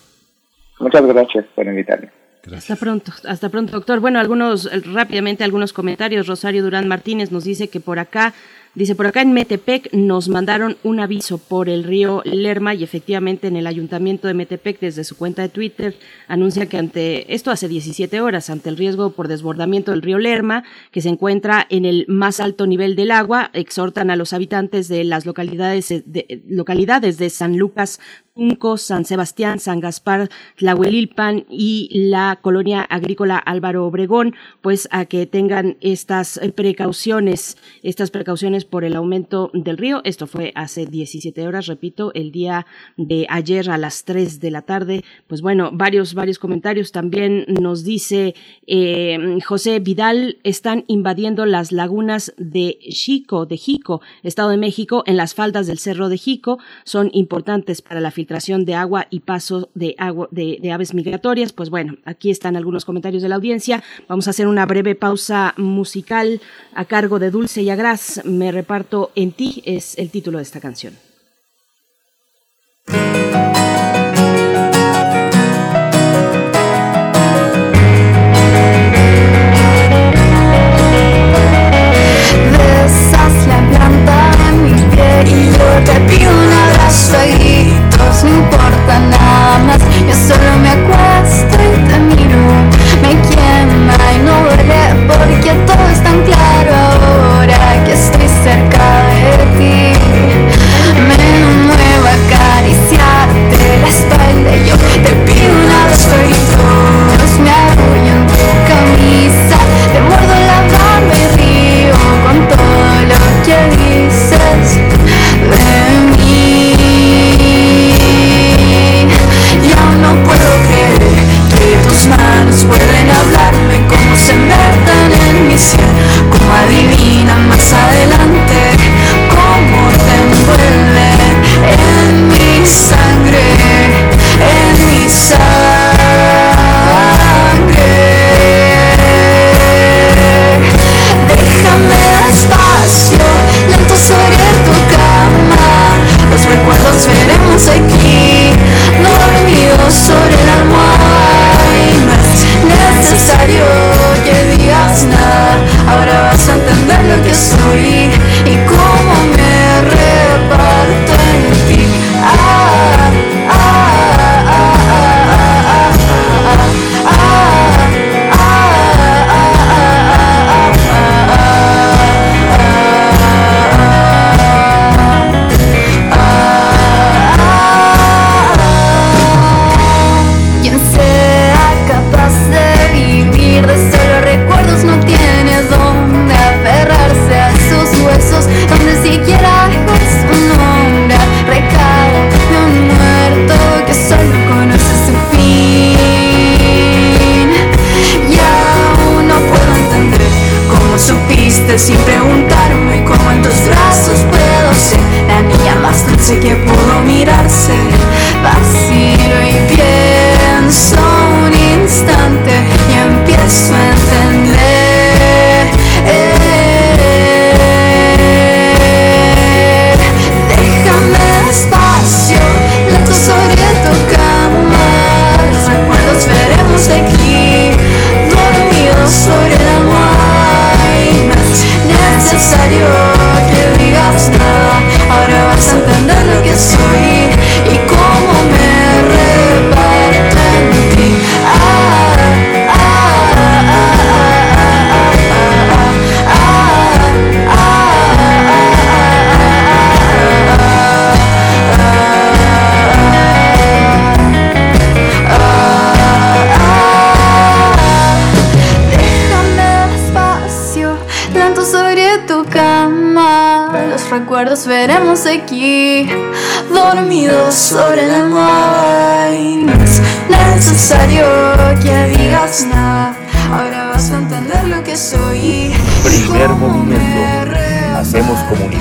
Muchas gracias por invitarme. Hasta pronto, hasta pronto, doctor. Bueno, algunos, rápidamente, algunos comentarios. Rosario Durán Martínez nos dice que por acá Dice, por acá en Metepec nos mandaron un aviso por el río Lerma y efectivamente en el ayuntamiento de Metepec desde su cuenta de Twitter anuncia que ante esto hace 17 horas, ante el riesgo por desbordamiento del río Lerma, que se encuentra en el más alto nivel del agua, exhortan a los habitantes de las localidades de, localidades de San Lucas, Unco, San Sebastián, San Gaspar, Tlahuelilpan y la colonia agrícola Álvaro Obregón, pues a que tengan estas precauciones, estas precauciones por el aumento del río. Esto fue hace 17 horas, repito, el día de ayer a las 3 de la tarde. Pues bueno, varios, varios comentarios. También nos dice eh, José Vidal, están invadiendo las lagunas de Chico, de Jico, Estado de México, en las faldas del Cerro de Jico. Son importantes para la filtración de agua y paso de, agua, de, de aves migratorias. Pues bueno, aquí están algunos comentarios de la audiencia. Vamos a hacer una breve pausa musical a cargo de Dulce y Agras. Me reparto en ti es el título de esta canción. Besas la planta de mi pie y yo te pido un abrazo y no importa nada más. Yo solo me acuesto y te miro, me quema y no duele porque todo es como adivinan más adelante, cómo te envuelven en mi sangre,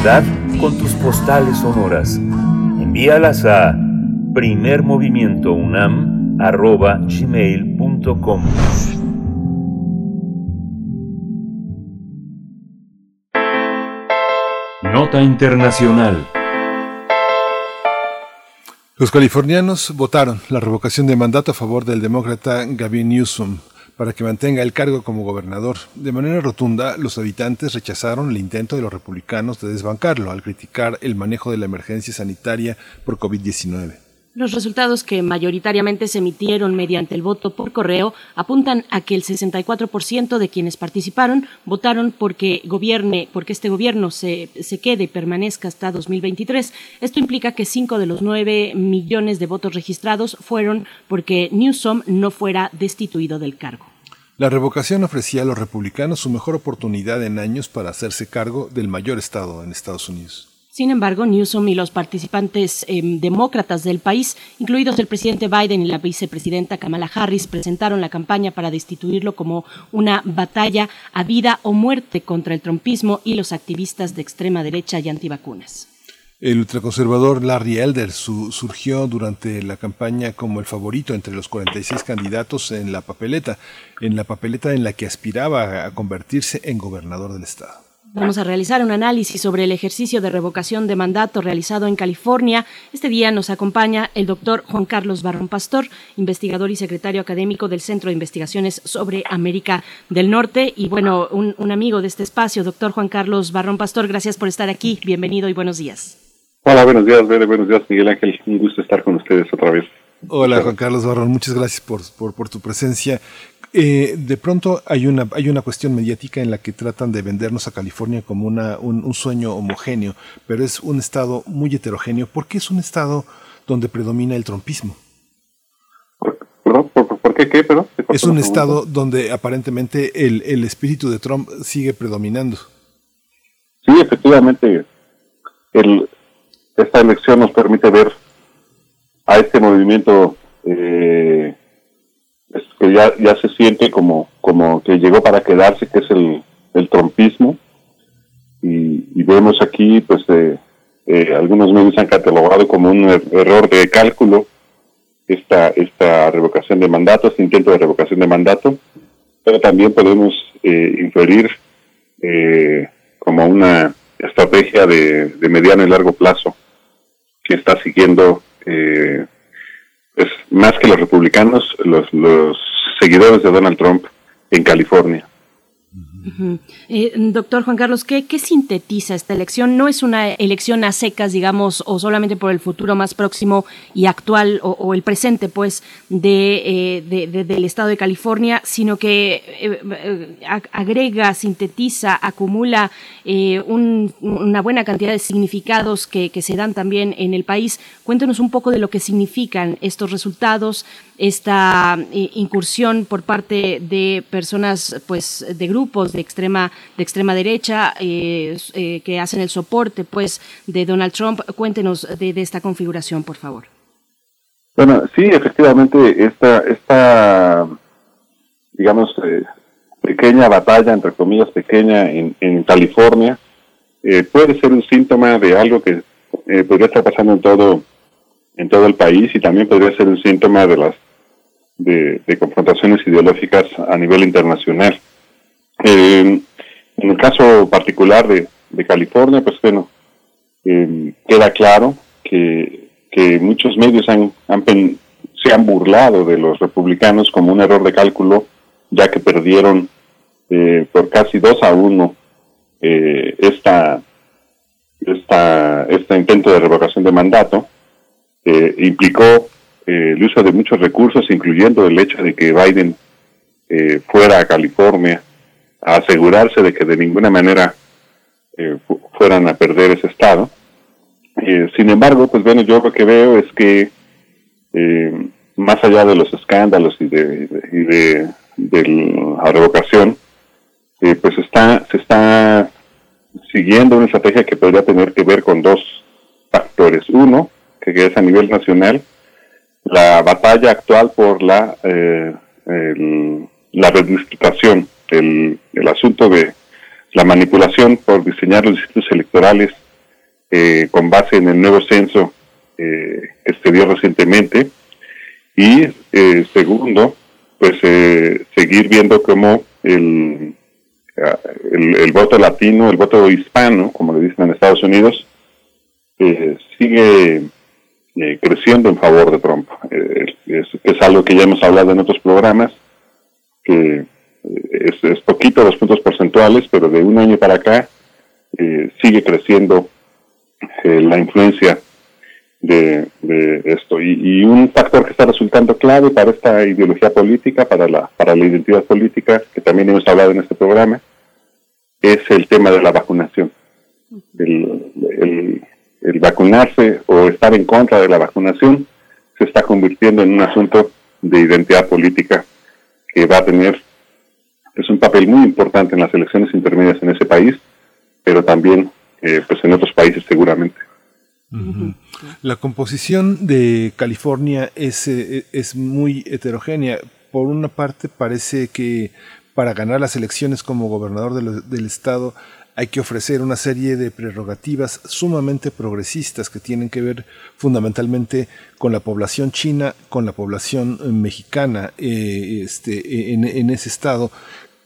Con tus postales sonoras. Envíalas a primermovimientounam.gmail.com Nota Internacional. Los californianos votaron la revocación de mandato a favor del demócrata Gavin Newsom para que mantenga el cargo como gobernador. De manera rotunda, los habitantes rechazaron el intento de los republicanos de desbancarlo al criticar el manejo de la emergencia sanitaria por COVID-19. Los resultados que mayoritariamente se emitieron mediante el voto por correo apuntan a que el 64% de quienes participaron votaron porque gobierne, porque este gobierno se, se quede, permanezca hasta 2023. Esto implica que 5 de los 9 millones de votos registrados fueron porque Newsom no fuera destituido del cargo. La revocación ofrecía a los republicanos su mejor oportunidad en años para hacerse cargo del mayor estado en Estados Unidos. Sin embargo, Newsom y los participantes eh, demócratas del país, incluidos el presidente Biden y la vicepresidenta Kamala Harris, presentaron la campaña para destituirlo como una batalla a vida o muerte contra el trumpismo y los activistas de extrema derecha y antivacunas. El ultraconservador Larry Elder su, surgió durante la campaña como el favorito entre los 46 candidatos en la papeleta, en la papeleta en la que aspiraba a convertirse en gobernador del estado. Vamos a realizar un análisis sobre el ejercicio de revocación de mandato realizado en California. Este día nos acompaña el doctor Juan Carlos Barrón Pastor, investigador y secretario académico del Centro de Investigaciones sobre América del Norte. Y bueno, un, un amigo de este espacio, doctor Juan Carlos Barrón Pastor, gracias por estar aquí. Bienvenido y buenos días. Hola, buenos días, Bede. Buenos días, Miguel Ángel. Un gusto estar con ustedes otra vez. Hola, Juan Carlos Barrón. Muchas gracias por, por, por tu presencia. Eh, de pronto hay una, hay una cuestión mediática en la que tratan de vendernos a California como una, un, un, sueño homogéneo, pero es un estado muy heterogéneo. ¿Por qué es un estado donde predomina el trompismo? ¿Por, por, por qué qué? Es un estado donde aparentemente el, el espíritu de Trump sigue predominando. Sí, efectivamente. El, esta elección nos permite ver a este movimiento eh, que ya, ya se siente como, como que llegó para quedarse, que es el, el trompismo. Y, vemos aquí, pues, eh, eh, algunos medios han catalogado como un er error de cálculo esta, esta revocación de mandato, este intento de revocación de mandato, pero también podemos eh, inferir eh, como una estrategia de, de, mediano y largo plazo que está siguiendo eh, pues, más que los republicanos, los, los seguidores de Donald Trump en California. Eh, doctor Juan Carlos, ¿qué, ¿qué, sintetiza esta elección? No es una elección a secas, digamos, o solamente por el futuro más próximo y actual, o, el presente, pues, eh, de, de, del estado de California, sino que eh, agrega, sintetiza, acumula un, una buena cantidad de significados que, que se dan también en el país. Cuéntenos un poco de lo que significan estos resultados, esta eh, incursión por parte de personas, pues, de grupos de extrema de extrema derecha eh, eh, que hacen el soporte, pues, de Donald Trump. Cuéntenos de, de esta configuración, por favor. Bueno, sí, efectivamente, esta, esta digamos, eh, pequeña batalla, entre comillas, pequeña en, en California, puede ser un síntoma de algo que podría estar pasando en todo en todo el país y también podría ser un síntoma de las de, confrontaciones ideológicas a nivel internacional. Eh, en el caso particular de, de California, pues bueno, eh, queda claro que, que muchos medios han, han se han burlado de los republicanos como un error de cálculo, ya que perdieron eh, por casi 2 a 1 eh, esta, esta, este intento de revocación de mandato. Eh, implicó eh, el uso de muchos recursos, incluyendo el hecho de que Biden eh, fuera a California a asegurarse de que de ninguna manera eh, fu fueran a perder ese estado. Eh, sin embargo, pues bueno, yo lo que veo es que más allá de los escándalos y de, y de, la revocación, pues está se está siguiendo una estrategia que podría tener que ver con dos factores. Uno, que es a nivel nacional, la batalla actual por la eh, la redistribución, el, el asunto de la manipulación por diseñar los distritos electorales eh, con base en el nuevo censo eh, que se dio recientemente. Y eh, segundo pues eh, seguir viendo cómo el, el, el voto latino el voto hispano como le dicen en Estados Unidos sigue eh, creciendo en favor de Trump. Eh, es, algo que ya hemos hablado en otros programas, que eh, es, poquito los puntos porcentuales, pero de un año para acá sigue creciendo la influencia de, de esto. Y, y, un factor que está resultando clave para esta ideología política, para la, para la identidad política, que también hemos hablado en este programa, es el tema de la vacunación. El, el, el vacunarse o estar en contra de la vacunación se está convirtiendo en un asunto de identidad política que va a tener es un papel muy importante en las elecciones intermedias en ese país, pero también eh, pues en otros países seguramente. La composición de California es, eh, es muy heterogénea. Por una parte parece que para ganar las elecciones como gobernador del estado hay que ofrecer una serie de prerrogativas sumamente progresistas que tienen que ver fundamentalmente con la población china, con la población eh, mexicana eh, este, en, en, ese estado.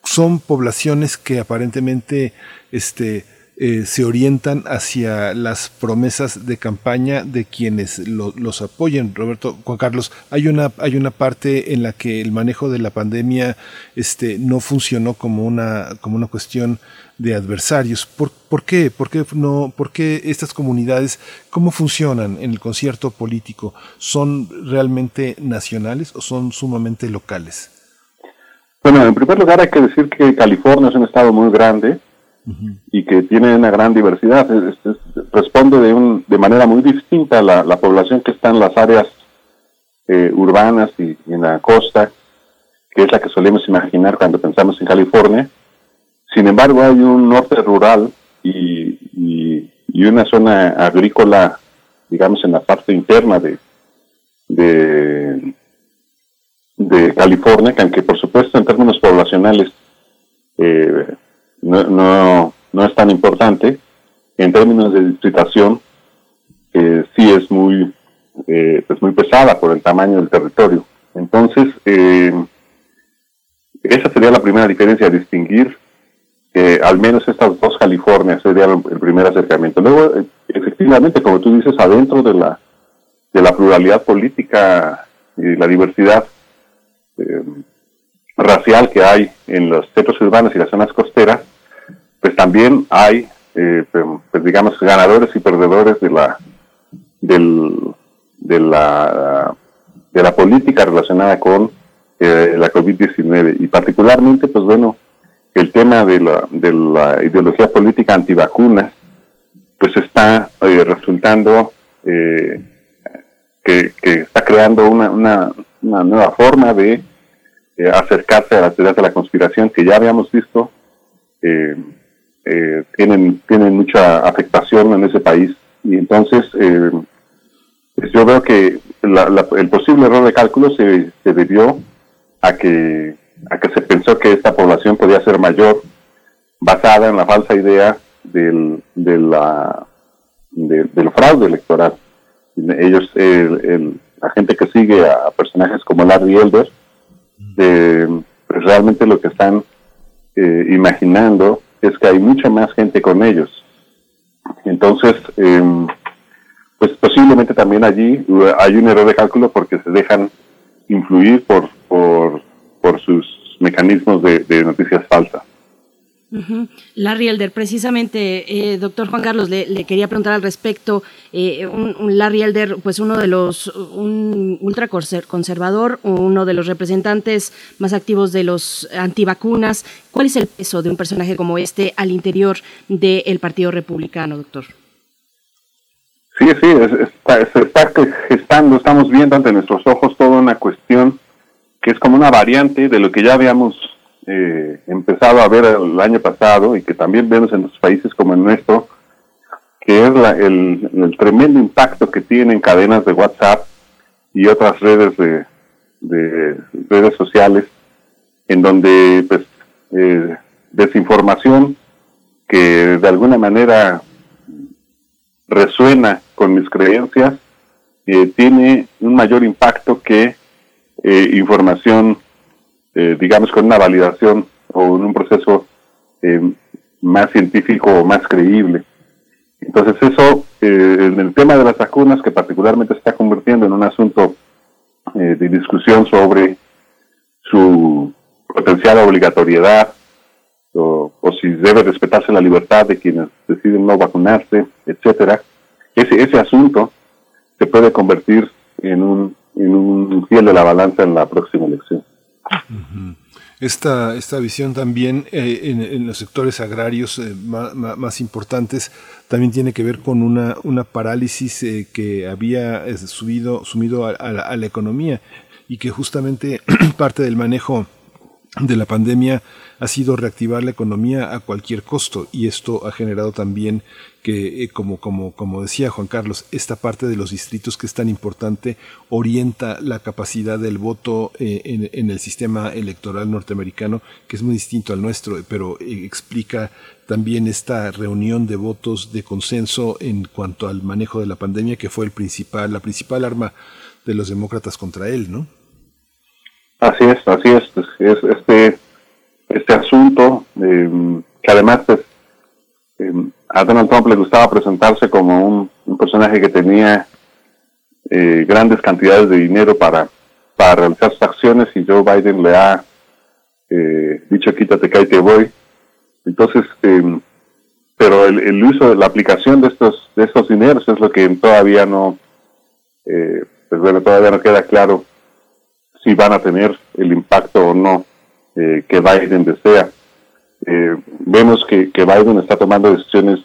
Son poblaciones que aparentemente este, eh, se orientan hacia las promesas de campaña de quienes lo, los apoyen. Roberto, Juan Carlos, hay una, hay una parte en la que el manejo de la pandemia este, no funcionó como una, como una cuestión de adversarios. ¿Por, ¿Por, qué? ¿Por qué, no, ¿Por qué estas comunidades, cómo funcionan en el concierto político? ¿Son realmente nacionales o son sumamente locales? Bueno, en primer lugar hay que decir que California es un estado muy grande y que tiene una gran diversidad. responde de, un, de manera muy distinta a la, la población que está en las áreas eh, urbanas y, y, en la costa, que es la que solemos imaginar cuando pensamos en California. Sin embargo, hay un norte rural y, y, una zona agrícola, digamos, en la parte interna de, de, California, que aunque por supuesto en términos poblacionales eh, no, no, no es tan importante. En términos de distritación, eh, sí es muy, eh, pues muy pesada por el tamaño del territorio. Entonces, esa sería la primera diferencia, distinguir al menos estas dos Californias sería el, primer acercamiento. Luego, eh, efectivamente, como tú dices, adentro de la, de la pluralidad política y la diversidad eh, racial que hay en los centros urbanos y las zonas costeras, pues también hay, eh, pues digamos, ganadores y perdedores de la, del, de la, de la política relacionada con eh, la COVID-19 y particularmente, pues bueno, el tema de la, de la ideología política antivacunas, pues está eh, resultando eh, que, que, está creando una, una, una nueva forma de eh, acercarse a la teoría de la conspiración que ya habíamos visto eh, tienen tienen mucha afectación en ese país. Y entonces pues yo veo que la, la, el posible error de cálculo se, se debió a que a que se pensó que esta población podía ser mayor basada en la falsa idea del, de la, de, del fraude electoral. Ellos, el, el, la gente que sigue a personajes como Larry Elder, eh, pues realmente lo que están eh, imaginando es que hay mucha más gente con ellos. Entonces, eh, pues posiblemente también allí hay un error de cálculo porque se dejan influir por, por, por sus mecanismos de, de noticias falsas. Uh -huh. Larry Elder, precisamente, eh, doctor Juan Carlos, le, le, quería preguntar al respecto. Eh, un, un, Larry Elder, pues uno de los, un ultraconservador, uno de los representantes más activos de los antivacunas. ¿Cuál es el peso de un personaje como este al interior del Partido Republicano, doctor? Sí, sí, es, está, se está gestando, estamos viendo ante nuestros ojos toda una cuestión que es como una variante de lo que ya habíamos eh, empezado a ver el año pasado y que también vemos en los países como el nuestro, que es la, el, tremendo impacto que tienen cadenas de WhatsApp y otras redes de, de redes sociales, en donde pues eh, desinformación que de alguna manera resuena con mis creencias eh, tiene un mayor impacto que eh, información eh, digamos, con una validación o en un proceso eh, más científico o más creíble. Entonces eso, eh, en el tema de las vacunas, que particularmente se está convirtiendo en un asunto eh, de discusión sobre su potencial obligatoriedad o, si debe respetarse la libertad de quienes deciden no vacunarse, etcétera, ese, ese asunto se puede convertir en un, en un fiel de la balanza en la próxima elección. Esta, esta visión también eh, en, los sectores agrarios eh, más, importantes también tiene que ver con una, una parálisis eh, que había subido, sumido a, la, economía y que justamente (clears throat) parte del manejo de la pandemia ha sido reactivar la economía a cualquier costo y esto ha generado también que, eh, como, como, como decía Juan Carlos, esta parte de los distritos que es tan importante orienta la capacidad del voto eh, en, el sistema electoral norteamericano, que es muy distinto al nuestro, pero eh, explica también esta reunión de votos de consenso en cuanto al manejo de la pandemia, que fue el principal, la principal arma de los demócratas contra él, ¿no? Así es, así es, es este este asunto, eh, que además pues, eh, a Donald Trump le gustaba presentarse como un, personaje que tenía eh, grandes cantidades de dinero para, para realizar sus acciones y Joe Biden le ha dicho quítate que ahí te voy. Entonces, pero el, el, uso, la aplicación de estos, de estos dineros es lo que todavía no, pues bueno, todavía no queda claro si van a tener el impacto o no eh, que Biden desea. Eh, vemos que, Biden está tomando decisiones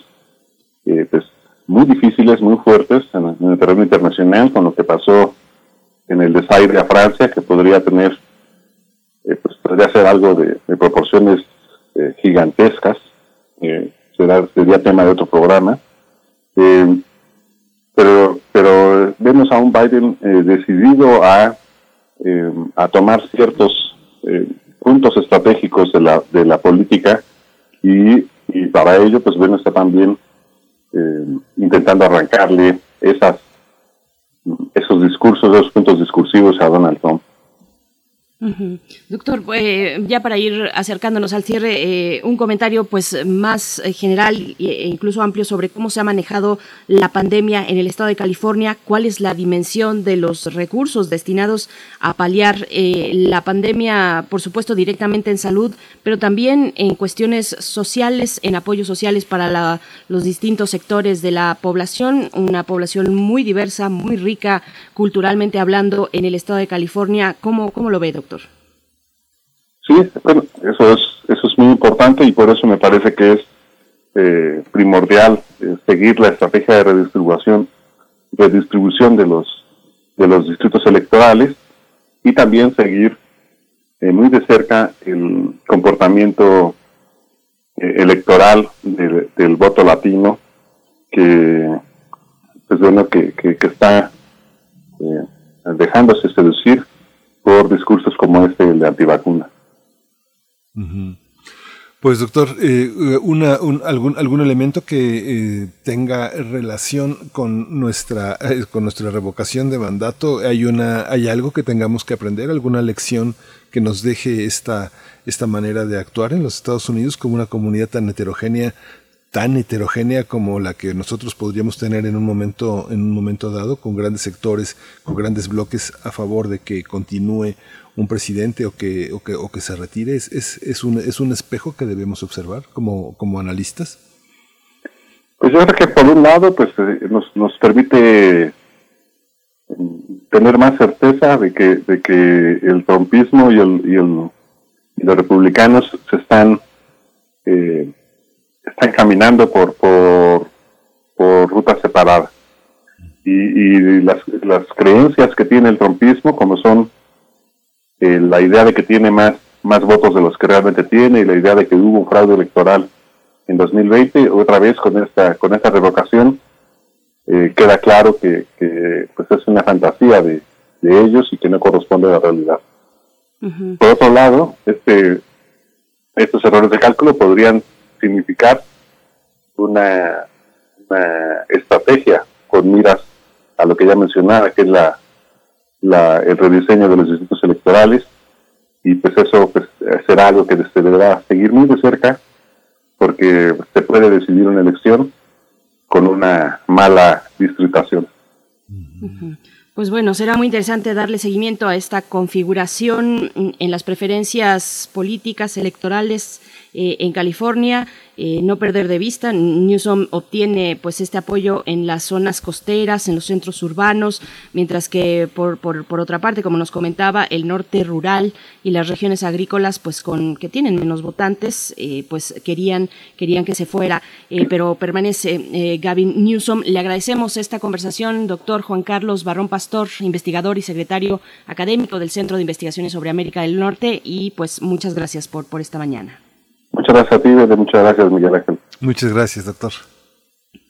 eh, pues, muy difíciles, muy fuertes en, el terreno internacional, con lo que pasó en el desaire a Francia, que podría tener, pues podría ser algo de, proporciones gigantescas, será, sería tema de otro programa. pero, pero vemos a un Biden decidido a, a tomar ciertos puntos estratégicos de la, de la política y, y para ello, pues bueno, está también eh, intentando arrancarle esas, esos discursos, esos puntos discursivos a Donald Trump. Doctor, eh, ya para ir acercándonos al cierre, eh, un comentario pues más eh, general e incluso amplio sobre cómo se ha manejado la pandemia en el estado de California, cuál es la dimensión de los recursos destinados a paliar la pandemia, por supuesto directamente en salud, pero también en cuestiones sociales, en apoyos sociales para los distintos sectores de la población, una población muy diversa, muy rica culturalmente hablando en el estado de California. ¿Cómo, cómo lo ve, doctor? Sí, bueno, eso es, eso es muy importante y por eso me parece que es eh, primordial eh, seguir la estrategia de redistribución, redistribución de los, de los distritos electorales y también seguir eh, muy de cerca el comportamiento electoral del voto latino que pues bueno que, que, que está dejándose seducir por discursos como este de antivacuna. Pues doctor, eh, una, algún, algún elemento que eh, tenga relación con nuestra, eh, con nuestra revocación de mandato, hay una, hay algo que tengamos que aprender, alguna lección que nos deje esta, esta manera de actuar en los Estados Unidos como una comunidad tan heterogénea, tan heterogénea como la que nosotros podríamos tener en un momento, en un momento dado, con grandes sectores, con grandes bloques a favor de que continúe un presidente o que, o que, o que se retire, es, es, es, un, es un espejo que debemos observar como, como analistas. Pues yo creo que por un lado pues eh, nos, nos permite mm, tener más certeza de que, de que el trompismo y, el, y, el, y los republicanos se están eh, están caminando por, por, por rutas separadas. Y, y las, las creencias que tiene el trompismo, como son eh, la idea de que tiene más, más votos de los que realmente tiene y la idea de que hubo un fraude electoral en 2020, otra vez con esta, con esta revocación, eh, queda claro que, que, pues es una fantasía de, de, ellos y que no corresponde a la realidad. Por otro lado, este, estos errores de cálculo podrían significar una, estrategia con miras a lo que ya mencionaba, que es la, la, el rediseño de los distritos electorales, y pues eso pues, será algo que se deberá seguir muy de cerca, porque se puede decidir una elección con una mala distritación. Pues bueno, será muy interesante darle seguimiento a esta configuración en las preferencias políticas electorales eh, en California. Eh, no perder de vista, Newsom obtiene pues este apoyo en las zonas costeras, en los centros urbanos, mientras que por, por, otra parte, como nos comentaba, el norte rural y las regiones agrícolas, pues con que tienen menos votantes, eh, pues querían, querían que se fuera, pero permanece Gavin Newsom. Le agradecemos esta conversación, doctor Juan Carlos Barrón Pastor, investigador y secretario académico del Centro de Investigaciones sobre América del Norte, y pues muchas gracias por, por esta mañana. Muchas gracias a ti, muchas gracias, Miguel Ángel. Muchas gracias, doctor.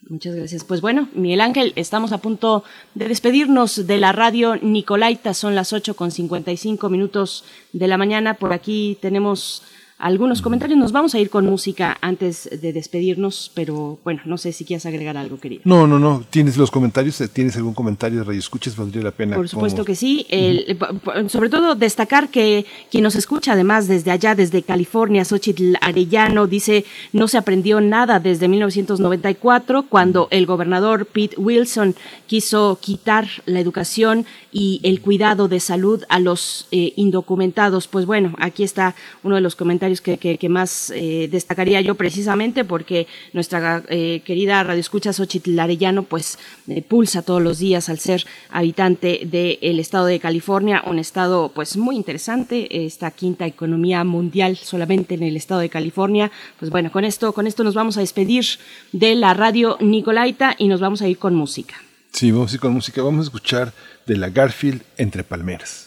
Muchas gracias. Pues bueno, Miguel Ángel, estamos a punto de despedirnos de la radio Nicolaita. Son las 8 con 55 minutos de la mañana. Por aquí tenemos algunos comentarios. Nos vamos a ir con música antes de despedirnos, pero bueno, no sé si quieres agregar algo, querido. No, no, no. ¿Tienes los comentarios? ¿Tienes algún comentario de Radio Escuchas? Valdría la pena. Por supuesto que sí. sobre todo destacar que quien nos escucha además desde allá, desde California, Xochitl Arellano, dice no se aprendió nada desde 1994, cuando el gobernador Pete Wilson quiso quitar la educación y el cuidado de salud a los eh, indocumentados. Pues bueno, aquí está uno de los comentarios que, más eh, destacaría yo precisamente porque nuestra eh, querida radioescucha Xochitl Arellano pues pulsa todos los días al ser habitante del estado de California, un estado pues muy interesante, esta quinta economía mundial solamente en el estado de California. Pues bueno, con esto, con esto nos vamos a despedir de la radio Nicolaita y nos vamos a ir con música. Sí, vamos a ir con música. Vamos a escuchar de la Garfield entre palmeras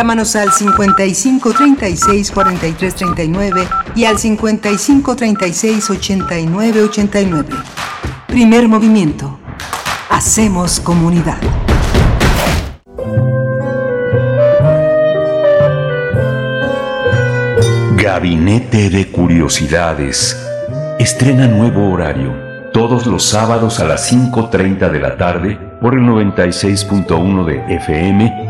Llámanos al 55 36 43 39 y al 55 36 89 89. Primer movimiento. Hacemos comunidad. Gabinete de Curiosidades. Estrena nuevo horario. Todos los sábados a las 5.30 de la tarde por el 96.1 de FM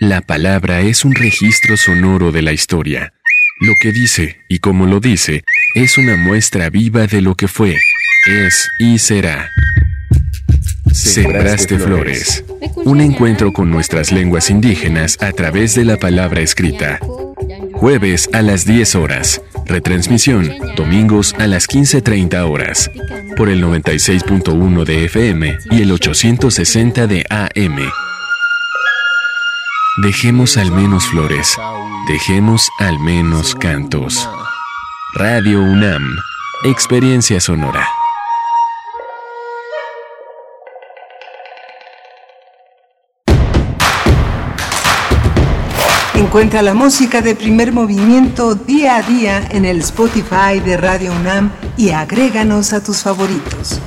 La palabra es un registro sonoro de la historia. Lo que dice y como lo dice es una muestra viva de lo que fue, es y será. Sembraste Flores. Un encuentro con nuestras lenguas indígenas a través de la palabra escrita. Jueves a las 10 horas. Retransmisión, domingos a las 15.30 horas. Por el 96.1 de FM y el 860 de AM. Dejemos al menos flores. Dejemos al menos cantos. Radio UNAM. Experiencia sonora. Encuentra la música de primer movimiento día a día en el Spotify de Radio UNAM y agréganos a tus favoritos.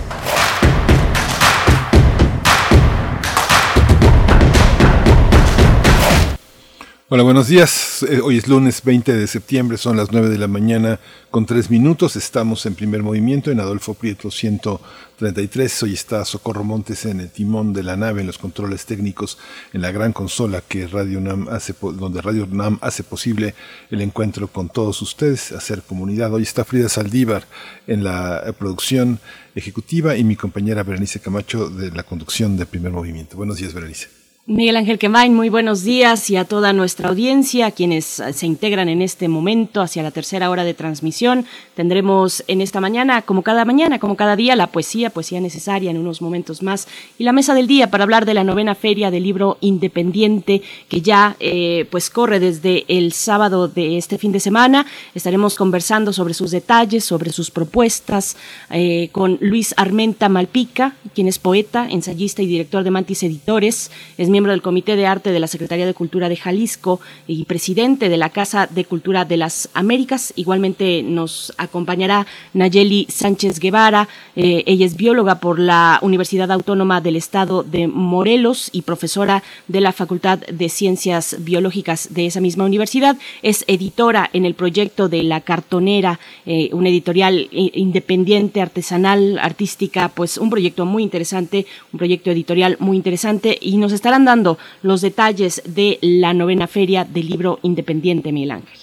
Hola, buenos días. Eh, Hoy es lunes 20 de septiembre, son las 9 de la mañana con 3 minutos. Estamos en primer movimiento en Adolfo Prieto 133. Hoy está Socorro Montes en el timón de la nave, en los controles técnicos, en la gran consola que Radio UNAM hace, donde Radio UNAM hace posible el encuentro con todos ustedes, hacer comunidad. Hoy está Frida Saldívar en la eh, producción ejecutiva y mi compañera Berenice Camacho de la conducción de primer movimiento. Buenos días, Berenice. Miguel Ángel Quemain, muy buenos días y a toda nuestra audiencia, quienes eh, se integran en este momento hacia la tercera hora de transmisión. Tendremos en esta mañana, como cada mañana, como cada día, la poesía, poesía necesaria en unos momentos más, y la mesa del día para hablar de la novena feria del libro independiente que ya eh, pues corre desde el sábado de este fin de semana. Estaremos conversando sobre sus detalles, sobre sus propuestas, eh, con Luis Armenta Malpica, quien es poeta, ensayista y director de Mantis Editores. Es miembro del Comité de Arte de la Secretaría de Cultura de Jalisco y presidente de la Casa de Cultura de las Américas. Igualmente nos acompañará Nayeli Sánchez Guevara. Eh, ella es bióloga por la Universidad Autónoma del Estado de Morelos y profesora de la Facultad de Ciencias Biológicas de esa misma universidad. Es editora en el proyecto de La Cartonera, eh, una editorial independiente, artesanal, artística, pues un proyecto muy interesante, un proyecto editorial muy interesante y nos estarán dando los detalles de la novena feria del libro independiente, Miguel Ángel.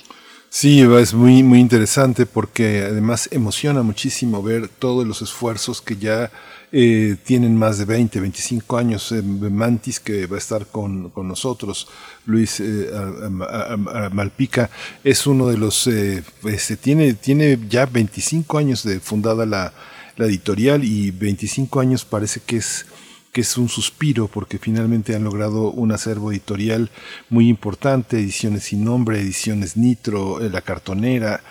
Sí, es muy, muy interesante porque además emociona muchísimo ver todos los esfuerzos que ya eh, tienen más de 20, 25 años. Eh, Mantis, que va a estar con, con nosotros, Luis eh, Malpica, es uno de los, este, tiene, tiene ya 25 años de fundada la editorial y 25 años parece que es que es un suspiro porque finalmente han logrado un acervo editorial muy importante, ediciones sin nombre, ediciones Nitro, eh, La Cartonera,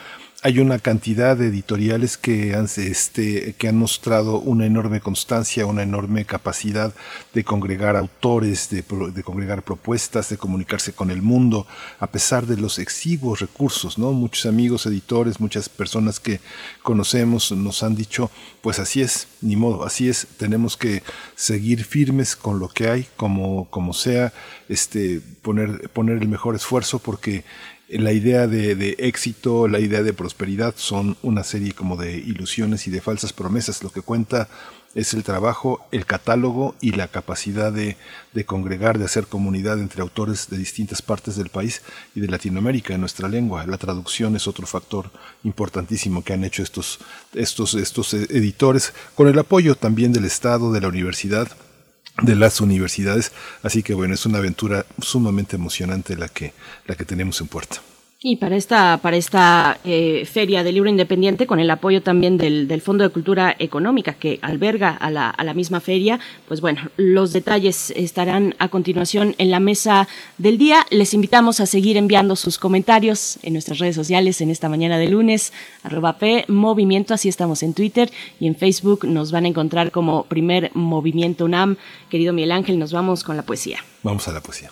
hay una cantidad de editoriales que han, este, que han mostrado una enorme constancia, una enorme capacidad de congregar autores, de, de, congregar propuestas, de comunicarse con el mundo, a pesar de los exiguos recursos, ¿no? Muchos amigos editores, muchas personas que conocemos nos han dicho, pues así es, ni modo, así es, tenemos que seguir firmes con lo que hay, como, como sea, este, poner, poner el mejor esfuerzo porque la idea de, éxito, la idea de prosperidad son una serie como de ilusiones y de falsas promesas. Lo que cuenta es el trabajo, el catálogo y la capacidad de, congregar, de hacer comunidad entre autores de distintas partes del país y de Latinoamérica en nuestra lengua. La traducción es otro factor importantísimo que han hecho estos, estos, estos editores, con el apoyo también del Estado, de la universidad de las universidades. Así que bueno, es una aventura sumamente emocionante la que, la que tenemos en puerta. Y para esta, para esta eh, feria del libro independiente, con el apoyo también del, del, Fondo de Cultura Económica que alberga a la, a la, misma feria, pues bueno, los detalles estarán a continuación en la mesa del día. Les invitamos a seguir enviando sus comentarios en nuestras redes sociales en esta mañana de lunes, arroba P Movimiento, así estamos en Twitter y en Facebook nos van a encontrar como primer Movimiento UNAM. Querido Miguel Ángel, nos vamos con la poesía. Vamos a la poesía.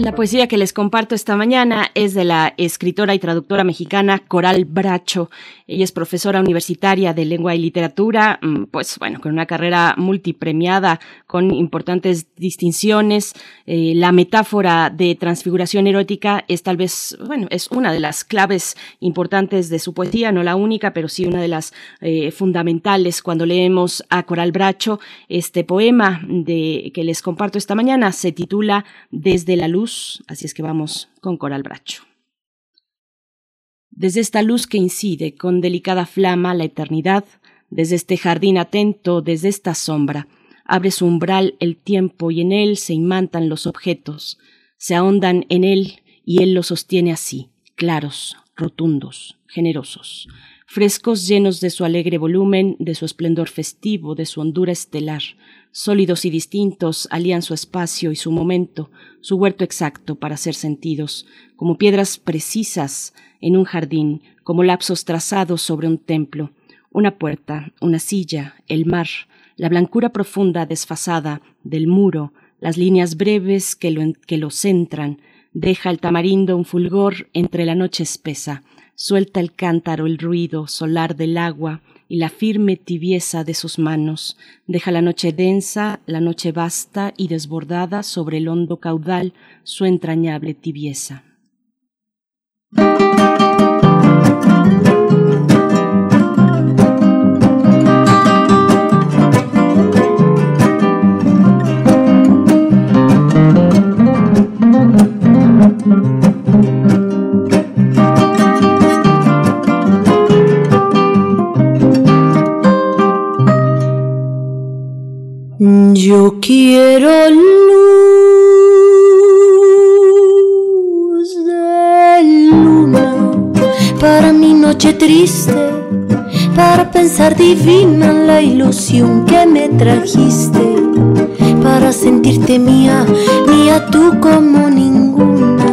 La poesía que les comparto esta mañana es de la escritora y traductora mexicana Coral Bracho. Ella es profesora universitaria de lengua y literatura, mm, pues bueno, con una carrera multipremiada, con importantes distinciones. Eh, la metáfora de transfiguración erótica es tal vez, bueno, es una de las claves importantes de su poesía, no la única, pero sí una de las eh, fundamentales cuando leemos a Coral Bracho. Este poema de, que les comparto esta mañana se titula Desde la luz así es que vamos con Coral Bracho. Desde esta luz que incide con delicada flama la eternidad, desde este jardín atento, desde esta sombra, abre su umbral el tiempo y en él se imantan los objetos, se ahondan en él y él los sostiene así, claros, rotundos, generosos, frescos llenos de su alegre volumen, de su esplendor festivo, de su hondura estelar, sólidos y distintos, alían su espacio y su momento, su huerto exacto para ser sentidos, como piedras precisas en un jardín, como lapsos trazados sobre un templo, una puerta, una silla, el mar, la blancura profunda desfasada del muro, las líneas breves que lo, que lo centran, deja el tamarindo un fulgor entre la noche espesa, suelta el cántaro el ruido solar del agua, y la firme tibieza de sus manos. Deja la noche densa, la noche vasta y desbordada sobre el hondo caudal su entrañable tibieza. Yo quiero luz de luna. Para mi noche triste, para pensar divina la ilusión que me trajiste, para sentirte mía, mía tú como ninguna.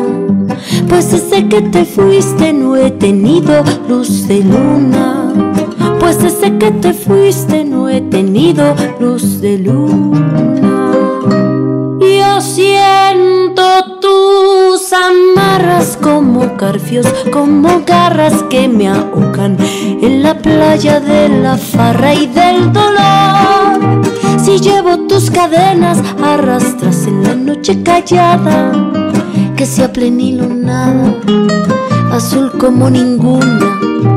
Pues desde que te fuiste no he tenido luz de luna desde que te fuiste no he tenido luz de luna. Yo siento tus amarras como garfios, como garras que me ahogan en la playa de la farra y del dolor. Si llevo tus cadenas, arrastras en la noche callada, que sea plenilunada, azul como ninguna.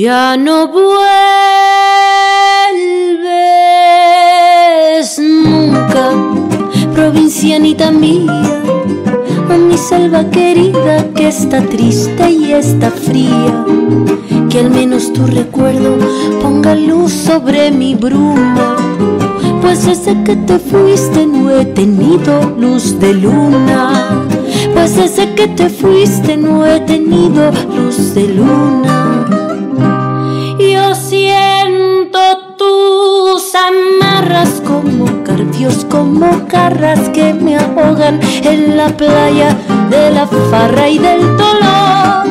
Ya no vuelves nunca, provincianita mía, a mi selva querida que está triste y está fría, que al menos tu recuerdo ponga luz sobre mi bruma. Pues desde que te fuiste no he tenido luz de luna. Pues desde que te fuiste no he tenido luz de luna. Cardios, como garras que me ahogan en la playa de la farra y del dolor.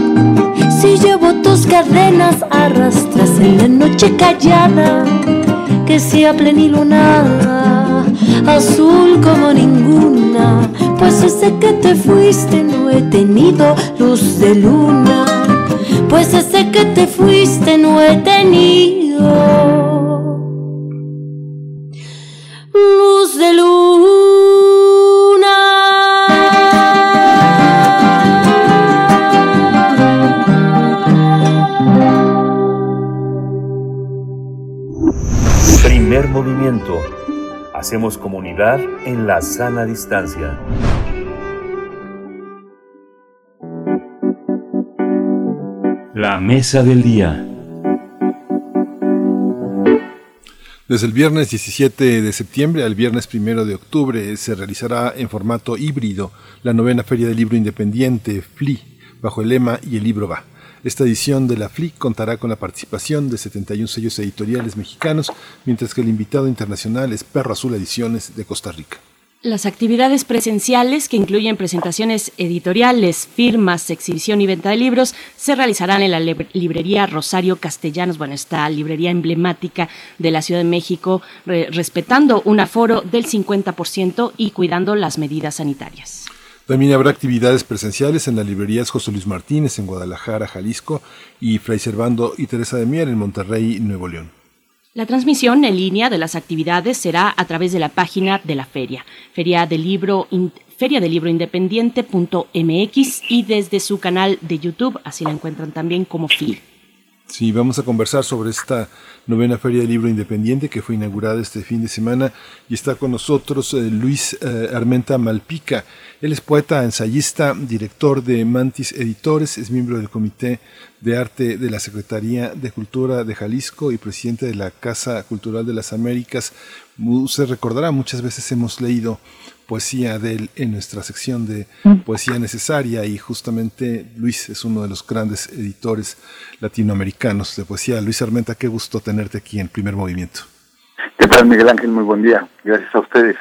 Si llevo tus cadenas arrastras en la noche callada, que sea plenilunada, azul como ninguna. Pues desde que te fuiste no he tenido luz de luna. Pues desde que te fuiste no he tenido Hacemos comunidad en la sana distancia. La mesa del día. Desde el viernes 17 de septiembre al viernes 1 de octubre se realizará en formato híbrido la novena Feria del Libro Independiente, FLI, bajo el lema Y el libro va. Esta edición de la FLI contará con la participación de 71 sellos editoriales mexicanos, mientras que el invitado internacional es Perro Azul Ediciones de Costa Rica. Las actividades presenciales, que incluyen presentaciones editoriales, firmas, exhibición y venta de libros, se realizarán en la librería Rosario Castellanos, bueno, esta librería emblemática de la Ciudad de México, re respetando un aforo del 50% y cuidando las medidas sanitarias. También habrá actividades presenciales en las librerías José Luis Martínez en Guadalajara, Jalisco, y Fray Servando y Teresa de Mier en Monterrey, Nuevo León. La transmisión en línea de las actividades será a través de la página de la feria, feria del libro feriadelibroindependiente.mx y desde su canal de YouTube, así la encuentran también como FIL. Sí, vamos a conversar sobre esta novena Feria del Libro Independiente que fue inaugurada este fin de semana y está con nosotros eh, Luis eh, Armenta Malpica. Él es poeta, ensayista, director de Mantis Editores, es miembro del Comité de Arte de la Secretaría de Cultura de Jalisco y presidente de la Casa Cultural de las Américas. Se recordará, muchas veces hemos leído poesía de él en nuestra sección de poesía necesaria y justamente Luis es uno de los grandes editores latinoamericanos de poesía. Luis Armenta, qué gusto tenerte aquí en Primer Movimiento. ¿Qué tal Miguel Ángel? Muy buen día. Gracias a ustedes.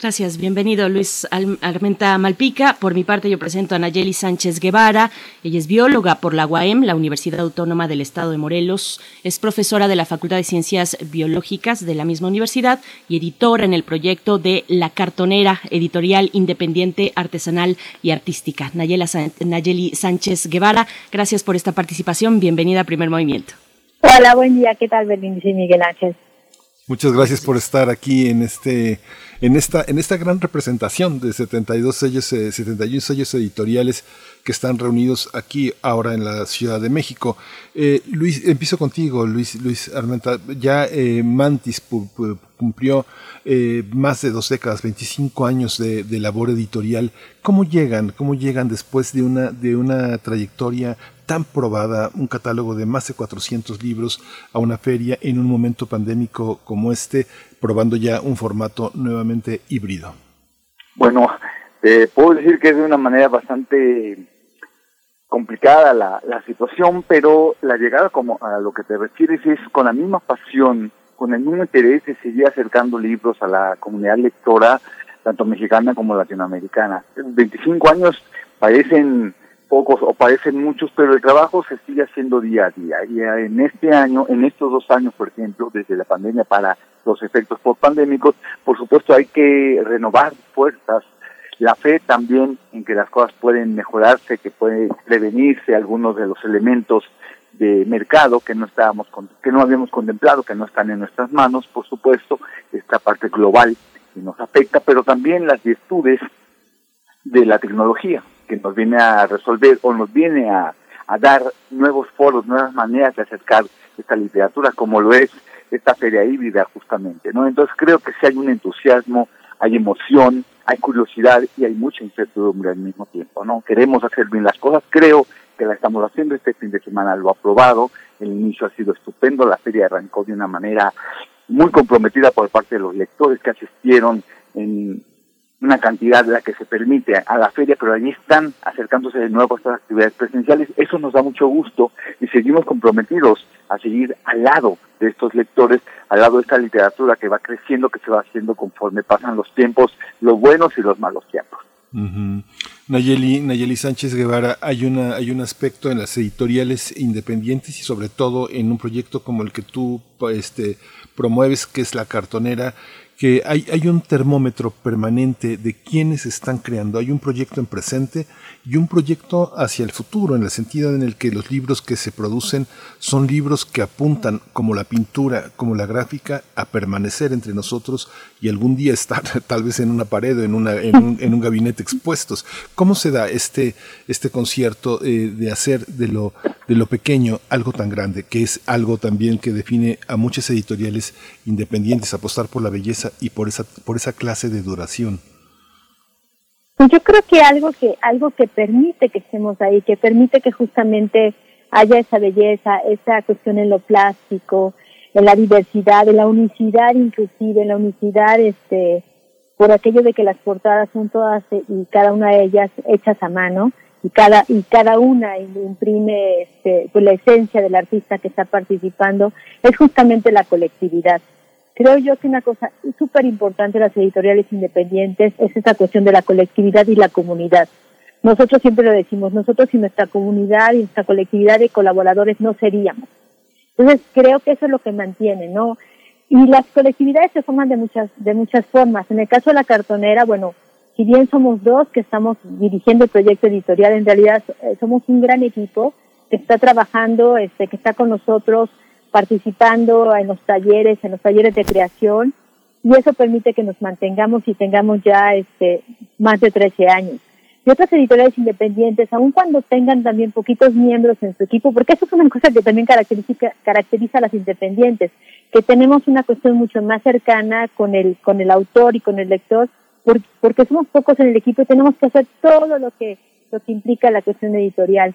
Gracias, bienvenido Luis Armenta Malpica. Por mi parte yo presento a Nayeli Sánchez Guevara. Ella es bióloga por la UAM, la Universidad Autónoma del Estado de Morelos. Es profesora de la Facultad de Ciencias Biológicas de la misma universidad y editora en el proyecto de La Cartonera, editorial independiente, artesanal y artística. Nayela Nayeli Sánchez Guevara, gracias por esta participación. Bienvenida a Primer Movimiento. Hola, buen día. ¿Qué tal, Berenice y Miguel Ángel? Muchas gracias por estar aquí en este en esta en esta gran representación de 72 sellos 71 sellos editoriales que están reunidos aquí ahora en la Ciudad de México. Eh, Luis, empiezo contigo, Luis Luis Armenta. Ya eh, Mantis cumplió eh, más de dos décadas, 25 años de, de, labor editorial. ¿Cómo llegan? ¿Cómo llegan después de una de una trayectoria tan probada, un catálogo de más de 400 libros a una feria en un momento pandémico como este, probando ya un formato nuevamente híbrido? Bueno, puedo decir que es de una manera bastante complicada la, la situación, pero la llegada como a lo que te refieres es con la misma pasión, con el mismo interés de seguir acercando libros a la comunidad lectora, tanto mexicana como latinoamericana. 25 años parecen pocos o parecen muchos, pero el trabajo se sigue haciendo día a día. Y en este año, en estos dos años, por ejemplo, desde la pandemia para los efectos post-pandémicos, por supuesto hay que renovar fuerzas, la fe también en que las cosas pueden mejorarse, que puede prevenirse algunos de los elementos de mercado que no estábamos que no habíamos contemplado, que no están en nuestras manos, por supuesto, esta parte global que nos afecta, pero también las virtudes de la tecnología que nos viene a resolver o nos viene a, a dar nuevos foros, nuevas maneras de acercar esta literatura, como lo es esta feria híbrida justamente, ¿no? Entonces creo que sí hay un entusiasmo, hay emoción, hay curiosidad y hay mucha incertidumbre al mismo tiempo, ¿no? Queremos hacer bien las cosas, creo que la estamos haciendo, este fin de semana lo ha aprobado, el inicio ha sido estupendo, la feria arrancó de una manera muy comprometida por parte de los lectores que asistieron en una cantidad de la que se permite a la feria, pero allí están acercándose de nuevo a estas actividades presenciales. Eso nos da mucho gusto y seguimos comprometidos a seguir al lado de estos lectores, al lado de esta literatura que va creciendo, que se va haciendo conforme pasan los tiempos, los buenos y los malos tiempos. Nayeli, Nayeli Sánchez Guevara, hay, una, hay un aspecto en las editoriales independientes y sobre todo en un proyecto como el que tú este, promueves, que es la cartonera, que hay, hay un termómetro permanente de quienes están creando. Hay un proyecto en presente y un proyecto hacia el futuro, en el sentido en el que los libros que se producen son libros que apuntan, como la pintura, como la gráfica, a permanecer entre nosotros y algún día estar (laughs) tal vez en una pared o en, una, en, un, en un gabinete expuestos. ¿Cómo se da este, este concierto eh, de hacer de lo, de lo pequeño algo tan grande, que es algo también que define a muchas editoriales independientes, apostar por la belleza y por esa, por esa clase de duración? Pues yo creo que algo que algo que permite que estemos ahí, que permite que justamente haya esa belleza, esa cuestión en lo plástico, en la diversidad, en la unicidad inclusive, en la unicidad este por aquello de que las portadas son todas eh, y cada una de ellas hechas a mano y cada y cada una imprime este, pues la esencia del artista que está participando es justamente la colectividad. Creo yo que una cosa súper importante de las editoriales independientes es esta cuestión de la colectividad y la comunidad. Nosotros siempre lo decimos, nosotros sin nuestra comunidad y nuestra colectividad de colaboradores no seríamos. Entonces creo que eso es lo que mantiene, ¿no? Y las colectividades se forman de muchas, de muchas formas. En el caso de la cartonera, bueno, si bien somos dos que estamos dirigiendo el proyecto editorial, en realidad eh, somos un gran equipo que está trabajando, este, que está con nosotros, participando en los talleres, en los talleres de creación, y eso permite que nos mantengamos y tengamos ya este, más de 13 años. Y otras editoriales independientes, aun cuando tengan también poquitos miembros en su equipo, porque eso es una cosa que también caracteriza, caracteriza a las independientes, que tenemos una cuestión mucho más cercana con el, con el autor y con el lector, porque somos pocos en el equipo y tenemos que hacer todo lo que, lo que implica la cuestión editorial.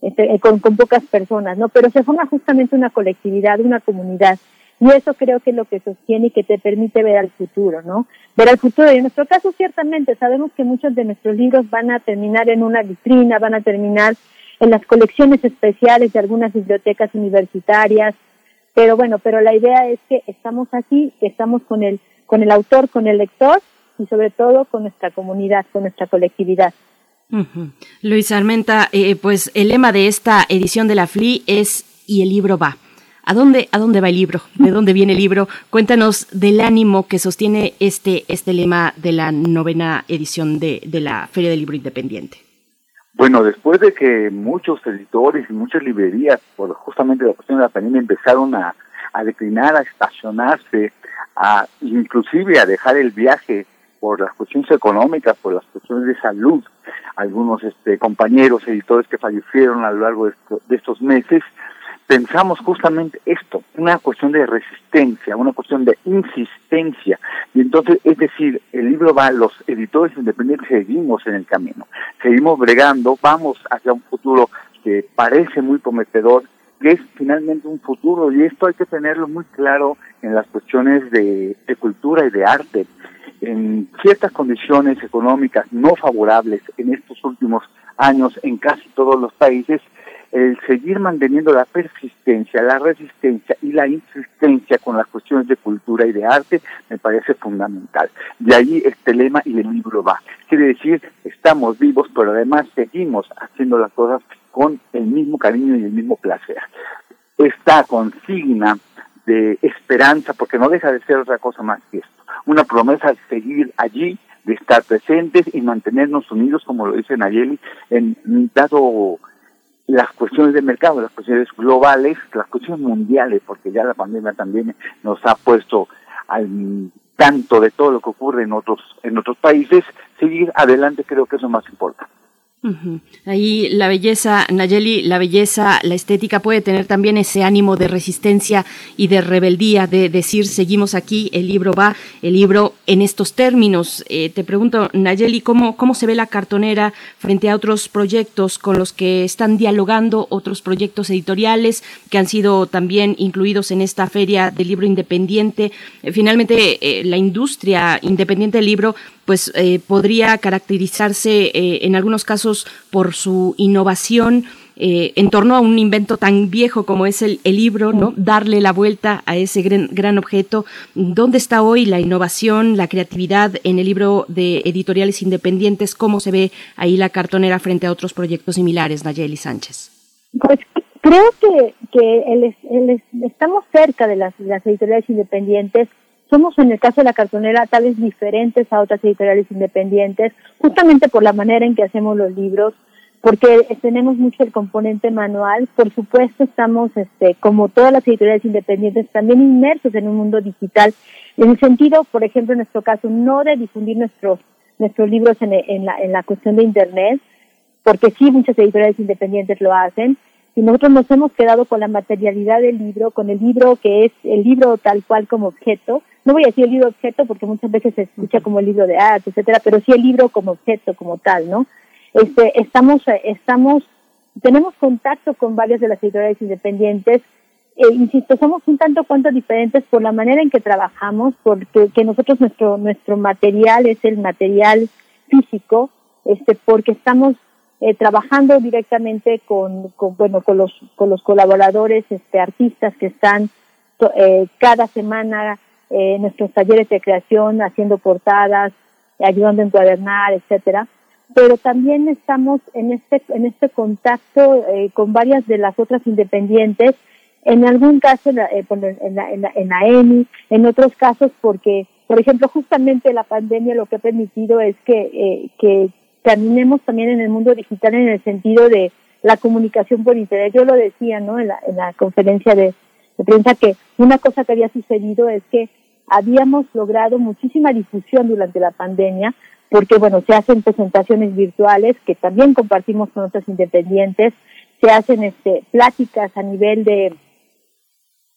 Este, eh, con, pocas personas, ¿no? Pero se forma justamente una colectividad, una comunidad. Y eso creo que es lo que sostiene y que te permite ver al futuro, ¿no? Ver al futuro. Y en nuestro caso, ciertamente, sabemos que muchos de nuestros libros van a terminar en una vitrina, van a terminar en las colecciones especiales de algunas bibliotecas universitarias. Pero bueno, pero la idea es que estamos aquí, que estamos con el, con el autor, con el lector y sobre todo con nuestra comunidad, con nuestra colectividad. Luis Armenta, eh, pues el lema de esta edición de la FLI es y el libro va. ¿A dónde, ¿A dónde va el libro? ¿De dónde viene el libro? Cuéntanos del ánimo que sostiene este, este lema de la novena edición de, de la Feria del Libro Independiente. Bueno, después de que muchos editores y muchas librerías, por justamente la cuestión de la pandemia, empezaron a, a declinar, a estacionarse, a inclusive a dejar el viaje por las cuestiones económicas, por las cuestiones de salud, algunos este, compañeros editores que fallecieron a lo largo de, de estos meses, pensamos justamente esto, una cuestión de resistencia, una cuestión de insistencia. Y entonces, es decir, el libro va, los editores independientes seguimos en el camino, seguimos bregando, vamos hacia un futuro que parece muy prometedor que es finalmente un futuro y esto hay que tenerlo muy claro en las cuestiones de, de cultura y de arte. En ciertas condiciones económicas no favorables en estos últimos años en casi todos los países, el seguir manteniendo la persistencia, la resistencia y la insistencia con las cuestiones de cultura y de arte me parece fundamental. De ahí este lema y el libro va. Quiere decir, estamos vivos, pero además seguimos haciendo las cosas con el mismo cariño y el mismo placer. Esta consigna de esperanza, porque no deja de ser otra cosa más que esto, una promesa de seguir allí, de estar presentes y mantenernos unidos, como lo dice Nayeli, en dado las cuestiones de mercado, las cuestiones globales, las cuestiones mundiales, porque ya la pandemia también nos ha puesto al tanto de todo lo que ocurre en otros en otros países, seguir adelante creo que es más importante. Ahí la belleza, Nayeli, la belleza, la estética puede tener también ese ánimo de resistencia y de rebeldía, de decir seguimos aquí, el libro va, el libro en estos términos. Eh, te pregunto, Nayeli, ¿cómo, ¿cómo se ve la cartonera frente a otros proyectos con los que están dialogando, otros proyectos editoriales que han sido también incluidos en esta feria del libro independiente? Eh, finalmente, eh, la industria independiente del libro pues eh, podría caracterizarse eh, en algunos casos por su innovación eh, en torno a un invento tan viejo como es el, libro, ¿no? Darle la vuelta a ese gran, gran, objeto. ¿Dónde está hoy la innovación, la creatividad en el libro de editoriales independientes? ¿Cómo se ve ahí la cartonera frente a otros proyectos similares, Nayeli Sánchez? Pues creo que, que estamos cerca de las, de las editoriales independientes somos en el caso de la cartonera tal vez diferentes a otras editoriales independientes, justamente por la manera en que hacemos los libros, porque tenemos mucho el componente manual. Por supuesto, estamos, este, como todas las editoriales independientes, también inmersos en un mundo digital, en el sentido, por ejemplo, en nuestro caso, no de difundir nuestros nuestros libros en, la, en la cuestión de Internet, porque sí muchas editoriales independientes lo hacen, y nosotros nos hemos quedado con la materialidad del libro, con el libro que es el libro tal cual como objeto, no voy a decir el libro objeto porque muchas veces se escucha como el libro de arte, etcétera, pero sí el libro como objeto, como tal, ¿no? Este, estamos, estamos, tenemos contacto con varias de las editoriales independientes, eh, insisto, somos un tanto cuanto diferentes por la manera en que trabajamos, porque que nosotros nuestro, nuestro material es el material físico, este, porque estamos eh, trabajando directamente con, bueno, con los, con los colaboradores, este, artistas que están eh, cada semana eh, nuestros talleres de creación, haciendo portadas, ayudando a encuadernar, etcétera. Pero también estamos en este, en este contacto eh, con varias de las otras independientes, en algún caso en eh, en la, en la, en en otros casos porque, por ejemplo, justamente la pandemia lo que ha permitido es que, que caminemos también en el mundo digital en el sentido de la comunicación por internet. Yo lo decía, ¿no? En la, en la conferencia de, de prensa que una cosa que había sucedido es que habíamos logrado muchísima difusión durante la pandemia, porque bueno, se hacen presentaciones virtuales que también compartimos con otros independientes, se hacen este pláticas a nivel de,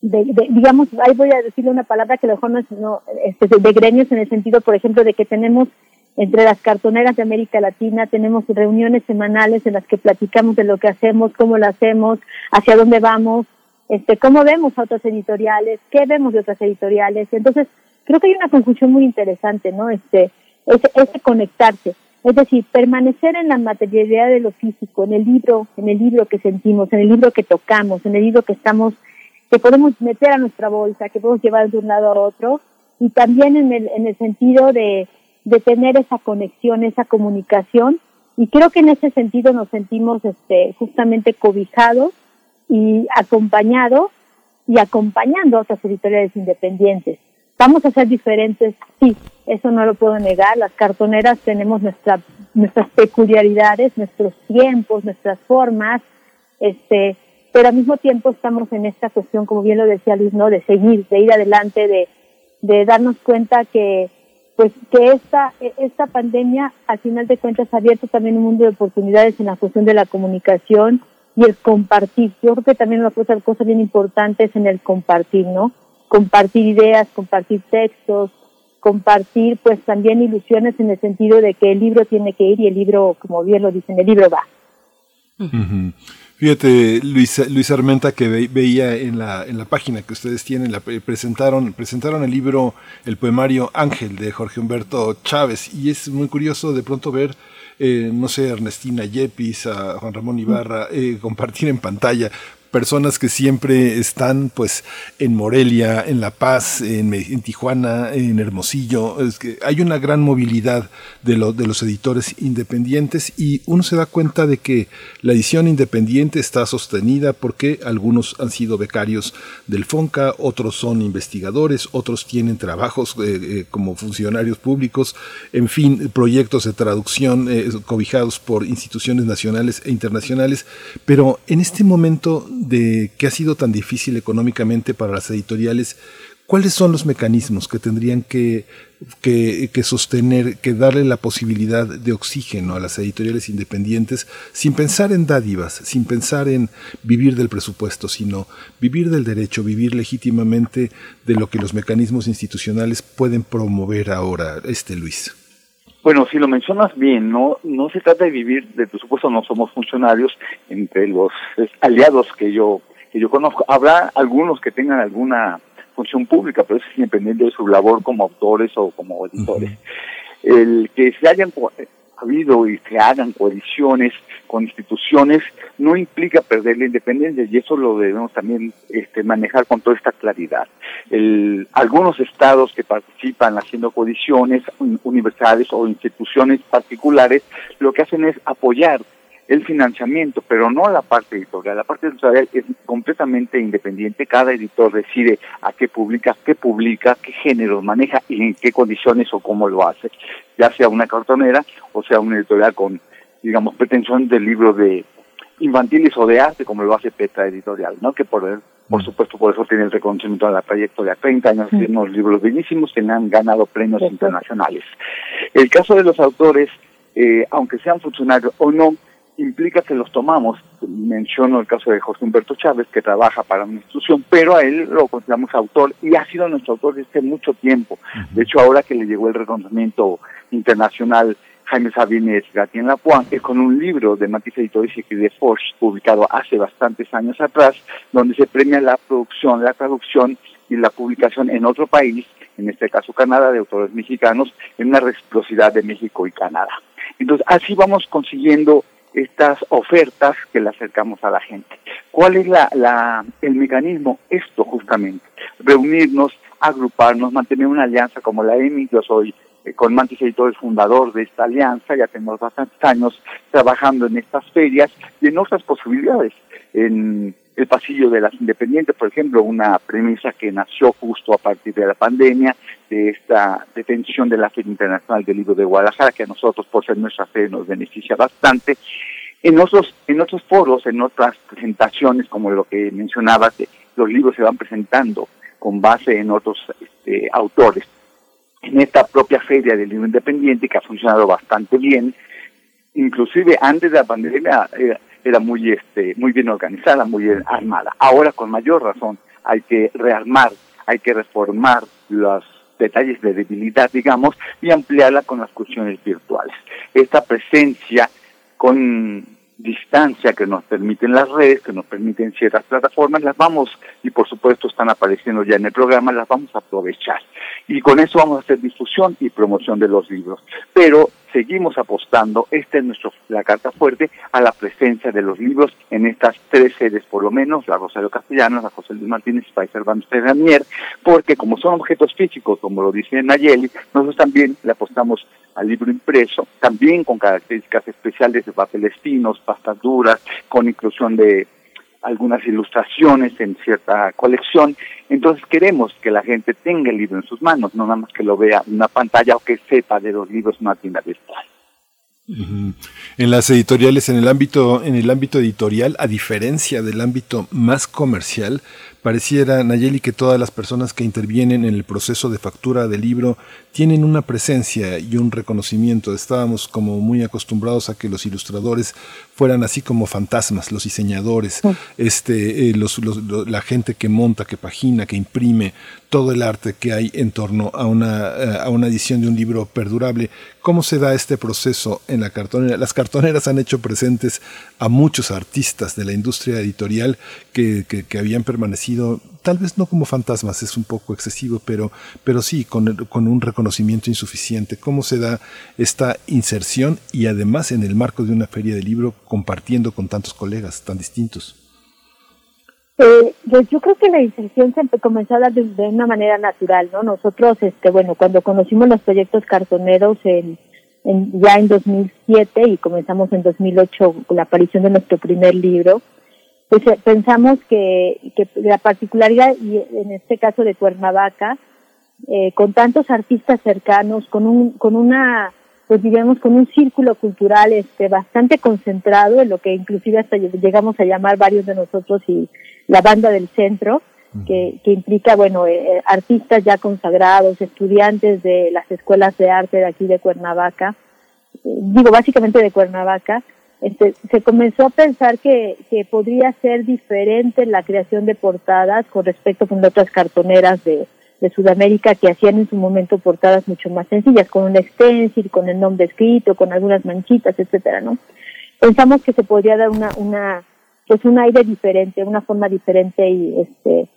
de, digamos, ahí voy a decirle una palabra que a lo mejor no es no, este, de gremios en el sentido, por ejemplo, de que tenemos entre las cartoneras de América Latina tenemos reuniones semanales en las que platicamos de lo que hacemos, cómo lo hacemos, hacia dónde vamos, este, cómo vemos a otras editoriales, qué vemos de otras editoriales. Entonces, creo que hay una confusión muy interesante, ¿no? Este, ese, conectarse. Es decir, permanecer en la materialidad de lo físico, en el libro, en el libro que sentimos, en el libro que tocamos, en el libro que estamos, que podemos meter a nuestra bolsa, que podemos llevar de un lado a otro, y también en el, en el sentido de, de tener esa conexión, esa comunicación, y creo que en ese sentido nos sentimos este, justamente cobijados y acompañado y acompañando a otras editoriales independientes. Vamos a ser diferentes, sí, eso no lo puedo negar. Las cartoneras tenemos nuestra, nuestras peculiaridades, nuestros tiempos, nuestras formas, este, pero al mismo tiempo estamos en esta cuestión, como bien lo decía Luis, ¿no? de seguir, de ir adelante, de, de darnos cuenta que pues que esta, esta pandemia al final de cuentas ha abierto también un mundo de oportunidades en la cuestión de la comunicación, y el compartir. Yo creo que también una cosa, cosa bien importante es en el compartir, ¿no? Compartir ideas, compartir textos, compartir pues también ilusiones en el sentido de que el libro tiene que ir y el libro, como bien lo dicen, el libro va. Fíjate, Luis, Luis Armenta, que veía en la, en la página que ustedes tienen, la, presentaron, presentaron el libro, el poemario Ángel de Jorge Humberto Chávez, y es muy curioso de pronto ver, eh, no sé, Ernestina Yepis, a Juan Ramón Ibarra, eh, compartir en pantalla personas que siempre están pues en Morelia, en La Paz, en, Tijuana, en Hermosillo. Es que hay una gran movilidad de, de los editores independientes y uno se da cuenta de que la edición independiente está sostenida porque algunos han sido becarios del FONCA, otros son investigadores, otros tienen trabajos eh, eh, como funcionarios públicos, en fin, proyectos de traducción eh, cobijados por instituciones nacionales e internacionales, pero en este momento de que ha sido tan difícil económicamente para las editoriales, ¿cuáles son los mecanismos que tendrían que, que, sostener, que darle la posibilidad de oxígeno a las editoriales independientes sin pensar en dádivas, sin pensar en vivir del presupuesto, sino vivir del derecho, vivir legítimamente de lo que los mecanismos institucionales pueden promover ahora, este Luis? Bueno, si lo mencionas bien, no no se trata de vivir de tu supuesto, no somos funcionarios entre los aliados que yo que yo conozco. Habrá algunos que tengan alguna función pública, pero eso es independiente de su labor como autores o como editores. El que se hayan habido y se hagan coaliciones con instituciones no implica perder la independencia y eso lo debemos también este, manejar con toda esta claridad. El, algunos estados que participan haciendo coaliciones, universidades o instituciones particulares, lo que hacen es apoyar el financiamiento, pero no la parte editorial. La parte editorial es completamente independiente. Cada editor decide a qué publica, qué publica, qué género maneja y en qué condiciones o cómo lo hace. Ya sea una cartonera o sea una editorial con, digamos, pretensión de libros de infantiles o de arte, como lo hace Petra Editorial, ¿no? Que por, por mm. supuesto por eso tiene el reconocimiento de la trayectoria. 30 años, tiene unos libros bellísimos que han ganado premios internacionales. El caso de los autores, eh, aunque sean funcionarios o no, implica que los tomamos. Menciono el caso de José Humberto Chávez, que trabaja para una institución, pero a él lo consideramos autor y ha sido nuestro autor desde mucho tiempo. De hecho, ahora que le llegó el reconocimiento internacional Jaime Sabines Gatien Lapointe, con un libro de Matisse Editores y de Forge, publicado hace bastantes años atrás, donde se premia la producción, la traducción y la publicación en otro país, en este caso Canadá, de autores mexicanos, en una reciprocidad de México y Canadá. Entonces, así vamos consiguiendo estas ofertas que le acercamos a la gente. ¿Cuál es la, la, el mecanismo? Esto justamente, reunirnos, agruparnos, mantener una alianza como la EMI, yo soy eh, con Mantis Editor, el fundador de esta alianza, ya tenemos bastantes años trabajando en estas ferias y en otras posibilidades. En el pasillo de las independientes, por ejemplo, una premisa que nació justo a partir de la pandemia, de esta detención de la Feria Internacional del Libro de Guadalajara, que a nosotros, por ser nuestra fe, nos beneficia bastante. En otros, en otros foros, en otras presentaciones, como lo que mencionabas, los libros se van presentando con base en otros este, autores. En esta propia feria del libro independiente, que ha funcionado bastante bien, inclusive antes de la pandemia, eh, era muy, este, muy bien organizada, muy bien armada. Ahora, con mayor razón, hay que rearmar, hay que reformar los detalles de debilidad, digamos, y ampliarla con las cuestiones virtuales. Esta presencia con distancia que nos permiten las redes, que nos permiten ciertas plataformas, las vamos, y por supuesto están apareciendo ya en el programa, las vamos a aprovechar. Y con eso vamos a hacer difusión y promoción de los libros. Pero seguimos apostando, esta es nuestro, la carta fuerte, a la presencia de los libros en estas tres sedes, por lo menos, la Rosario Castellanos, la José Luis Martínez y Cervantes Ramier, porque como son objetos físicos, como lo dice Nayeli, nosotros también le apostamos al libro impreso, también con características especiales de papeles finos, pastas duras, con inclusión de algunas ilustraciones en cierta colección. Entonces queremos que la gente tenga el libro en sus manos, no nada más que lo vea en una pantalla o que sepa de los libros en una tienda virtual. En las editoriales, en el ámbito, en el ámbito editorial, a diferencia del ámbito más comercial, Pareciera, Nayeli, que todas las personas que intervienen en el proceso de factura del libro tienen una presencia y un reconocimiento. Estábamos como muy acostumbrados a que los ilustradores fueran así como fantasmas, los diseñadores, este, eh, los, la gente que monta, que pagina, que imprime, todo el arte que hay en torno a una, eh, a una edición de un libro perdurable. ¿Cómo se da este proceso en la cartonera? Las cartoneras han hecho presentes a muchos artistas de la industria editorial que, que, habían permanecido, tal vez no como fantasmas, es un poco excesivo, pero, pero sí con, con un reconocimiento insuficiente. ¿Cómo se da esta inserción y además en el marco de una feria de libro compartiendo con tantos colegas tan distintos? Eh, pues yo creo que la inserción se comenzó a dar de, una manera natural, ¿no? Nosotros, este, bueno, cuando conocimos los proyectos cartoneros en, ya en 2007 y comenzamos en 2008 con la aparición de nuestro primer libro, pues eh, pensamos que, que la particularidad, y en este caso de Cuernavaca, eh, con tantos artistas cercanos, con un, con una pues digamos con un círculo cultural este bastante concentrado en lo que inclusive hasta llegamos a llamar varios de nosotros y la banda del centro que, que implica bueno eh, eh, artistas ya consagrados estudiantes de las escuelas de arte de aquí de Cuernavaca eh, digo básicamente de Cuernavaca este, se comenzó a pensar que, que podría ser diferente la creación de portadas con respecto con otras cartoneras de, de Sudamérica que hacían en su momento portadas mucho más sencillas, con un stencil, con el nombre escrito, con algunas manchitas, etcétera, ¿no? Pensamos que se podría dar una, una, pues un aire diferente, una forma diferente y este,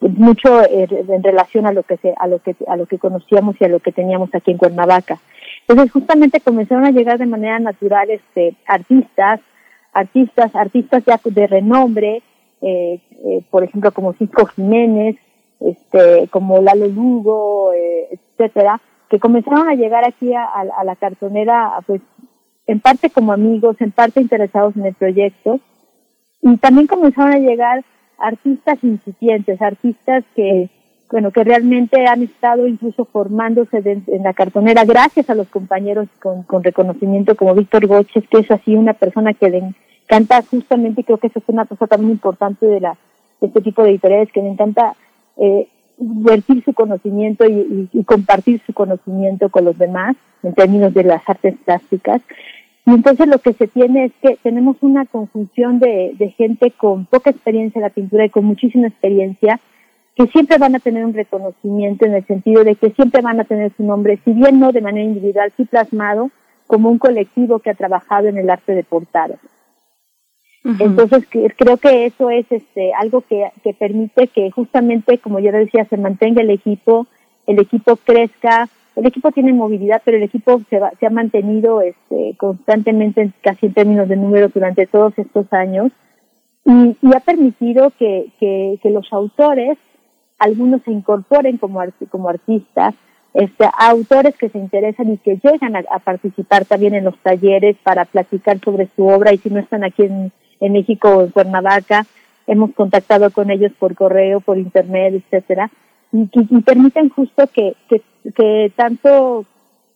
mucho eh, en relación a lo que se, a lo que, a lo que conocíamos y a lo que teníamos aquí en Cuernavaca. Entonces justamente comenzaron a llegar de manera natural este, artistas, artistas, artistas ya de renombre, eh, eh, por ejemplo como Cisco Jiménez, este, como Lalo Lugo, eh, etcétera, que comenzaron a llegar aquí a, la cartonera, pues, en parte como amigos, en parte interesados en el proyecto, y también comenzaron a llegar artistas incipientes, artistas que, bueno, que realmente han estado incluso formándose en la cartonera gracias a los compañeros con, con reconocimiento como Víctor Goches, que es así una persona que le encanta justamente, creo que eso es una cosa también importante de la de este tipo de editoriales, que le encanta eh, vertir su conocimiento y, compartir su conocimiento con los demás en términos de las artes plásticas. Y entonces lo que se tiene es que tenemos una conjunción de, gente con poca experiencia en la pintura y con muchísima experiencia que siempre van a tener un reconocimiento en el sentido de que siempre van a tener su nombre, si bien no de manera individual, sí plasmado como un colectivo que ha trabajado en el arte de portar. Entonces creo que eso es este algo que, que permite que justamente, como yo decía, se mantenga el equipo, el equipo crezca, el equipo tiene movilidad, pero el equipo se, se ha mantenido este, constantemente, casi en términos de números, durante todos estos años. Y, y ha permitido que, los autores, algunos se incorporen como, como artistas, este, autores que se interesan y que llegan a, a, participar también en los talleres para platicar sobre su obra. Y si no están aquí en, en México o en Cuernavaca, hemos contactado con ellos por correo, por internet, etcétera, y, y, permiten justo que, que, tanto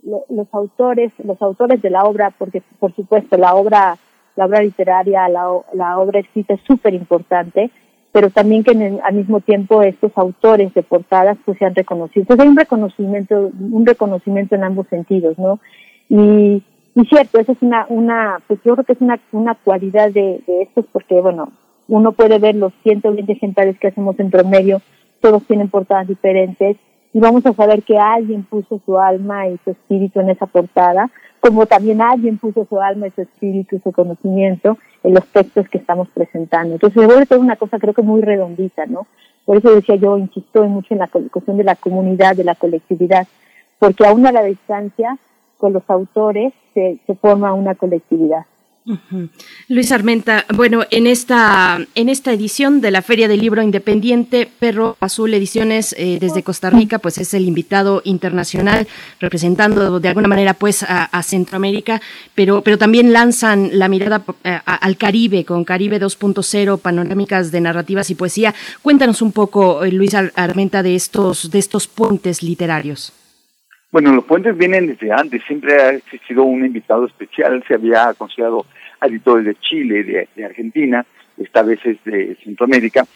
los autores, los autores de la obra, porque por supuesto la obra, la obra literaria, la, la obra escrita es súper importante, pero también que al mismo tiempo estos autores de portadas pues sean reconocidos. Entonces hay un reconocimiento, un reconocimiento en ambos sentidos, ¿no? Y, y cierto, esa es una, una, pues yo creo que es una, una cualidad de, de estos porque, bueno, uno puede ver los 120 ejemplares que hacemos en promedio, todos tienen portadas diferentes y vamos a saber que alguien puso su alma y su espíritu en esa portada, como también alguien puso su alma y su espíritu y su conocimiento en los textos que estamos presentando. Entonces se vuelve una cosa creo que muy redondita, ¿no? Por eso decía yo, insisto mucho en la cuestión de la comunidad, de la colectividad, porque aún a la distancia con los autores se forma una colectividad. Luis Armenta, bueno, en esta, en esta edición de la Feria del Libro Independiente, Perro Azul Ediciones eh, desde Costa Rica, pues es el invitado internacional representando de alguna manera pues a, Centroamérica, pero, pero también lanzan la mirada eh, al Caribe con Caribe 2.0, panorámicas de narrativas y poesía. Cuéntanos un poco, eh, Luis Armenta, de estos, de estos puentes literarios. Bueno, los puentes vienen desde antes, siempre ha existido un invitado especial, se había considerado editores de Chile, de, Argentina, esta vez es de Centroamérica,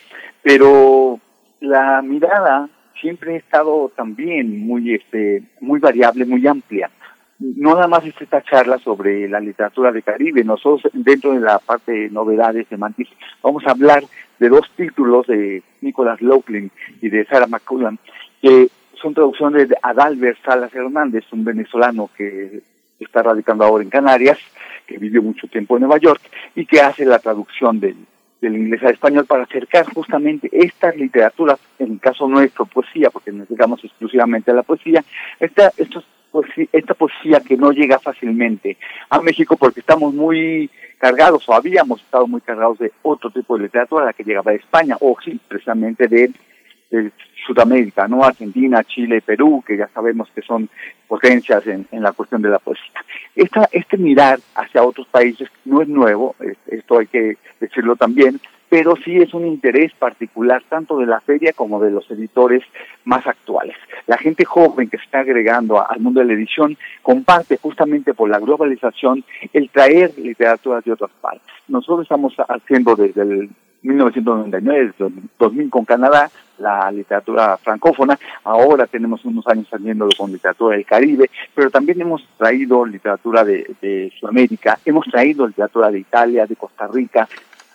pero la mirada siempre ha estado también muy, este, muy variable, muy amplia. No nada más es esta charla sobre la literatura de Caribe. Nosotros, dentro de la parte de novedades de Mantis, vamos a hablar de dos títulos de Nicholas Laughlin y de Sarah McCullan, que son traducciones de Adalbert Salas Hernández, un venezolano que está radicando ahora en Canarias, que vivió mucho tiempo en Nueva York y que hace la traducción del, del inglés al español para acercar justamente estas literaturas, en el caso nuestro, poesía, porque nos dedicamos exclusivamente a la poesía, esta, estos, esta poesía que no llega fácilmente a México porque estamos muy cargados o habíamos estado muy cargados de otro tipo de literatura, la que llegaba de España o sí, precisamente de, de Sudamérica, ¿no? Argentina, Chile, Perú, que ya sabemos que son potencias en, en la cuestión de la poesía. Esta, este mirar hacia otros países no es nuevo, esto hay que decirlo también, pero sí es un interés particular tanto de la feria como de los editores más actuales. La gente joven que se está agregando al mundo de la edición comparte justamente por la globalización el traer literatura de otras partes. Nosotros estamos haciendo desde el 1999, 2000 con Canadá, la literatura francófona. Ahora tenemos unos años saliendo con literatura del Caribe, pero también hemos traído literatura de, de Sudamérica, hemos traído literatura de Italia, de Costa Rica,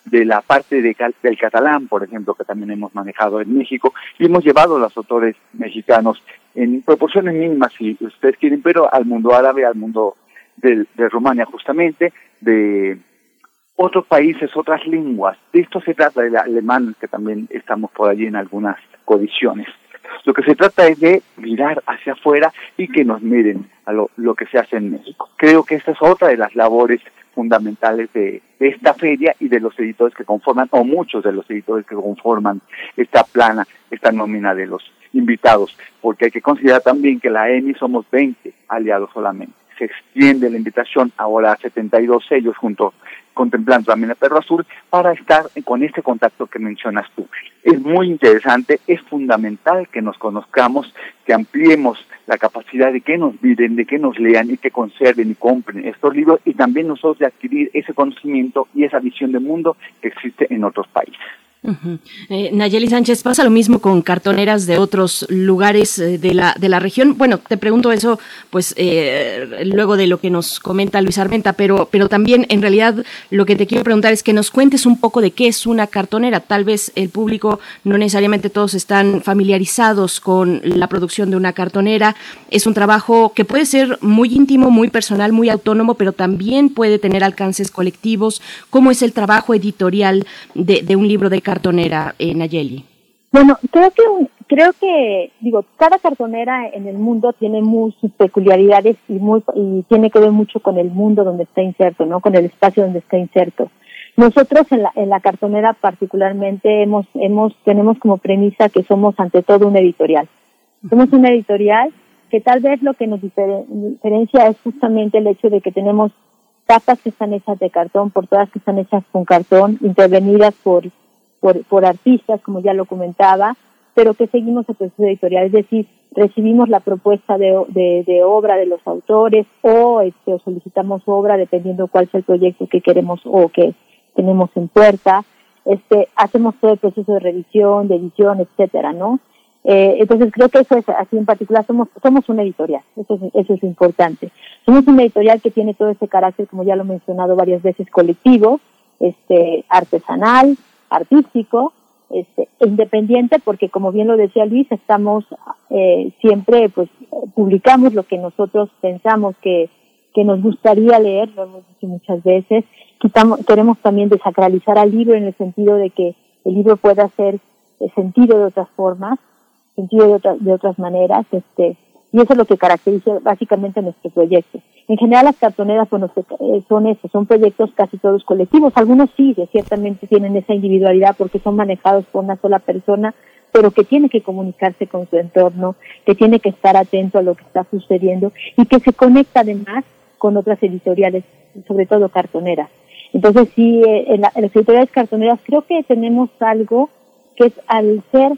de la parte de, del catalán, por ejemplo, que también hemos manejado en México, y hemos llevado los autores mexicanos en proporciones mínimas, si ustedes quieren, pero al mundo árabe, al mundo de, de Rumania justamente, de otros países, otras lenguas. De esto se trata del alemán, que también estamos por allí en algunas condiciones. Lo que se trata es de mirar hacia afuera y que nos miren a lo, lo que se hace en México. Creo que esta es otra de las labores fundamentales de, de, esta feria y de los editores que conforman, o muchos de los editores que conforman esta plana, esta nómina de los invitados, porque hay que considerar también que la EMI somos 20 aliados solamente. Se extiende la invitación ahora a 72 sellos junto contemplando también el Perro Azul para estar con este contacto que mencionas tú. Es muy interesante, es fundamental que nos conozcamos, que ampliemos la capacidad de que nos miren, de que nos lean y que conserven y compren estos libros y también nosotros de adquirir ese conocimiento y esa visión del mundo que existe en otros países. Eh, Nayeli Sánchez, ¿pasa lo mismo con cartoneras de otros lugares eh, de la, de la región? Bueno, te pregunto eso, pues eh, luego de lo que nos comenta Luis Armenta, pero, pero también en realidad lo que te quiero preguntar es que nos cuentes un poco de qué es una cartonera. Tal vez el público, no necesariamente todos están familiarizados con la producción de una cartonera. Es un trabajo que puede ser muy íntimo, muy personal, muy autónomo, pero también puede tener alcances colectivos. ¿Cómo es el trabajo editorial de, de un libro de cartonera? Cartonera, eh, Nayeli? Bueno, creo que creo que digo cada cartonera en el mundo tiene muy, sus peculiaridades y muy y tiene que ver mucho con el mundo donde está inserto, no, con el espacio donde está inserto. Nosotros en la, en cartonera particularmente hemos tenemos como premisa que somos ante todo una editorial. Somos una editorial que tal vez lo que nos diferencia es justamente el hecho de que tenemos tapas que están hechas de cartón, por todas que están hechas con cartón, intervenidas por por, por artistas, como ya lo comentaba, pero que seguimos el proceso editorial, es decir, recibimos la propuesta de, obra de los autores o, este, solicitamos obra dependiendo cuál sea el proyecto que queremos o que tenemos en puerta, este, hacemos todo el proceso de revisión, de edición, etcétera, ¿no? Eh, entonces creo que eso es así en particular, somos, somos una editorial, eso es, eso es importante. Somos una editorial que tiene todo ese carácter, como ya lo he mencionado varias veces, colectivo, este, artesanal, artístico, este, independiente, porque como bien lo decía Luis, estamos eh, siempre, pues, publicamos lo que nosotros pensamos que, que nos gustaría leer, lo hemos dicho muchas veces. Quitamos, queremos también desacralizar al libro en el sentido de que el libro pueda ser sentido de otras formas, sentido de, otras de otras maneras, este, y eso es lo que caracteriza básicamente nuestro proyecto. En general las cartoneras bueno, eh, son eso, son proyectos casi todos colectivos, algunos sí, ciertamente tienen esa individualidad porque son manejados por una sola persona, pero que tiene que comunicarse con su entorno, que tiene que estar atento a lo que está sucediendo y que se conecta además con otras editoriales, sobre todo cartoneras. Entonces sí, eh, en, en las editoriales cartoneras creo que tenemos algo que es al ser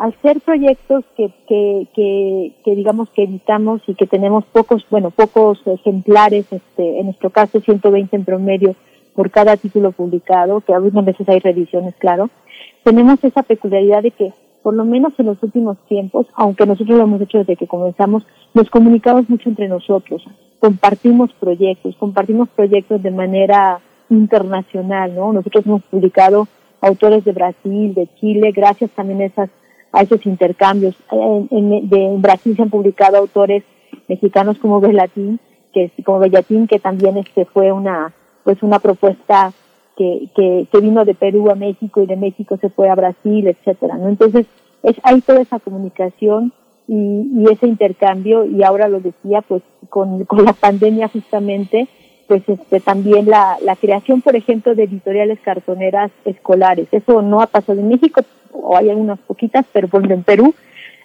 al ser proyectos que, que, que, digamos que editamos y que tenemos pocos, bueno, pocos ejemplares, este, en nuestro caso 120 en promedio por cada título publicado, que algunas veces hay revisiones, claro, tenemos esa peculiaridad de que por lo menos en los últimos tiempos, aunque nosotros lo hemos hecho desde que comenzamos, nos comunicamos mucho entre nosotros, compartimos proyectos, compartimos proyectos de manera internacional, ¿no? Nosotros hemos publicado autores de Brasil, de Chile, gracias también a, esas, a esos intercambios. En, de, Brasil se han publicado autores mexicanos como Bellatín, que como Bellatín, que también este fue una pues una propuesta que, que, que, vino de Perú a México y de México se fue a Brasil, etcétera, ¿no? Entonces, es, hay toda esa comunicación y, y ese intercambio, y ahora lo decía, pues con, con la pandemia justamente, pues este, también la, la creación, por ejemplo, de editoriales cartoneras escolares. Eso no ha pasado en México, o hay algunas poquitas, pero por ejemplo en Perú,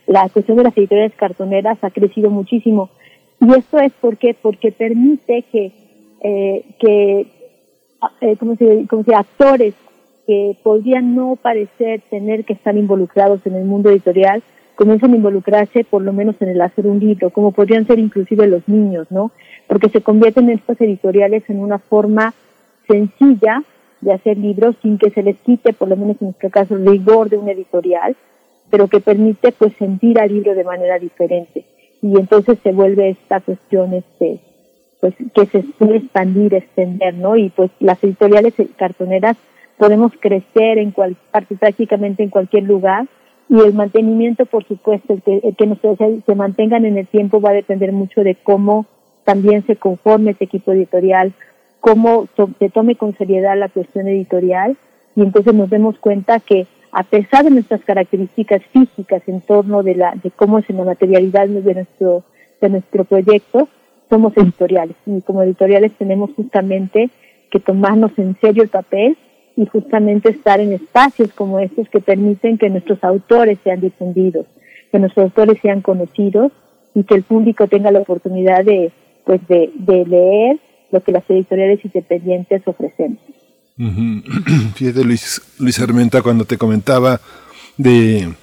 la cuestión de las editoriales cartoneras ha crecido muchísimo. Y esto es porque, porque permite que, eh, que eh, como se, como se actores que podrían no parecer tener que estar involucrados en el mundo editorial, comienzan a involucrarse por lo menos en el hacer un libro, como podrían ser inclusive los niños, ¿no? Porque se convierten estas editoriales en una forma sencilla de hacer libros sin que se les quite, por lo menos en nuestro caso, el rigor de una editorial, pero que permite pues sentir al libro de manera diferente. Y entonces se vuelve esta cuestión este pues que se puede expandir, extender, ¿no? Y pues las editoriales cartoneras podemos crecer en cual, prácticamente en cualquier lugar y el mantenimiento, por supuesto, el que, el que se mantengan en el tiempo va a depender mucho de cómo también se conforme este equipo editorial, cómo se tome con seriedad la cuestión editorial y entonces nos demos cuenta que a pesar de nuestras características físicas en torno de la de cómo es en la materialidad de nuestro de nuestro proyecto, somos editoriales. Y como editoriales tenemos justamente que tomarnos en serio el papel y justamente estar en espacios como estos que permiten que nuestros autores sean difundidos, que nuestros autores sean conocidos y que el público tenga la oportunidad de, pues de, de leer lo que las editoriales independientes ofrecen. (clears throat) Fíjate Luis, Luis Armenta cuando te comentaba de,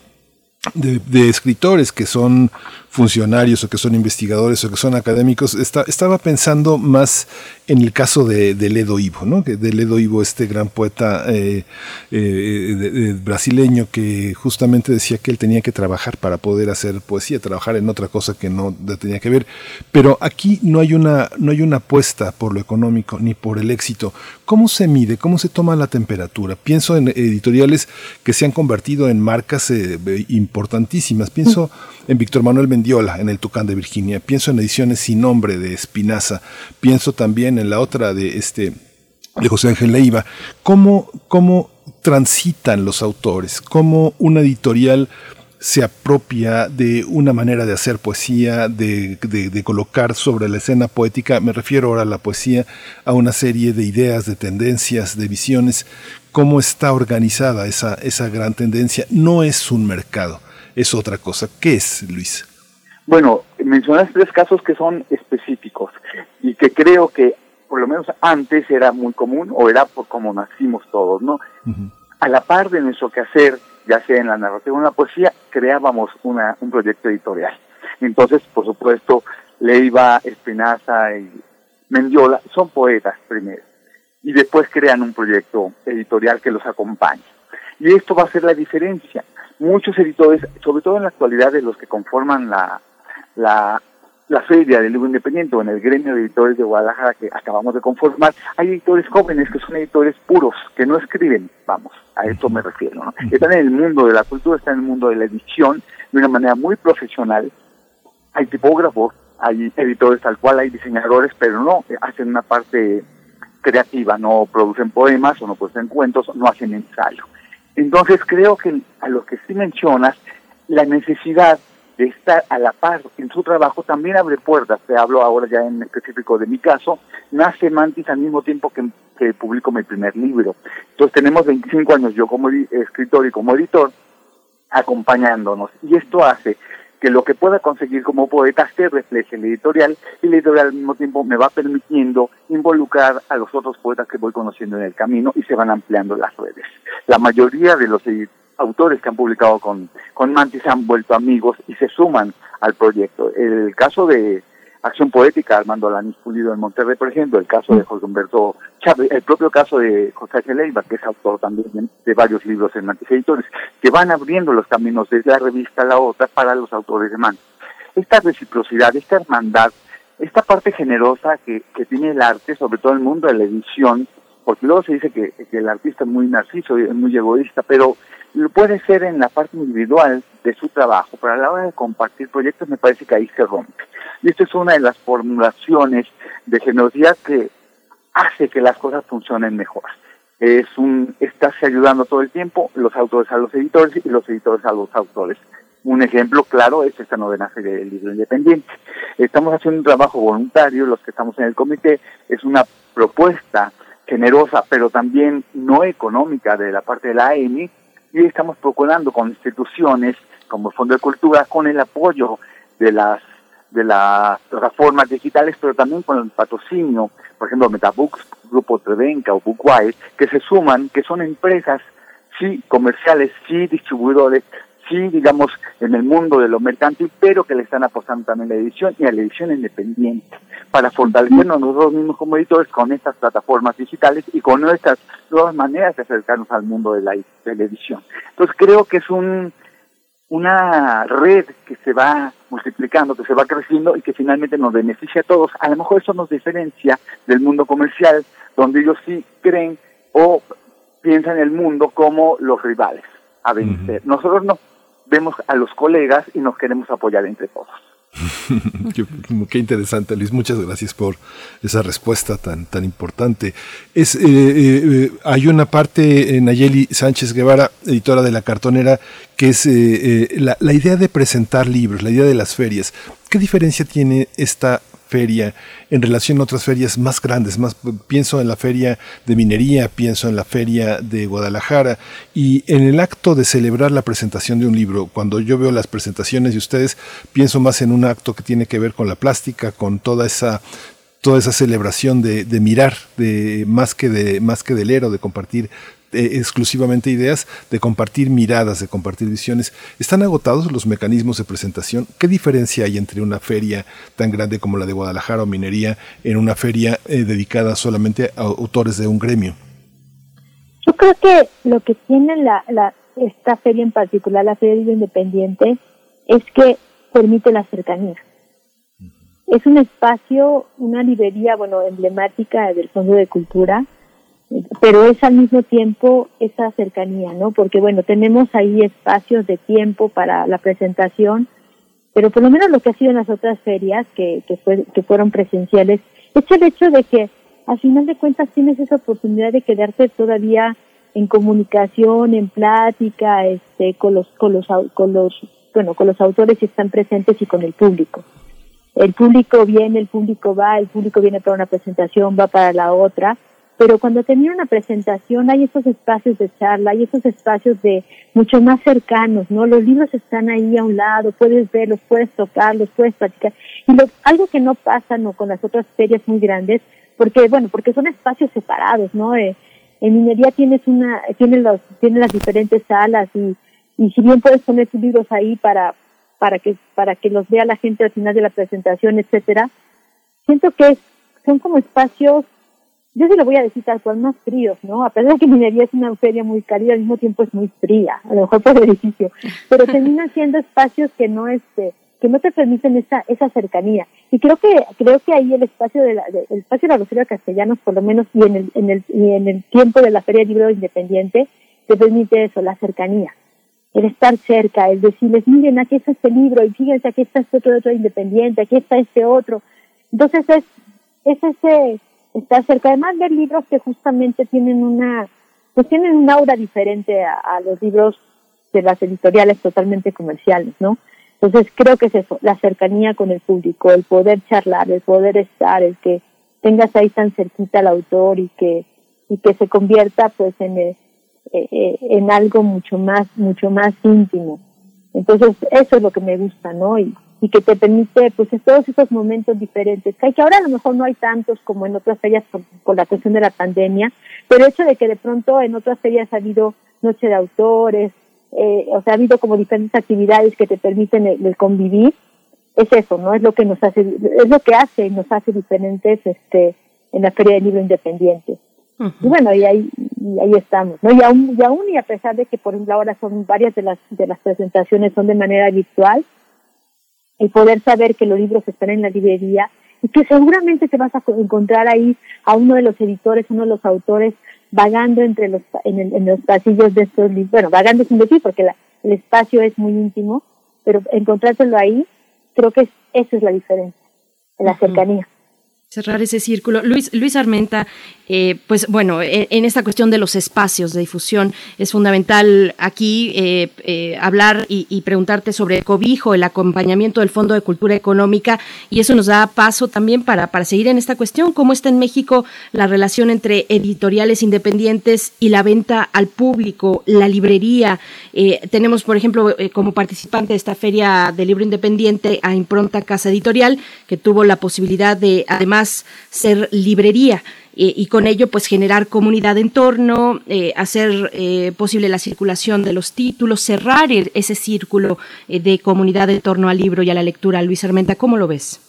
de, de escritores que son funcionarios o que son investigadores o que son académicos, estaba pensando más en el caso de, Ledo Ivo, ¿no? de Ledo Ivo, este gran poeta eh, eh, brasileño que justamente decía que él tenía que trabajar para poder hacer poesía, trabajar en otra cosa que no tenía que ver. Pero aquí no hay una, no hay una apuesta por lo económico ni por el éxito. ¿Cómo se mide? ¿Cómo se toma la temperatura? Pienso en editoriales que se han convertido en marcas eh, importantísimas. Pienso en Víctor Manuel Mendiola, en el Tucán de Virginia. Pienso en ediciones sin nombre de Espinaza. Pienso también en la otra de este de José Ángel Leiva. ¿Cómo, cómo transitan los autores? ¿Cómo una editorial se apropia de una manera de hacer poesía, de, de, colocar sobre la escena poética, me refiero ahora a la poesía, a una serie de ideas, de tendencias, de visiones, cómo está organizada esa, esa gran tendencia. No es un mercado, es otra cosa. ¿Qué es, Luis? Bueno, mencionaste tres casos que son específicos y que creo que por lo menos antes era muy común o era por como nacimos todos, ¿no? A la par de nuestro quehacer, ya sea en la narrativa o en la poesía, creábamos una, un proyecto editorial. Entonces, por supuesto, Leiva, Espinaza y Mendiola son poetas primero y después crean un proyecto editorial que los acompañe. Y esto va a ser la diferencia muchos editores, sobre todo en la actualidad de los que conforman la, la, la feria del libro independiente o en el gremio de editores de Guadalajara que acabamos de conformar, hay editores jóvenes que son editores puros, que no escriben, vamos, a esto me refiero, ¿no? Están en el mundo de la cultura, están en el mundo de la edición de una manera muy profesional. Hay tipógrafos, hay editores tal cual, hay diseñadores, pero no hacen una parte creativa, no producen poemas o no producen cuentos, no hacen ensayo. Entonces creo que a lo que sí mencionas, la necesidad de estar a la par en su trabajo también abre puertas. Te hablo ahora ya en específico de mi caso. Nace Mantis al mismo tiempo que, que publico mi primer libro. Entonces tenemos 25 años yo como escritor y como editor acompañándonos. Y esto hace que lo que pueda conseguir como poeta se refleje en la editorial y la editorial al mismo tiempo me va permitiendo involucrar a los otros poetas que voy conociendo en el camino y se van ampliando las redes. La mayoría de los autores que han publicado con, con Mantis se han vuelto amigos y se suman al proyecto. El caso de Acción Poética, Armando Alanis Pulido en Monterrey, por ejemplo, el caso de Jorge Humberto Chávez, el propio caso de José Leiva, que es autor también de varios libros en Mantis Editores, que van abriendo los caminos desde la revista a la otra para los autores de Mantis. Esta reciprocidad, esta hermandad, esta parte generosa que, que tiene el arte, sobre todo el mundo de la edición, porque luego se dice que, que el artista es muy narciso es muy egoísta, pero puede ser en la parte individual de su trabajo, pero a la hora de compartir proyectos me parece que ahí se rompe. Y esta es una de las formulaciones de generosidad que hace que las cosas funcionen mejor. Es un, estás ayudando todo el tiempo, los autores a los editores y los editores a los autores. Un ejemplo claro es esta novena del libro independiente. Estamos haciendo un trabajo voluntario, los que estamos en el comité, es una propuesta generosa, pero también no económica de la parte de la AEMI, y estamos procurando con instituciones como el Fondo de Cultura, con el apoyo de las de las plataformas digitales, pero también con el patrocinio, por ejemplo, Metabooks, Grupo Trevenca o Bookwire, que se suman, que son empresas, sí, comerciales, sí, distribuidores, sí, digamos, en el mundo de lo mercantil, pero que le están apostando también a la edición y a la edición independiente, para fortalecernos nosotros mismos como editores con estas plataformas digitales y con nuestras nuevas maneras de acercarnos al mundo de la, de la edición. Entonces creo que es un una red que se va multiplicando, que se va creciendo y que finalmente nos beneficia a todos. A lo mejor eso nos diferencia del mundo comercial, donde ellos sí creen o piensan el mundo como los rivales a vencer. Nosotros no vemos a los colegas y nos queremos apoyar entre todos. (laughs) Qué interesante, Luis. Muchas gracias por esa respuesta tan, tan importante. Es, eh, eh, hay una parte, Nayeli Sánchez Guevara, editora de La Cartonera, que es eh, la, la idea de presentar libros, la idea de las ferias. ¿Qué diferencia tiene esta feria en relación a otras ferias más grandes, más pienso en la feria de minería, pienso en la feria de Guadalajara y en el acto de celebrar la presentación de un libro, cuando yo veo las presentaciones de ustedes, pienso más en un acto que tiene que ver con la plástica, con toda esa toda esa celebración de, mirar, de más que de más que del héroe, de compartir eh, exclusivamente ideas, de compartir miradas, de compartir visiones. ¿Están agotados los mecanismos de presentación? ¿Qué diferencia hay entre una feria tan grande como la de Guadalajara o Minería en una feria eh, dedicada solamente a autores de un gremio? Yo creo que lo que tiene la, la, esta feria en particular, la Feria Independiente, es que permite la cercanía. Es un espacio, una librería, bueno, emblemática del Fondo de Cultura, pero es al mismo tiempo esa cercanía, ¿no? Porque bueno, tenemos ahí espacios de tiempo para la presentación, pero por lo menos lo que ha sido en las otras ferias que, que, fue, que fueron presenciales, es el hecho de que al final de cuentas tienes esa oportunidad de quedarte todavía en comunicación, en plática, este, con los, con los, con los, bueno, con los autores que están presentes y con el público. El público viene, el público va, el público viene para una presentación, va para la otra, pero cuando termina una presentación hay esos espacios de charla, hay esos espacios de mucho más cercanos, ¿no? Los libros están ahí a un lado, puedes verlos, puedes tocarlos, puedes practicar. Y algo que no pasa, ¿no? Con las otras ferias muy grandes, porque, bueno, porque son espacios separados, ¿no? Eh, en minería tienes una, tienes los, tienes las diferentes salas y, y si bien puedes poner tus libros ahí para, para que, para que los vea la gente al final de la presentación, etcétera, siento que son como espacios yo sí lo voy a decir tal cual, más fríos, ¿no? A pesar de que minería es una feria muy cálida, al mismo tiempo es muy fría, a lo mejor por el edificio, pero terminan siendo espacios que no este que no te permiten esa esa cercanía. Y creo que creo que ahí el espacio de la el espacio de la Rosario Castellanos por lo menos y en el en el y en el tiempo de la Feria de Libro Independiente te permite eso, la cercanía. El estar cerca, el decirles, miren, aquí está este libro, y fíjense, aquí está este otro, otro independiente, aquí está este otro. Entonces es, es ese, estar cerca. Además, ver libros que justamente tienen una, pues tienen un aura diferente a, los libros de las editoriales totalmente comerciales, ¿no? Entonces creo que es eso, la cercanía con el público, el poder charlar, el poder estar, el que tengas ahí tan cerquita al autor y que y que se convierta pues en eh, eh, en algo mucho más mucho más íntimo. Entonces eso es lo que me gusta, ¿no? Y, y que te permite pues todos esos momentos diferentes, que, ahora a lo mejor no hay tantos como en otras ferias por, la cuestión de la pandemia, pero el hecho de que de pronto en otras ferias ha habido noche de autores, eh, o sea, ha habido como diferentes actividades que te permiten el, convivir, es eso, ¿no? Es lo que nos hace, es lo que hace y nos hace diferentes este, en la Feria del Libro Independiente. Y bueno, y ahí, y ahí estamos, ¿no? Y aún, y aún y a pesar de que, por ejemplo, ahora son varias de las, de las presentaciones son de manera virtual, el poder saber que los libros están en la librería y que seguramente te vas a encontrar ahí a uno de los editores, uno de los autores vagando entre los en, en los pasillos de estos libros, bueno, vagando sin decir porque la, el espacio es muy íntimo, pero encontrártelo ahí, creo que es, esa es la diferencia, la cercanía cerrar ese círculo. Luis, Luis Armenta, eh, pues bueno, en, esta cuestión de los espacios de difusión es fundamental aquí eh, eh, hablar y, preguntarte sobre el cobijo, el acompañamiento del Fondo de Cultura Económica y eso nos da paso también para, para seguir en esta cuestión, cómo está en México la relación entre editoriales independientes y la venta al público, la librería. tenemos, por ejemplo, como participante de esta feria de libro independiente a Impronta Casa Editorial, que tuvo la posibilidad de, además, ser librería. Eh, y con ello pues generar comunidad en torno, eh, hacer eh, posible la circulación de los títulos, cerrar ese círculo de comunidad en torno al libro y a la lectura. Luis Armenta, ¿cómo lo ves?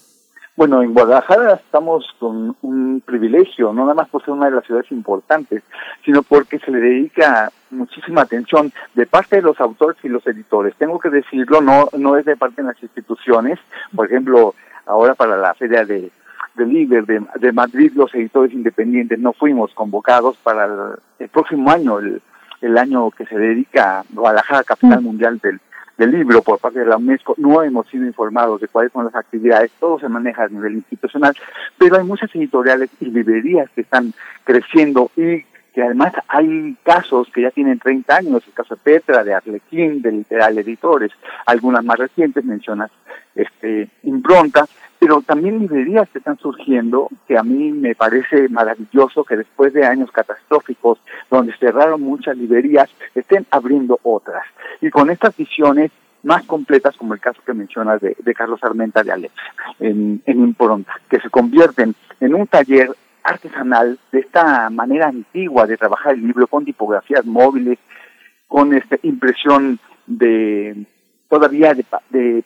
Bueno, en Guadalajara estamos con un privilegio, no nada más por ser una de las ciudades importantes, sino porque se le dedica muchísima atención de parte de los autores y los editores. Tengo que decirlo, no, no es de parte de las instituciones. Por ejemplo, ahora para la feria de del líder de, Madrid, los editores independientes, no fuimos convocados para el, próximo año, el, el, año que se dedica a Guadalajara, capital mm. mundial del, del libro por parte de la UNESCO, no hemos sido informados de cuáles son las actividades, todo se maneja a nivel institucional, pero hay muchas editoriales y librerías que están creciendo y que además hay casos que ya tienen 30 años, el caso de Petra, de Arlequín, de Literal Editores, algunas más recientes mencionas este, Impronta, pero también librerías que están surgiendo, que a mí me parece maravilloso que después de años catastróficos, donde cerraron muchas librerías, estén abriendo otras. Y con estas visiones más completas, como el caso que mencionas de, Carlos Armenta de Alex, en, en Impronta, que se convierten en un taller artesanal de esta manera antigua de trabajar el libro con tipografías móviles, con esta impresión de todavía de, de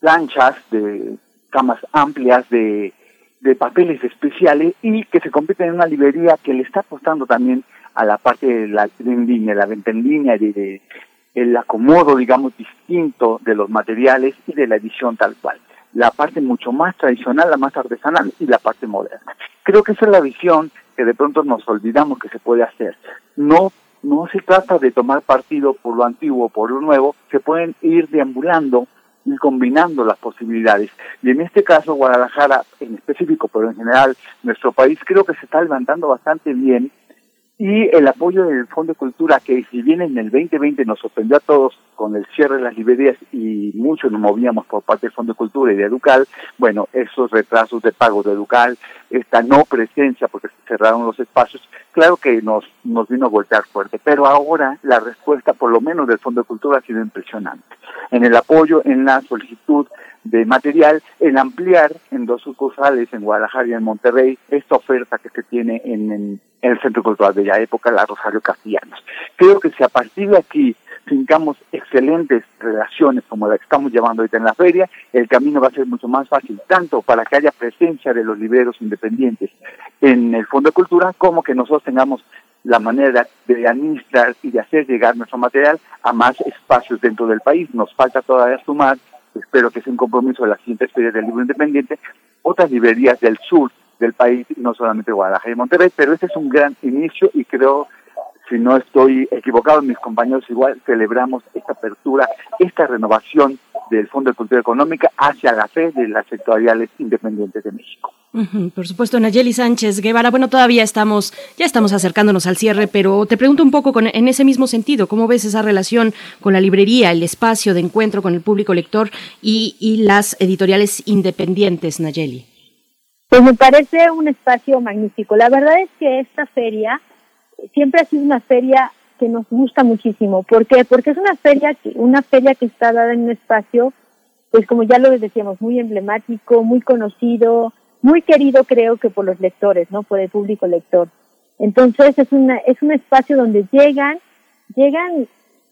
planchas, de camas amplias de, de papeles especiales y que se convierte en una librería que le está apostando también a la parte de la en línea, la venta en línea, de, el acomodo, digamos, distinto de los materiales y de la edición tal cual. La parte mucho más tradicional, la más artesanal y la parte moderna. Creo que esa es la visión que de pronto nos olvidamos que se puede hacer. No no se trata de tomar partido por lo antiguo o por lo nuevo, se pueden ir deambulando y combinando las posibilidades. Y en este caso, Guadalajara en específico, pero en general nuestro país, creo que se está levantando bastante bien y el apoyo del Fondo de Cultura, que si bien en el 2020 nos sorprendió a todos con el cierre de las librerías y mucho nos movíamos por parte del Fondo de Cultura y de Educal, bueno, esos retrasos de pago de Educal, esta no presencia porque se cerraron los espacios, claro que nos, nos vino a voltear fuerte, pero ahora la respuesta, por lo menos del Fondo de Cultura, ha sido impresionante. En el apoyo, en la solicitud de material, en ampliar en dos sucursales, en Guadalajara y en Monterrey, esta oferta que se tiene en, el Centro Cultural de la época, la Rosario Castellanos. Creo que si a partir de aquí fincamos excelentes relaciones como la que estamos llevando ahorita en la feria, el camino va a ser mucho más fácil, tanto para que haya presencia de los libreros independientes en el Fondo de Cultura, como que nosotros tengamos la manera de administrar y de hacer llegar nuestro material a más espacios dentro del país. Nos falta todavía sumar espero que sea un compromiso de la siguiente feria del libro independiente, otras librerías del sur del país, no solamente Guadalajara y Monterrey, pero este es un gran inicio y creo, si no estoy equivocado, mis compañeros igual celebramos esta apertura, esta renovación del Fondo de Cultura Económica hacia la fe de las sectoriales independientes de México por supuesto, Nayeli Sánchez Guevara. Bueno, todavía estamos, ya estamos acercándonos al cierre, pero te pregunto un poco con, en ese mismo sentido, ¿cómo ves esa relación con la librería, el espacio de encuentro con el público lector y, y las editoriales independientes, Nayeli? Pues me parece un espacio magnífico. La verdad es que esta feria siempre ha sido una feria que nos gusta muchísimo. ¿Por qué? Porque es una feria que, una feria que está dada en un espacio, pues como ya lo decíamos, muy emblemático, muy conocido, muy querido creo que por los lectores, ¿no? Por el público lector. Entonces es una es un espacio donde llegan llegan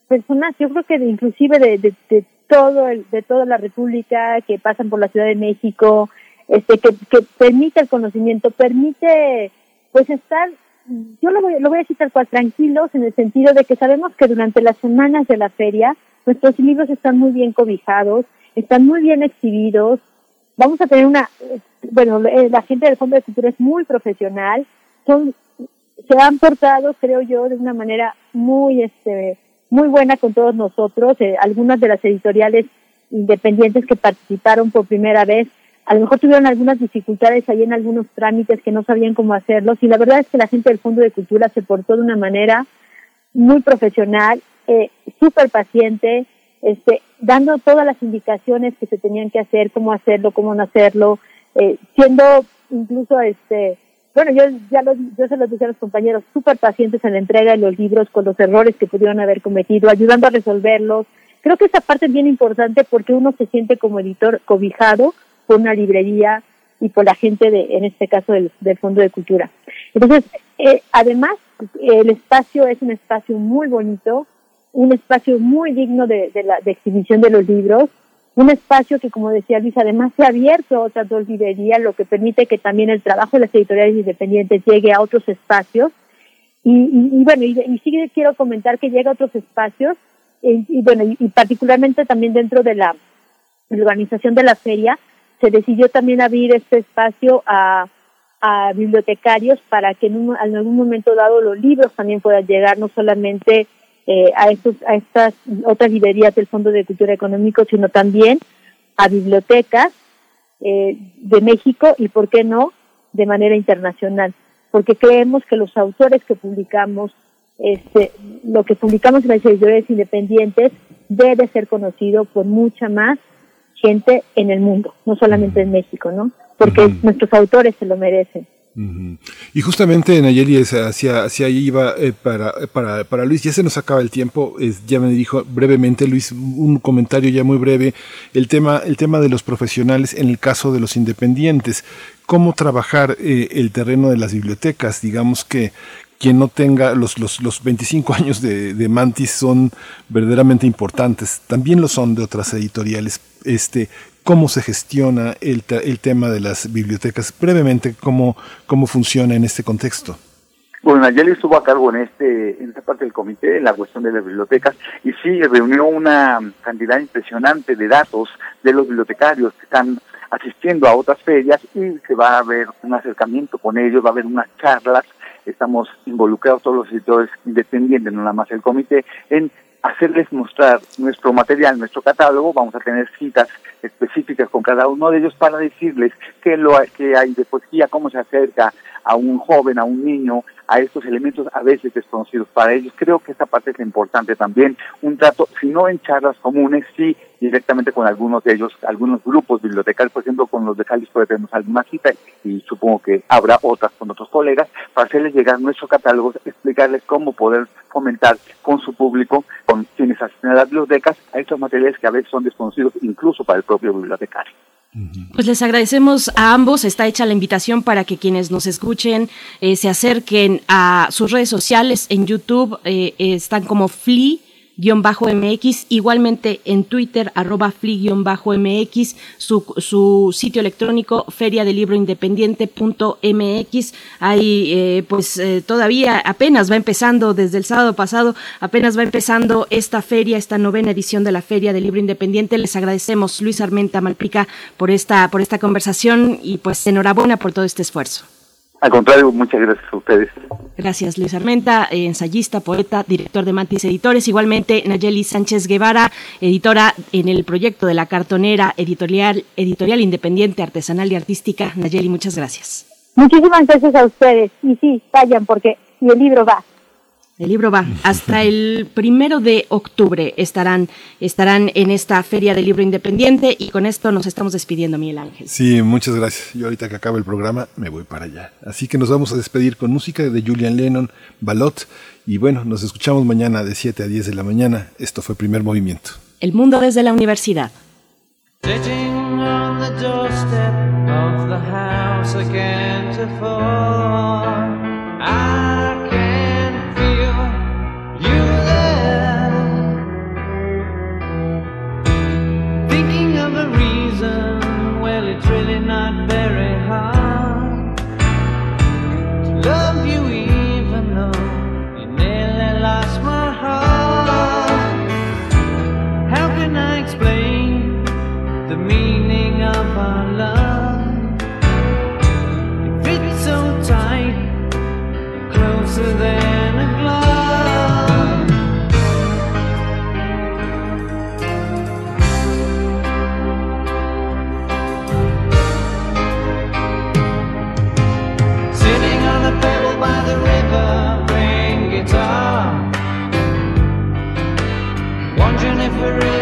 personas, yo creo que inclusive de, de, todo el, de toda la República que pasan por la Ciudad de México, este que, permite el conocimiento, permite pues estar yo lo voy, lo voy a decir tal cual, tranquilos, en el sentido de que sabemos que durante las semanas de la feria nuestros libros están muy bien cobijados, están muy bien exhibidos. Vamos a tener una, bueno, eh, la gente del Fondo de Cultura es muy profesional, son, se han portado, creo yo, de una manera muy, este, muy buena con todos nosotros. Eh, algunas de las editoriales independientes que participaron por primera vez a lo mejor tuvieron algunas dificultades ahí en algunos trámites que no sabían cómo hacerlos y la verdad es que la gente del Fondo de Cultura se portó de una manera muy profesional, eh, súper paciente, este, dando todas las indicaciones que se tenían que hacer, cómo hacerlo, cómo no hacerlo, eh, siendo incluso, este, bueno, yo ya lo, yo se lo dije a los compañeros, súper pacientes en la entrega de los libros con los errores que pudieron haber cometido, ayudando a resolverlos. Creo que esa parte es bien importante porque uno se siente como editor cobijado por una librería y por la gente de, en este caso del, Fondo de Cultura. Entonces, eh, además, el espacio es un espacio muy bonito, un espacio muy digno de, la de exhibición de los libros, un espacio que, como decía Luis, además se ha abierto a otras dos librerías, lo que permite que también el trabajo de las editoriales independientes llegue a otros espacios. Y, bueno, y, sí quiero comentar que llega a otros espacios, y, bueno, y, particularmente también dentro de la organización de la feria, se decidió también abrir este espacio a, bibliotecarios para que en, algún momento dado los libros también puedan llegar no solamente eh, a, estos, a estas otras librerías del Fondo de Cultura Económico, sino también a bibliotecas eh, de México y, ¿por qué no?, de manera internacional. Porque creemos que los autores que publicamos, este, lo que publicamos en las editoriales independientes, debe ser conocido por mucha más gente en el mundo, no solamente en México, ¿no? Porque nuestros autores se lo merecen. Y justamente Nayeli hacia, hacia ahí iba eh, para, para, para, Luis, ya se nos acaba el tiempo, ya me dijo brevemente Luis un comentario ya muy breve, el tema, el tema de los profesionales en el caso de los independientes, cómo trabajar eh, el terreno de las bibliotecas, digamos que quien no tenga los, los, los 25 años de, de Mantis son verdaderamente importantes, también lo son de otras editoriales, este, cómo se gestiona el, el tema de las bibliotecas, brevemente, cómo, cómo funciona en este contexto. Bueno, Nayeli estuvo a cargo en este en esta parte del comité, en la cuestión de las bibliotecas, y sí reunió una cantidad impresionante de datos de los bibliotecarios que están asistiendo a otras ferias y se va a ver un acercamiento con ellos, va a haber unas charlas, estamos involucrados todos los editores independientes, no nada más el comité, en hacerles mostrar nuestro material, nuestro catálogo, vamos a tener citas específicas con cada uno de ellos para decirles qué lo que hay de poesía, cómo se acerca a un joven, a un niño, a estos elementos a veces desconocidos para ellos. Creo que esta parte es importante también, un trato, si no en charlas comunes, sí directamente con algunos de ellos, algunos grupos bibliotecarios, por ejemplo, con los de Jalisco tenemos alguna cita y supongo que habrá otras con otros colegas, para hacerles llegar nuestros catálogos, explicarles cómo poder fomentar con su público, con quienes asisten a las bibliotecas, a estos materiales que a veces son desconocidos incluso para el propio bibliotecario. Pues les agradecemos a ambos. Está hecha la invitación para que quienes nos escuchen eh, se acerquen a sus redes sociales. En YouTube eh, están como Flea mx igualmente en Twitter, arroba fli-mx, su, su sitio electrónico feria de libro independiente.mx. Ahí, eh, pues eh, todavía apenas va empezando, desde el sábado pasado, apenas va empezando esta feria, esta novena edición de la Feria del Libro Independiente. Les agradecemos, Luis Armenta Malpica, por esta, por esta conversación y pues enhorabuena por todo este esfuerzo. Al contrario, muchas gracias a ustedes. Gracias, Luis Armenta, eh, ensayista, poeta, director de Mantis Editores. Igualmente, Nayeli Sánchez Guevara, editora en el proyecto de la cartonera editorial, editorial independiente, artesanal y artística. Nayeli, muchas gracias. Muchísimas gracias a ustedes. Y sí, vayan porque y el libro va. El libro va hasta el primero de octubre estarán, estarán en esta Feria del Libro Independiente y con esto nos estamos despidiendo, Miguel Ángel. Sí, muchas gracias. Yo ahorita que acabe el programa me voy para allá. Así que nos vamos a despedir con música de Julian Lennon, Balot y bueno, nos escuchamos mañana de 7 a 10 de la mañana. Esto fue Primer Movimiento. El mundo desde la universidad. very hard to love you, even though you nearly lost my heart. How can I explain the meaning of our love? It fits so tight, closer than. every